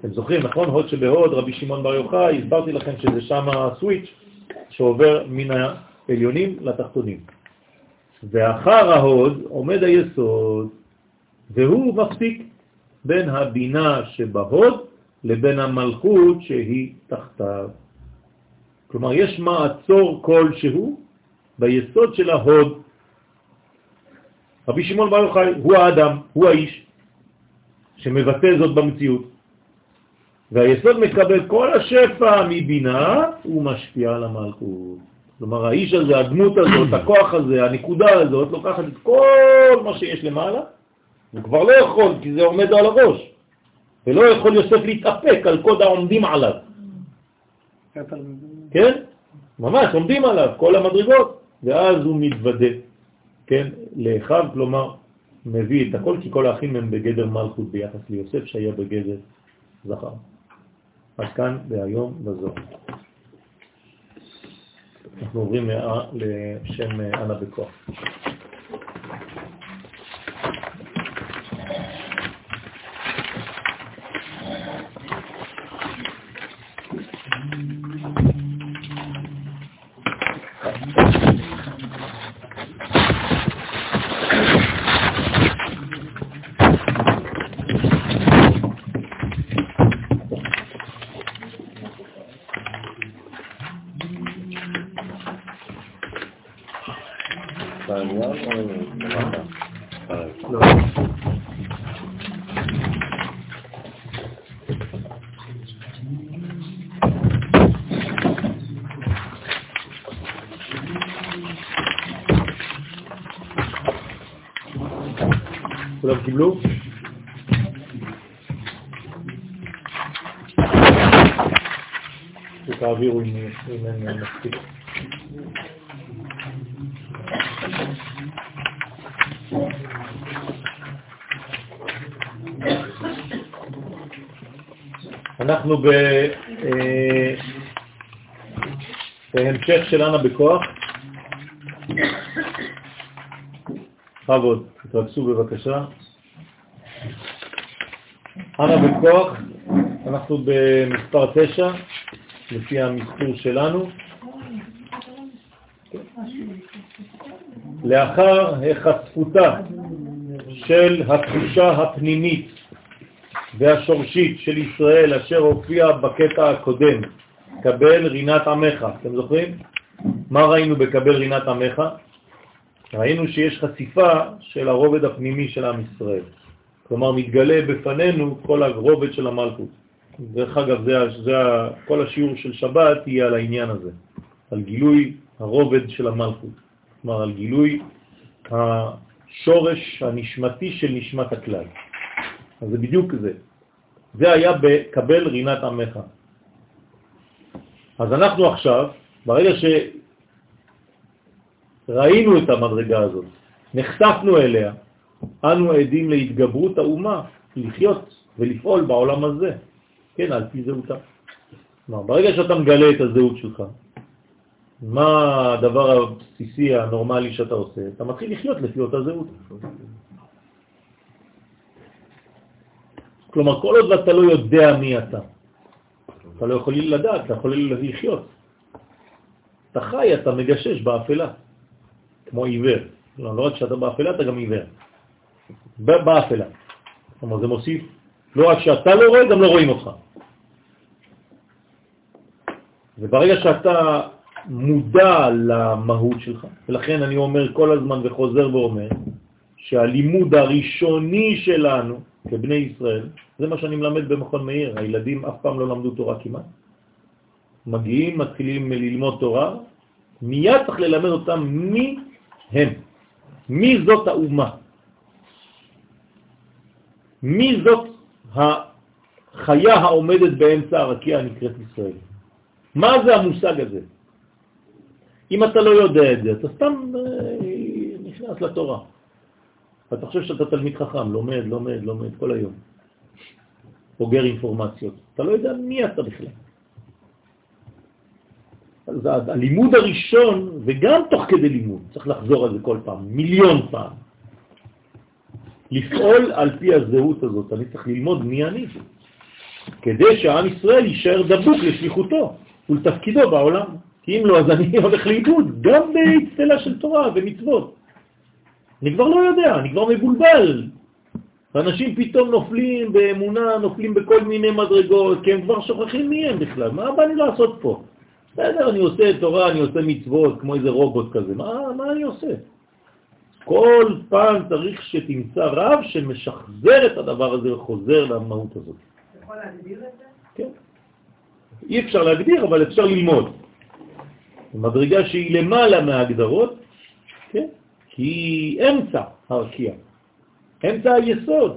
אתם זוכרים, נכון? הוד שבהוד, רבי שמעון בר יוחאי, הסברתי לכם שזה שם הסוויץ' שעובר מן העליונים לתחתונים. ואחר ההוד עומד היסוד, והוא מפסיק בין הבינה שבהוד לבין המלכות שהיא תחתיו. כלומר, יש מעצור כלשהו ביסוד של ההוד. רבי שמעון בר יוחאי הוא האדם, הוא האיש, שמבטא זאת במציאות. והיסוד מקבל כל השפע מבינה, הוא משפיע על המלכות. כלומר, האיש הזה, הדמות הזאת, הכוח הזה, הנקודה הזאת, לוקחת את כל מה שיש למעלה, הוא כבר לא יכול, כי זה עומד על הראש, ולא יכול יוסף להתאפק על קוד העומדים עליו. כן? ממש, עומדים עליו, כל המדרגות, ואז הוא מתוודה, כן, לאחיו, כלומר, מביא את הכל, כי כל האחים הם בגדר מלכות ביחס ליוסף שהיה בגדר זכר. עד כאן והיום בזו. אנחנו עוברים לשם אנה בכוח. תעבירו אם אין מספיק. אנחנו אה, בהמשך של אנה בכוח. בכבוד, תתרכזו בבקשה. אנה בכוח, אנחנו במספר 9. לפי המספור שלנו. לאחר החשפותה של התחושה הפנימית והשורשית של ישראל אשר הופיע בקטע הקודם, קבל רינת עמך. אתם זוכרים? מה ראינו בקבל רינת עמך? ראינו שיש חשיפה של הרובד הפנימי של עם ישראל. כלומר, מתגלה בפנינו כל הרובד של המלכות. דרך אגב, זה, זה, כל השיעור של שבת יהיה על העניין הזה, על גילוי הרובד של המלכות, כלומר על גילוי השורש הנשמתי של נשמת הכלל. אז זה בדיוק זה. זה היה בקבל רינת עמך. אז אנחנו עכשיו, ברגע שראינו את המדרגה הזאת, נחשפנו אליה, אנו עדים להתגברות האומה לחיות ולפעול בעולם הזה. כן, על פי זהותה. כלומר, ברגע שאתה מגלה את הזהות שלך, מה הדבר הבסיסי הנורמלי שאתה עושה? אתה מתחיל לחיות לפי אותה זהות. כלומר, כל עוד אתה לא יודע מי אתה, אתה לא יכול לדעת, אתה יכול לחיות. אתה חי, אתה מגשש באפלה, כמו עיוור. כלומר, לא רק שאתה באפלה, אתה גם עיוור. באפלה. כלומר, זה מוסיף, לא רק שאתה לא רואה, גם לא רואים אותך. וברגע שאתה מודע למהות שלך, ולכן אני אומר כל הזמן וחוזר ואומר, שהלימוד הראשוני שלנו כבני ישראל, זה מה שאני מלמד במכון מאיר, הילדים אף פעם לא למדו תורה כמעט. מגיעים, מתחילים ללמוד תורה, מיד צריך ללמד אותם מי הם, מי זאת האומה, מי זאת החיה העומדת באמצע הרקיע הנקראת ישראל. מה זה המושג הזה? אם אתה לא יודע את זה, אתה סתם אה, נכנס לתורה. אתה חושב שאתה תלמיד חכם, לומד, לומד, לומד כל היום. אוגר אינפורמציות. אתה לא יודע מי אתה בכלל. אז הלימוד הראשון, וגם תוך כדי לימוד, צריך לחזור על זה כל פעם, מיליון פעם. לפעול על פי הזהות הזאת, אני צריך ללמוד מי אני, כדי שעם ישראל יישאר דבוק לשליחותו ולתפקידו בעולם. כי אם לא, אז אני הולך לאיבוד, גם באצטלה של תורה ומצוות. אני כבר לא יודע, אני כבר מבולבל. אנשים פתאום נופלים באמונה, נופלים בכל מיני מדרגות, כי הם כבר שוכחים מי הם בכלל. מה בא לי לעשות פה? בסדר, אני עושה תורה, אני עושה מצוות, כמו איזה רובוט כזה. מה, מה אני עושה? כל פעם צריך שתמצא רב שמשחזר את הדבר הזה וחוזר למהות הזאת. אתה יכול להגדיר את זה? כן. אי אפשר להגדיר, אבל אפשר ללמוד. מדרגה שהיא למעלה מההגדרות, כן? כי היא אמצע הרקיע, אמצע היסוד.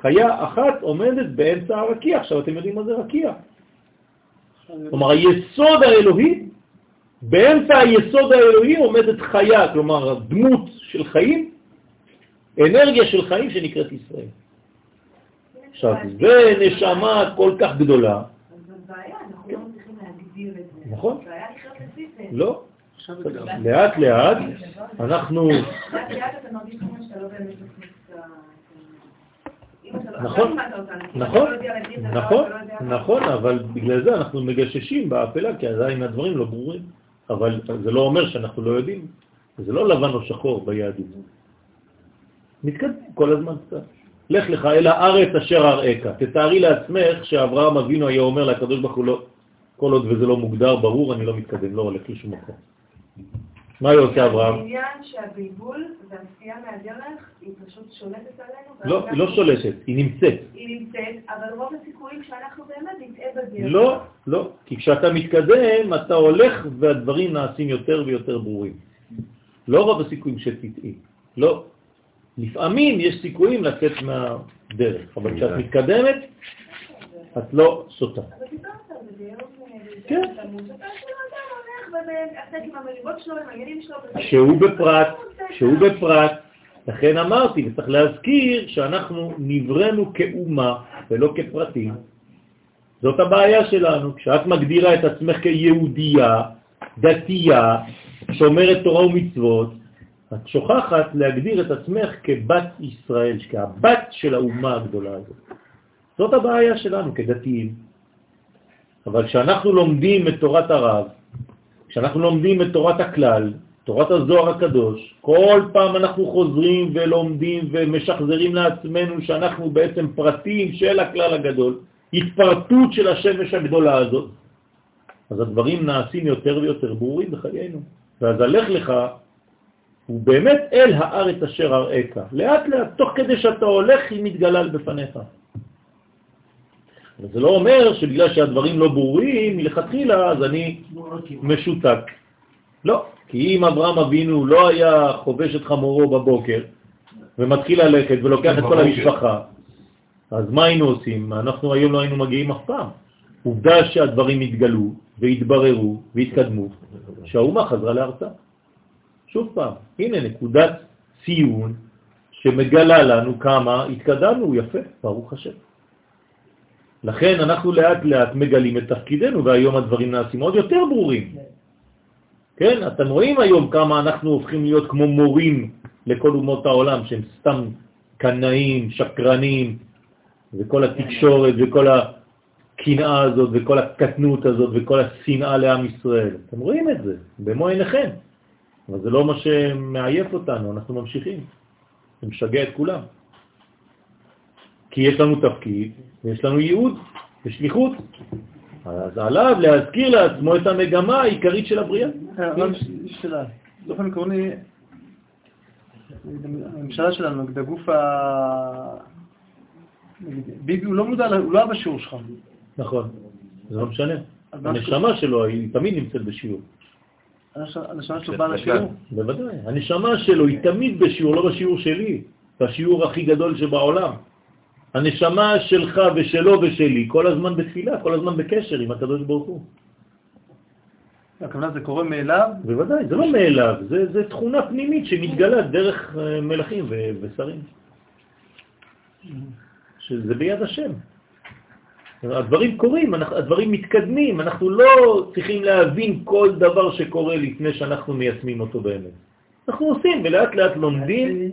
חיה אחת עומדת באמצע הרקיע. עכשיו אתם יודעים מה זה רקיע. כלומר, היסוד האלוהי, באמצע היסוד האלוהי עומדת חיה, כלומר, דמות של חיים, אנרגיה של חיים שנקראת ישראל. עכשיו, זה נשמה כל כך גדולה. אז זו בעיה, אנחנו לא מצליחים להגדיר את זה. נכון. בעיה לחיות לפי זה. לא. לאט לאט אנחנו... לאט לאט אתה מרגיש כמו שאתה באמת מכניס את ה... אם אתה נכון, לא נכון, לא נכון, לא נכון, אבל בגלל זה אנחנו מגששים באפלה, כי עדיין הדברים לא ברורים. אבל זה לא אומר שאנחנו לא יודעים. זה לא לבן או שחור ביהדות. מתקדם כל הזמן קצת. לך לך אל הארץ אשר אראך. תתארי לעצמך שאברהם אבינו היה אומר לקדוש ברוך הוא לא, כל עוד וזה לא מוגדר, ברור, אני לא מתקדם, לא הולך לשום מקום. מה היה עושה אברהם? העניין שהבלבול והסטייה מהדרך היא פשוט שולטת עלינו. לא, היא לא שולטת, היא נמצאת. היא נמצאת, אבל רוב הסיכויים שאנחנו באמת נטעה בדרך. לא, לא, כי כשאתה מתקדם, אתה הולך והדברים נעשים יותר ויותר ברורים. לא רוב הסיכויים שתטעי, לא. לפעמים יש סיכויים לצאת מהדרך, אבל כשאת מתקדמת, את לא סוטה. כן. שהוא בפרט, שהוא בפרט, לכן אמרתי, וצריך להזכיר שאנחנו נבראנו כאומה ולא כפרטים. זאת הבעיה שלנו. כשאת מגדירה את עצמך כיהודייה, דתייה, שומרת תורה ומצוות, את שוכחת להגדיר את עצמך כבת ישראל, כהבת של האומה הגדולה הזאת. זאת הבעיה שלנו כדתיים. אבל כשאנחנו לומדים את תורת הרב, כשאנחנו לומדים את תורת הכלל, תורת הזוהר הקדוש, כל פעם אנחנו חוזרים ולומדים ומשחזרים לעצמנו שאנחנו בעצם פרטים של הכלל הגדול, התפרטות של השמש הגדולה הזאת, אז הדברים נעשים יותר ויותר ברורים בחיינו. ואז הלך לך הוא באמת אל הארץ אשר אראך. לאט לאט, תוך כדי שאתה הולך, היא מתגלה בפניך. אבל זה לא אומר שבגלל שהדברים לא ברורים מלכתחילה, אז אני משותק. לא, כי אם אברהם אבינו לא היה חובש את חמורו בבוקר ומתחיל ללכת ולוקח את כל המשפחה, אז מה היינו עושים? אנחנו היום לא היינו מגיעים אף פעם. עובדה שהדברים התגלו והתבררו והתקדמו, שהאומה חזרה לארצה. שוב פעם, הנה נקודת ציון שמגלה לנו כמה התקדמנו, יפה, ברוך השם. לכן אנחנו לאט לאט מגלים את תפקידנו, והיום הדברים נעשים עוד יותר ברורים. כן, אתם רואים היום כמה אנחנו הופכים להיות כמו מורים לכל אומות העולם, שהם סתם קנאים, שקרנים, וכל התקשורת וכל הקנאה הזאת וכל הקטנות הזאת וכל השנאה לעם ישראל. אתם רואים את זה במו עיניכם. אבל זה לא מה שמעייף אותנו, אנחנו ממשיכים. זה משגע את כולם. כי יש לנו תפקיד, ויש לנו ייעוד ושליחות. אז עליו להזכיר לעצמו את המגמה העיקרית של הבריאה. יש שאלה. באופן עקרוני, הממשלה שלנו, נגיד הגוף ה... ביבי הוא לא מודע, הוא לא היה בשיעור שלך. נכון, זה לא משנה. הנשמה שלו היא תמיד נמצאת בשיעור. הנשמה שלו באה לשיעור. בוודאי. הנשמה שלו היא תמיד בשיעור, לא בשיעור שלי, בשיעור הכי גדול שבעולם. הנשמה שלך ושלו ושלי כל הזמן בתפילה, כל הזמן בקשר עם הקדוש ברוך הוא. הכוונה זה קורה מאליו? בוודאי, זה לא מאליו, זה, זה תכונה פנימית שמתגלה דרך אה, מלכים ושרים. שזה ביד השם. הדברים קורים, הדברים מתקדמים, אנחנו לא צריכים להבין כל דבר שקורה לפני שאנחנו מיישמים אותו באמת. אנחנו עושים ולאט לאט לומדים,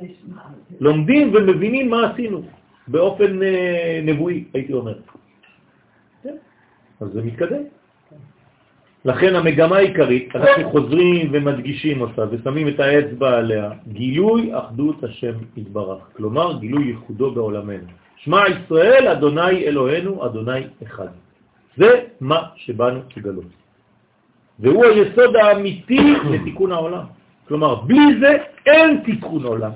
לומדים ומבינים מה עשינו, באופן אה, נבואי, הייתי אומר. כן, אז זה מתקדם. לכן המגמה העיקרית, אנחנו חוזרים ומדגישים אותה ושמים את האצבע עליה, גילוי אחדות השם יתברך, כלומר גילוי ייחודו בעולמנו. שמע ישראל, אדוני אלוהינו, אדוני אחד. זה מה שבאנו לגלות. והוא היסוד האמיתי לתיקון העולם. כלומר, בלי זה אין תיקון עולם.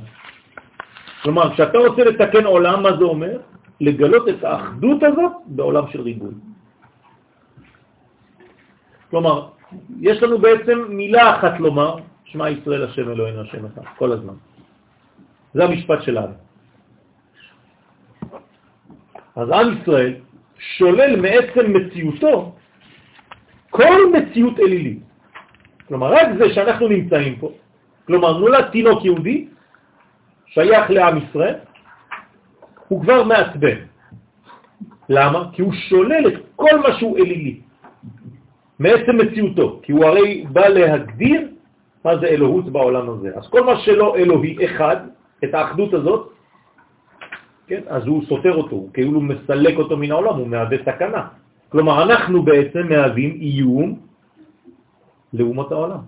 כלומר, כשאתה רוצה לתקן עולם, מה זה אומר? לגלות את האחדות הזאת בעולם של ריבוי. כלומר, יש לנו בעצם מילה אחת לומר, שמע ישראל השם אלוהינו השם אחד, כל הזמן. זה המשפט שלנו. אז עם ישראל שולל מעצם מציאותו כל מציאות אלילית. כלומר, רק זה שאנחנו נמצאים פה, כלומר, נולד תינוק יהודי, שייך לעם ישראל, הוא כבר מעצבן. למה? כי הוא שולל את כל מה שהוא אלילי. מעצם מציאותו, כי הוא הרי בא להגדיר מה זה אלוהות בעולם הזה. אז כל מה שלא אלוהי אחד, את האחדות הזאת, כן, אז הוא סותר אותו, כאילו מסלק אותו מן העולם, הוא מהווה סכנה. כלומר, אנחנו בעצם מהווים איום לאומות העולם.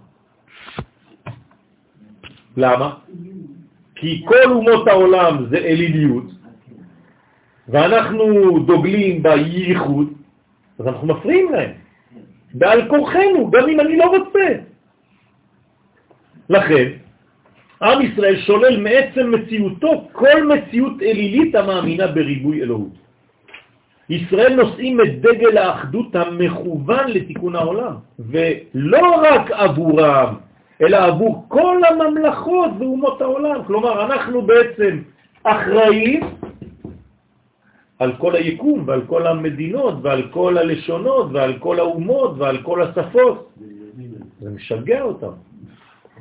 למה? כי כל אומות העולם זה אליליות, ואנחנו דוגלים בייחוד, אז אנחנו מפריעים להם. בעל כורחנו, גם אם אני לא רוצה. לכן, עם ישראל שולל מעצם מציאותו כל מציאות אלילית המאמינה בריבוי אלוהות. ישראל נושאים את דגל האחדות המכוון לתיקון העולם, ולא רק עבורם, אלא עבור כל הממלכות ואומות העולם. כלומר, אנחנו בעצם אחראים על כל היקום ועל כל המדינות ועל כל הלשונות ועל כל האומות ועל כל השפות. זה משגע אותם.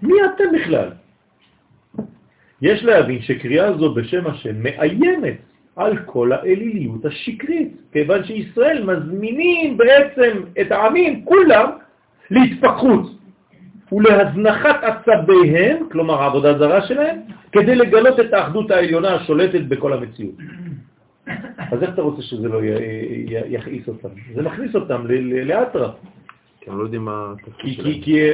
מי אתם בכלל? יש להבין שקריאה זו בשם השם מאיימת על כל האליליות השקרית, כיוון שישראל מזמינים בעצם את העמים כולם להתפקחות ולהזנחת עצביהם, כלומר העבודה זרה שלהם, כדי לגלות את האחדות העליונה השולטת בכל המציאות. אז איך אתה רוצה שזה לא יכעיס אותם? זה מכניס אותם לאטרה. כי הם לא יודעים מה. כי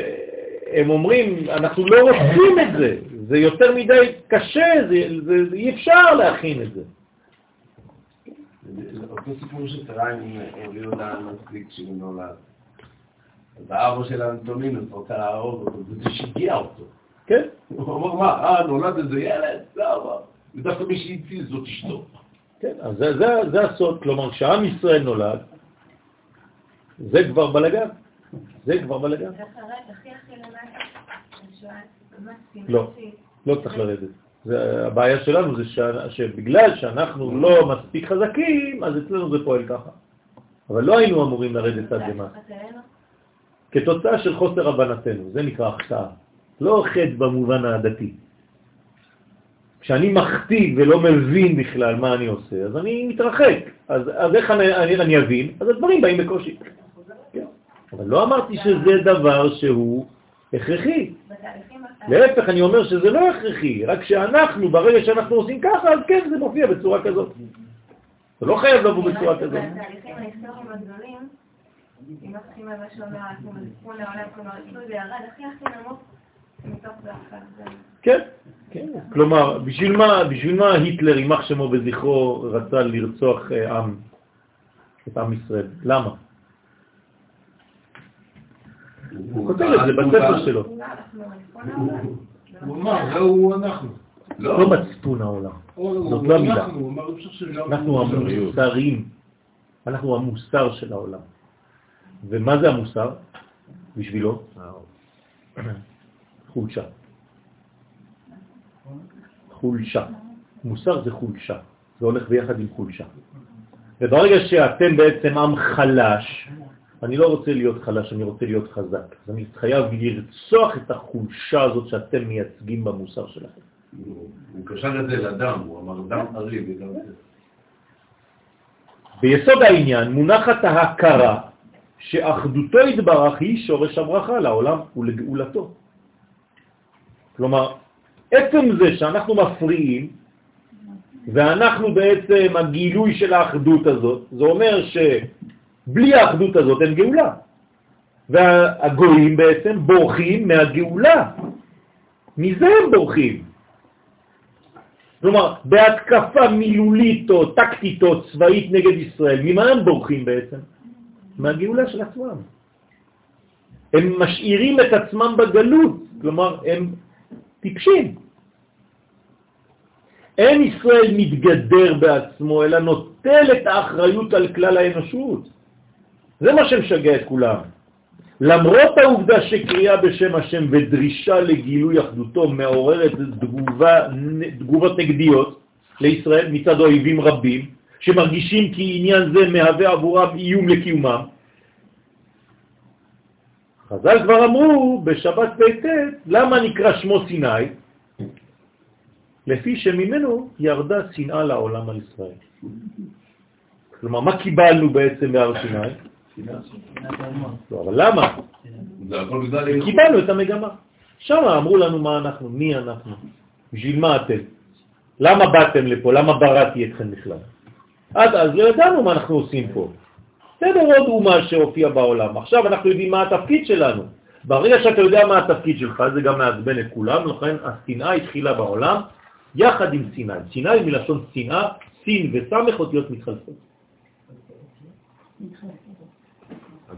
הם אומרים, אנחנו לא רוצים את זה, זה יותר מדי קשה, זה, זה, זה, אי אפשר להכין את זה. אותו סיפור שקרה עם אורי יהודה שהוא נולד. אז האבא של אנטונינוס רוצה להרוג אותו, וזה שיגע אותו. כן. הוא אמר, מה, אה, נולד איזה ילד? לא, ודווקא מי שהציל זאת אשתו. כן, אז זה, זה, זה הסוד, כלומר, כשעם ישראל נולד, זה כבר בלגן. זה כבר בלגן. לא, לא צריך לרדת. הבעיה שלנו זה שבגלל שאנחנו לא מספיק חזקים, אז אצלנו זה פועל ככה. אבל לא היינו אמורים לרדת עד למטה. כתוצאה של חוסר הבנתנו, זה נקרא החטאה. לא חטא במובן הדתי. כשאני מחטיא ולא מבין בכלל מה אני עושה, אז אני מתרחק. אז, אז איך אני, אני, אני אבין? אז הדברים באים בקושי. אבל לא אמרתי שזה דבר שהוא הכרחי. להפך, אני אומר שזה לא הכרחי, רק שאנחנו, ברגע שאנחנו עושים ככה, אז כן, זה מופיע בצורה כזאת. זה לא חייב לבוא בצורה כזאת. בתהליכים ההיסטוריים הגדולים, אם מתחילים על מה שאומר, תיקון לעולם, כלומר, זה ירד הכי הכי נמוך מתוך כן, כן. כלומר, בשביל מה, בשביל מה היטלר, יימח שמו וזכרו, רצה לרצוח אה, עם, את עם ישראל? למה? הוא כותב את זה בספר שלו. הוא אמר, זהו אנחנו. לא מצפון העולם, זאת לא מילה. אנחנו המוסרים, אנחנו המוסר של העולם. ומה זה המוסר? בשבילו? חולשה. חולשה. מוסר זה חולשה, זה הולך ביחד עם חולשה. וברגע שאתם בעצם עם חלש, אני לא רוצה להיות חלש, אני רוצה להיות חזק. אז אני חייב לרצוח את החולשה הזאת שאתם מייצגים במוסר שלכם. הוא קשר את זה לדם, הוא אמר דם ארי זה. ביסוד העניין מונחת ההכרה שאחדותו יתברך היא שורש הברכה לעולם ולגאולתו. כלומר, עצם זה שאנחנו מפריעים ואנחנו בעצם הגילוי של האחדות הזאת, זה אומר שבלי האחדות הזאת אין גאולה. והגויים בעצם בורחים מהגאולה. מזה הם בורחים. כלומר, בהתקפה מילולית או טקטית או צבאית נגד ישראל, ממה הם בורחים בעצם? מהגאולה של עצמם. הם משאירים את עצמם בגלות, כלומר, הם טיפשים. אין ישראל מתגדר בעצמו, אלא נוטל את האחריות על כלל האנושות. זה מה שמשגע את כולם. למרות העובדה שקריאה בשם השם ודרישה לגילוי אחדותו מעוררת תגובה, תגובות נגדיות לישראל מצד אויבים רבים, שמרגישים כי עניין זה מהווה עבורם איום לקיומם. חז"ל כבר אמרו בשבת פ"ט, למה נקרא שמו סיני? לפי שממנו ירדה שנאה לעולם על ישראל. כלומר, מה קיבלנו בעצם בהר סיני? לא, אבל למה? קיבלנו את המגמה. שם אמרו לנו מה אנחנו, מי אנחנו, בשביל מה אתם, למה באתם לפה, למה בראתי אתכם בכלל. עד אז לא ידענו מה אנחנו עושים פה. בסדר, עוד אומה שהופיע בעולם. עכשיו אנחנו יודעים מה התפקיד שלנו. ברגע שאתה יודע מה התפקיד שלך, זה גם מעצבן את כולם, לכן השנאה התחילה בעולם יחד עם סיני. סיני מלשון שנאה, סין וסמך אותיות מתחלפות.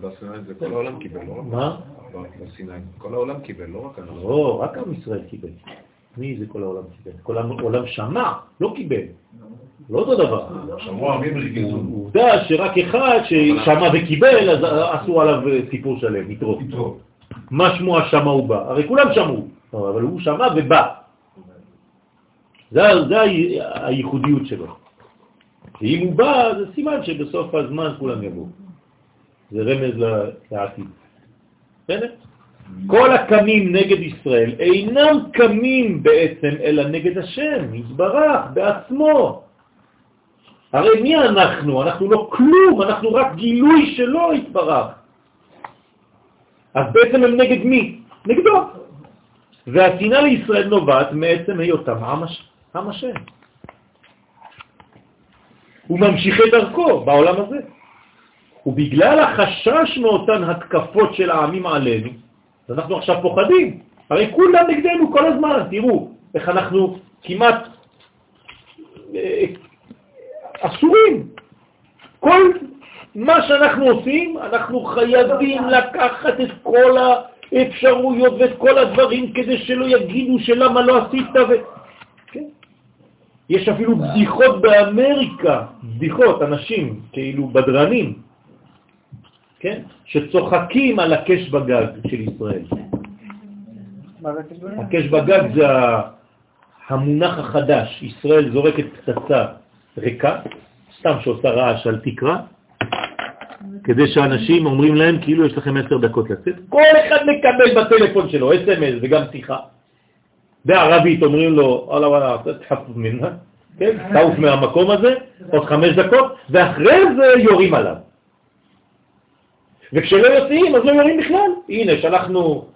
בסיני זה כל העולם קיבל, לא רק... מה? בסיני. כל העולם קיבל, לא רק אנחנו. לא, רק עם ישראל קיבל. מי זה כל העולם קיבל? כל העולם שמע, לא קיבל. לא אותו דבר. שמעו עמים ריכזו. עובדה שרק אחד ששמע וקיבל, אז עשו עליו סיפור שלם, יתרו. מה שמו השמע הוא בא? הרי כולם שמעו, אבל הוא שמע ובא. זה, זה הייחודיות שלו. ואם הוא בא, זה סימן שבסוף הזמן כולם יבואו. זה רמז לעתיד. בסדר? כל הקמים נגד ישראל אינם קמים בעצם אלא נגד השם, יתברך בעצמו. הרי מי אנחנו? אנחנו לא כלום, אנחנו רק גילוי שלו יתברך. אז בעצם הם נגד מי? נגדו. והשנאה לישראל נובעת מעצם היותם עם השם. הוא דרכו בעולם הזה. ובגלל החשש מאותן התקפות של העמים עלינו, אנחנו עכשיו פוחדים. הרי כולם נגדנו כל הזמן, תראו איך אנחנו כמעט אה, אסורים. כל מה שאנחנו עושים, אנחנו חייבים לקחת את כל האפשרויות ואת כל הדברים כדי שלא יגידו שלמה לא עשית ו... כן? יש אפילו בדיחות באמריקה, בדיחות, אנשים כאילו בדרנים, כן? שצוחקים על הקש בגג של ישראל. הקש בגג זה המונח החדש, ישראל זורקת פצצה ריקה, סתם שעושה רעש על תקרה, כדי שאנשים אומרים להם כאילו יש לכם עשר דקות לצאת. כל אחד מקבל בטלפון שלו אס.אם.אס וגם שיחה. בערבית אומרים לו, אללה וואלה, תחפף ממנה, כן, תעוף מהמקום הזה, עוד חמש דקות, ואחרי זה יורים עליו. וכשלא יוצאים, אז לא יורים בכלל. הנה, שלחנו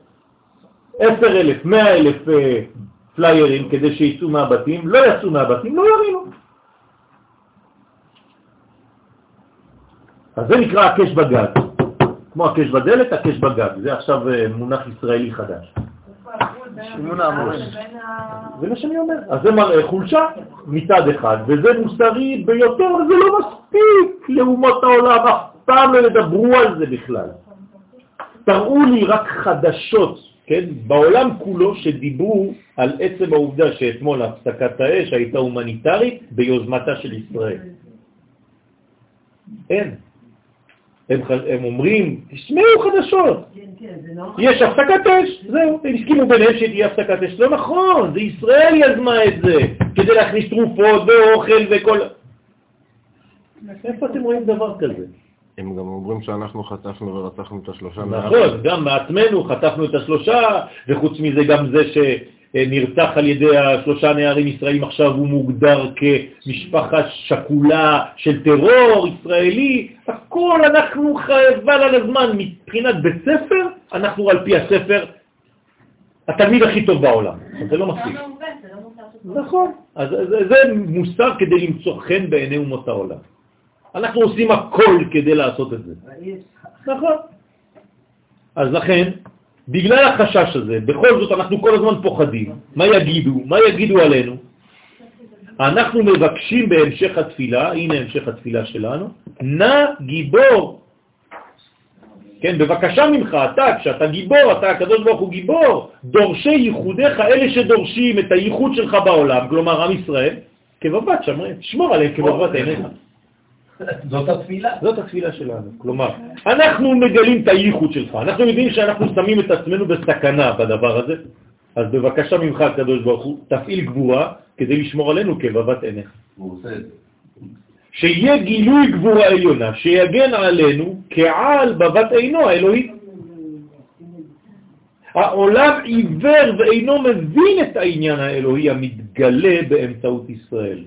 עשר אלף, מאה אלף אה, פליירים כדי שיצאו מהבתים, לא יצאו מהבתים, לא ירינו. אז זה נקרא הקש בגג. כמו הקש בדלת, הקש בגג. זה עכשיו אה, מונח ישראלי חדש. זה מה שאני אומר. אז זה מראה חולשה מצד אחד, וזה מוסרי ביותר, וזה לא מספיק לאומות העולם, אף פעם לא ידברו על זה בכלל. תראו לי רק חדשות, כן, בעולם כולו שדיברו על עצם העובדה שאתמול הפסקת האש הייתה הומניטרית ביוזמתה של ישראל. אין. הם, הם אומרים, תשמעו חדשות, יש הפסקת אש, זהו, הם הסכימו ביניהם שתהיה הפסקת אש, לא נכון, זה ישראל יזמה את זה, כדי להכניס תרופות ואוכל וכל... איפה אתם רואים דבר כזה? הם גם אומרים שאנחנו חטפנו ורצחנו את השלושה נכון, גם מעצמנו חטפנו את השלושה, וחוץ מזה גם זה שנרצח על ידי השלושה נערים ישראלים עכשיו הוא מוגדר כמשפחה שקולה של טרור ישראלי, הכל אנחנו חייבל על הזמן, מבחינת בית ספר, אנחנו על פי הספר התלמיד הכי טוב בעולם, זה לא מספיק. נכון, אז זה, זה מוסר כדי למצוא חן בעיני אומות העולם. אנחנו עושים הכל כדי לעשות את זה. נכון. אז לכן, בגלל החשש הזה, בכל זאת אנחנו כל הזמן פוחדים, מה יגידו, מה יגידו עלינו? אנחנו מבקשים בהמשך התפילה, הנה המשך התפילה שלנו, נא גיבור. כן, בבקשה ממך, אתה, כשאתה גיבור, אתה הקדוש ברוך הוא גיבור, דורשי ייחודיך, אלה שדורשים את הייחוד שלך בעולם, כלומר עם ישראל, כבבת שמור עליהם כבבת עיניך. זאת התפילה. זאת התפילה שלנו. כלומר, אנחנו מגלים את הייחוד שלך, אנחנו יודעים שאנחנו שמים את עצמנו בסכנה בדבר הזה, אז בבקשה ממך, הקדוש ברוך הוא, תפעיל גבורה כדי לשמור עלינו כבבת עיניך. הוא עושה את זה. שיהיה גילוי גבורה עליונה, שיגן עלינו כעל בבת עינו האלוהית. העולם עיוור ואינו מבין את העניין האלוהי המתגלה באמצעות ישראל.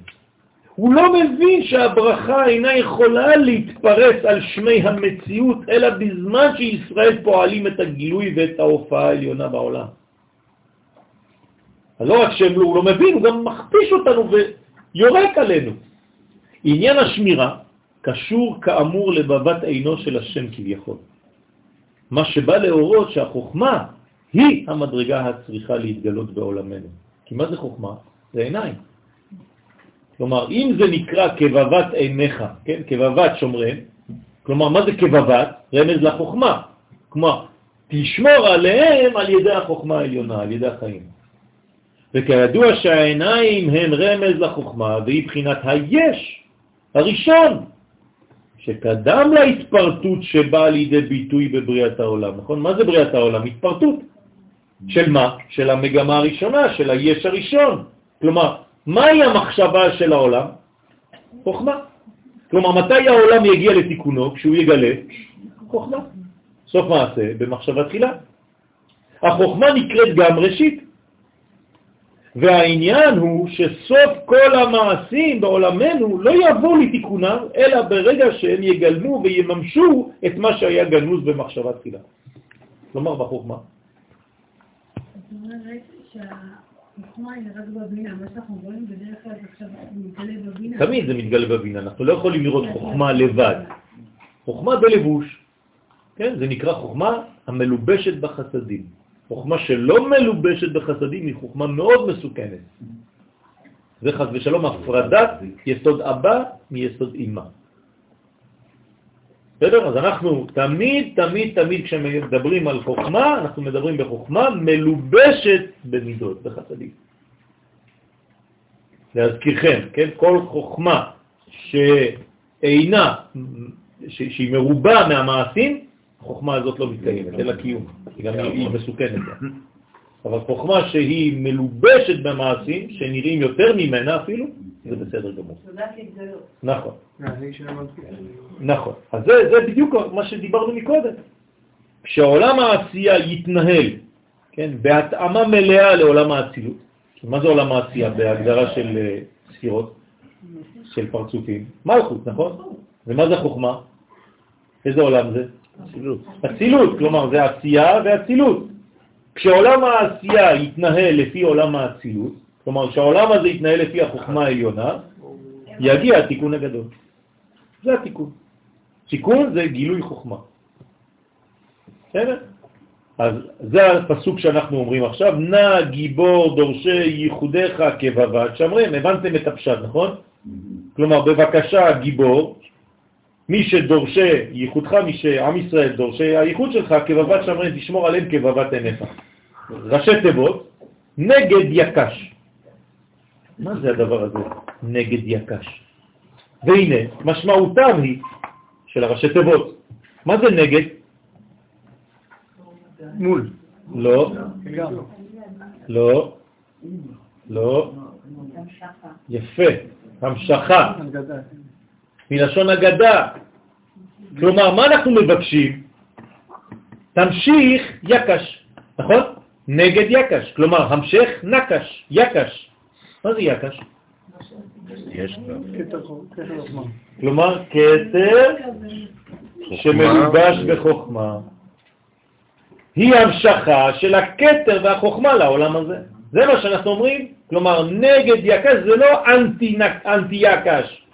הוא לא מבין שהברכה אינה יכולה להתפרס על שמי המציאות, אלא בזמן שישראל פועלים את הגילוי ואת ההופעה העליונה בעולם. אז לא רק שהוא לא, לא מבין, הוא גם מכפיש אותנו ויורק עלינו. עניין השמירה קשור כאמור לבבת עינו של השם כביכול. מה שבא להורות שהחוכמה היא המדרגה הצריכה להתגלות בעולמנו. כי מה זה חוכמה? זה עיניים. כלומר, אם זה נקרא כבבת עיניך, כן, כבבת שומרן, כלומר, מה זה כבבת? רמז לחוכמה. כלומר, תשמור עליהם על ידי החוכמה העליונה, על ידי החיים. וכידוע שהעיניים הן רמז לחוכמה, והיא בחינת היש הראשון, שקדם להתפרטות שבאה לידי ביטוי בבריאת העולם, נכון? מה זה בריאת העולם? התפרטות. של מה? של המגמה הראשונה, של היש הראשון. כלומר, מהי המחשבה של העולם? חוכמה. כלומר, מתי העולם יגיע לתיקונו? כשהוא יגלה חוכמה. סוף מעשה במחשבה תחילה. החוכמה נקראת גם ראשית. והעניין הוא שסוף כל המעשים בעולמנו לא יבואו לתיקונם, אלא ברגע שהם יגלמו ויממשו את מה שהיה גנוז במחשבה תחילה. כלומר, בחוכמה. זאת אומרת תמיד זה מתגלה בבינה, אנחנו לא יכולים לראות חוכמה לבד. חוכמה בלבוש, כן? זה נקרא חוכמה המלובשת בחסדים. חוכמה שלא מלובשת בחסדים היא חוכמה מאוד מסוכנת. זה חס ושלום הפרדת יסוד אבא מיסוד אמא. בסדר? אז אנחנו תמיד, תמיד, תמיד כשמדברים על חוכמה, אנחנו מדברים בחוכמה מלובשת במידות, בחסדים. להזכירכם, כן? כל חוכמה שאינה, שהיא מרובה מהמעשים, החוכמה הזאת לא מתקיימת, אלא קיום. היא גם היא מסוכנת. אבל חוכמה שהיא מלובשת במעשים, שנראים יותר ממנה אפילו, זה בסדר גמור. נכון. נכון. אז זה, זה בדיוק מה שדיברנו מקודם. כשעולם העשייה יתנהל, כן, בהתאמה מלאה לעולם האצילות, מה זה עולם העשייה בהגדרה של אה, ספירות, של פרצופים? מלכות, נכון? ומה זה חוכמה? איזה עולם זה? אצילות. אצילות, כלומר זה עשייה ואצילות. כשעולם העשייה יתנהל לפי עולם האצילות, כלומר שהעולם הזה יתנהל לפי החוכמה העליונה, יגיע התיקון הגדול. זה התיקון. תיקון זה גילוי חוכמה. בסדר? אז זה הפסוק שאנחנו אומרים עכשיו, נא גיבור דורשי ייחודיך כבבת שמרים, הבנתם את הפשט, נכון? כלומר, בבקשה גיבור, מי שדורשי ייחודך, מי שעם ישראל דורשי הייחוד שלך, כבבת שמרים, תשמור עליהם כבבת עיניך. ראשי תיבות, נגד יקש. מה זה הדבר הזה, נגד יקש? והנה, משמעותם היא, של הראשי תיבות, מה זה נגד? מול. לא. לא. לא. יפה. המשכה. מלשון אגדה. כלומר, מה אנחנו מבקשים? תמשיך יקש, נכון? נגד יקש, כלומר, המשך נקש, יקש. מה זה יקש? יש כלומר, כתר שמלובש בחוכמה. היא המשכה של הכתר והחוכמה לעולם הזה. זה מה שאנחנו אומרים. כלומר, נגד יקש זה לא אנטי, יקש.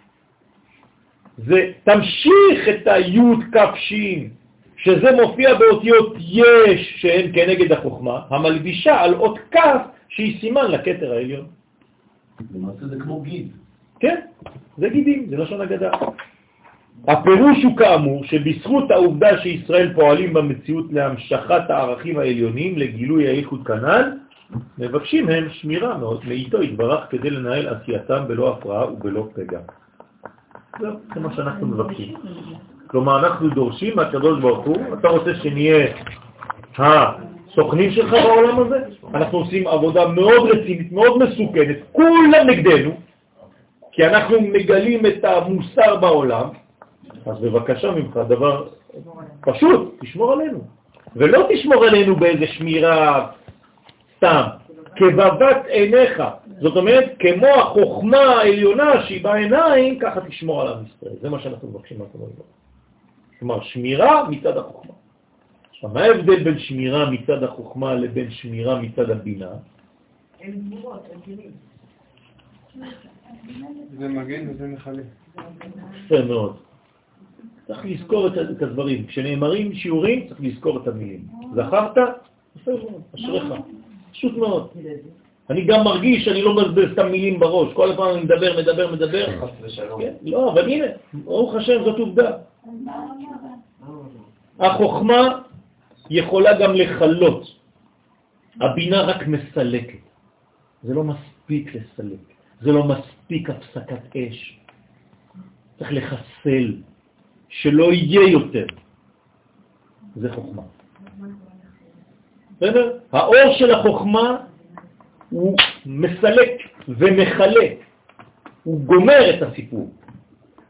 זה תמשיך את היוד כפשים, שזה מופיע באותיות יש שהן כנגד החוכמה, המלבישה על אות כף שהיא סימן לכתר העליון. למעשה זה כמו גיד. כן, זה גידים, זה לשון אגדה. הפירוש הוא כאמור שבזכות העובדה שישראל פועלים במציאות להמשכת הערכים העליונים לגילוי האיכות כנ"ל, מבקשים הם שמירה מאוד מאיתו יתברך כדי לנהל עשייתם בלא הפרעה ובלא פגע. זהו, זה מה שאנחנו מבקשים. כלומר, אנחנו דורשים מהקדוש ברוך הוא, אתה רוצה שנהיה הסוכנים שלך בעולם הזה? אנחנו עושים עבודה מאוד רצינית, מאוד מסוכנת, כולם נגדנו, כי אנחנו מגלים את המוסר בעולם, אז בבקשה ממך, דבר פשוט, תשמור עלינו. ולא תשמור עלינו באיזה שמירה סתם, כבבת עיניך. זאת אומרת, כמו החוכמה העליונה שהיא בעיניים, ככה תשמור על עם ישראל. זה מה שאנחנו מבקשים מהקדוש ברוך כלומר, שמירה מצד החוכמה. עכשיו, מה ההבדל בין שמירה מצד החוכמה לבין שמירה מצד הבינה? אין גבורות, אין כלים. זה מגן וזה מחלה. יפה מאוד. צריך לזכור את את הדברים. כשנאמרים שיעורים, צריך לזכור את המילים. זכרת? יפה מאוד, אשריך. פשוט מאוד. אני גם מרגיש שאני לא מבזבז סתם מילים בראש. כל הזמן אני מדבר, מדבר, מדבר. כן, לא, אבל הנה, ברוך השם, זאת עובדה. החוכמה יכולה גם לחלות. הבינה רק מסלקת. זה לא מספיק לסלק. זה לא מספיק הפסקת אש. צריך לחסל, שלא יהיה יותר. זה חוכמה. בסדר? האור של החוכמה הוא מסלק ומחלק, הוא גומר את הסיפור.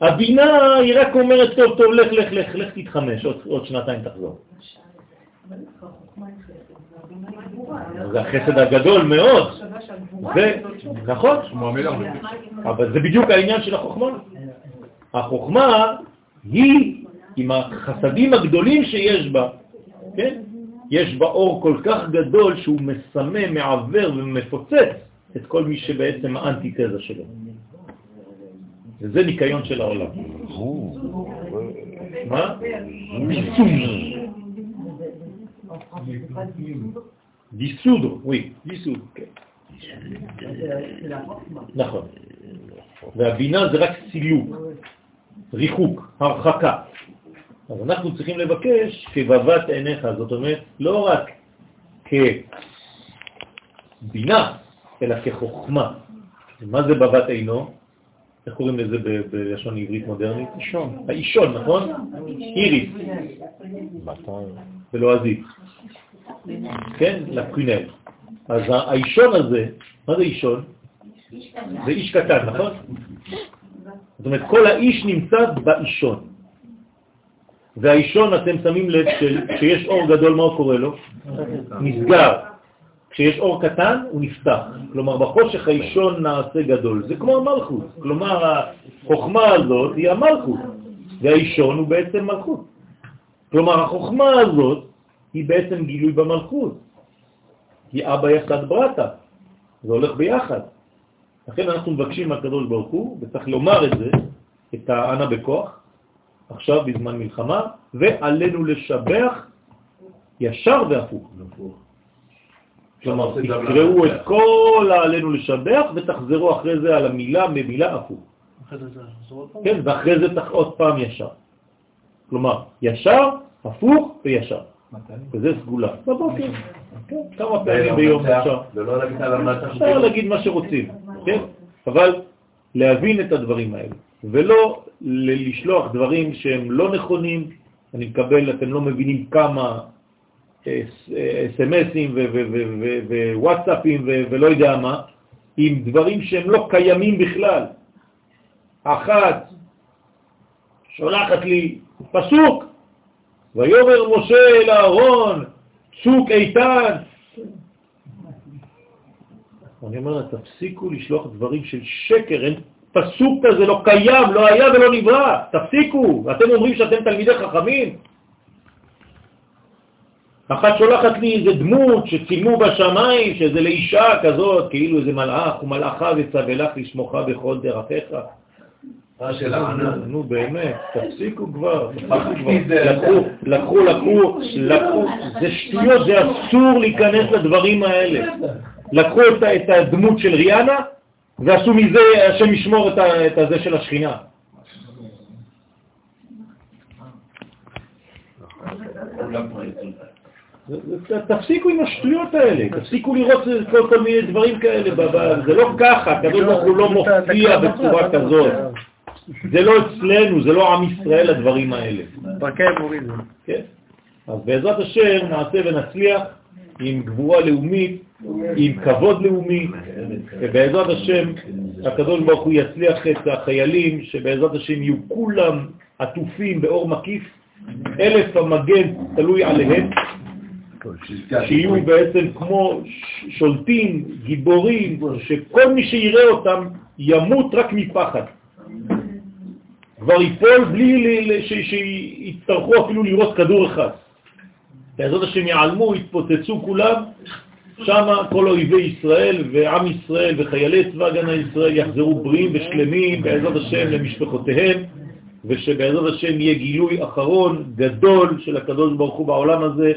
הבינה היא רק אומרת, טוב, טוב, לך, לך, לך, לך תתחמש, עוד, עוד שנתיים תחזור. זה החסד הגדול מאוד. זה, נכון, אבל זה בדיוק העניין של החוכמה. החוכמה היא עם החסדים הגדולים שיש בה, כן? יש בה אור כל כך גדול שהוא מסמא, מעבר ומפוצץ את כל מי שבעצם האנטיתזה שלו. וזה ניקיון של העולם. מה? דיסוד. דיסוד, וואי, דיסוד, כן. נכון. והבינה זה רק סילוק, ריחוק, הרחקה. אז אנחנו צריכים לבקש כבבת עיניך, זאת אומרת, לא רק כבינה, אלא כחוכמה. מה זה בבת עינו? איך קוראים לזה בלשון עברית מודרנית? אישון. האישון, נכון? איריס. בלועזית. כן? לפרינל. אז האישון הזה, מה זה אישון? זה איש קטן, נכון? זאת אומרת, כל האיש נמצא באישון. והאישון, אתם שמים לב כשיש אור גדול, מה הוא קורא לו? נסגר. כשיש אור קטן, הוא נפתח. כלומר, בחושך האישון נעשה גדול. זה כמו המלכות. כלומר, החוכמה הזאת היא המלכות, והאישון הוא בעצם מלכות. כלומר, החוכמה הזאת היא בעצם גילוי במלכות. כי אבא יחד ברטה. זה הולך ביחד. לכן אנחנו מבקשים מהקדוש ברוך הוא, וצריך לומר את זה, את האנה בכוח, עכשיו בזמן מלחמה, ועלינו לשבח ישר והפוך. כלומר, תקראו את כל העלינו לשבח ותחזרו אחרי זה על המילה ממילה הפוך. כן, ואחרי זה עוד פעם ישר. כלומר, ישר, הפוך וישר. וזה סגולה. בבוקר. כן, כמה פעמים ביום אפשר. אפשר להגיד מה שרוצים, כן? אבל להבין את הדברים האלה. ולא לשלוח דברים שהם לא נכונים, אני מקבל, אתם לא מבינים כמה אס.אם.אסים ווואטסאפים ולא יודע מה, עם דברים שהם לא קיימים בכלל. אחת שולחת לי פסוק. ויאמר משה אל אהרון, צוק איתן. אני אומר לה, תפסיקו לשלוח דברים של שקר, אין פסוק כזה, לא קיים, לא היה ולא נברא, תפסיקו. אתם אומרים שאתם תלמידי חכמים? אחת שולחת לי איזה דמות שצילמו בשמיים, שזה לאישה כזאת, כאילו איזה מלאך, ומלאכה וצווה לך לשמוך בכל דרכיך. נו באמת, תפסיקו כבר, תפסיקו כבר. לקחו, לקחו, לקחו, לקחו, זה שטויות, זה אסור להיכנס לדברים האלה. לקחו את הדמות של ריאנה ועשו מזה, השם ישמור את הזה של השכינה. תפסיקו עם השטויות האלה, תפסיקו לראות כל, מיני דברים כאלה, זה לא ככה, הקדוש ברוך הוא לא מופיע בצורה כזאת, זה לא אצלנו, זה לא עם ישראל הדברים האלה. פרקי המורים. כן? אז בעזרת השם נעשה ונצליח עם גבורה לאומית, עם כבוד לאומי, ובעזרת השם הקדוש ברוך הוא יצליח את החיילים, שבעזרת השם יהיו כולם עטופים באור מקיף, אלף המגן תלוי עליהם, שיהיו בעצם כמו שולטים, גיבורים, שכל מי שיראה אותם ימות רק מפחד. כבר ייפול בלי שיצטרכו אפילו לראות כדור אחד. בעזרת השם יעלמו, יתפוצצו כולם, שם כל אויבי ישראל ועם ישראל וחיילי צבא הגנה ישראל יחזרו בריאים ושלמים בעזרת השם למשפחותיהם, ושבעזרת השם יהיה גילוי אחרון גדול של הקדוש ברוך הוא בעולם הזה,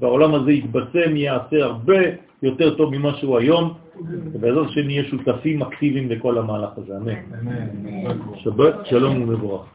והעולם הזה יתבשם, יעשה הרבה יותר טוב ממה שהוא היום, ובעזרת השם נהיה שותפים אקטיביים לכל המהלך הזה. אמן. שבת שלום ומבורך.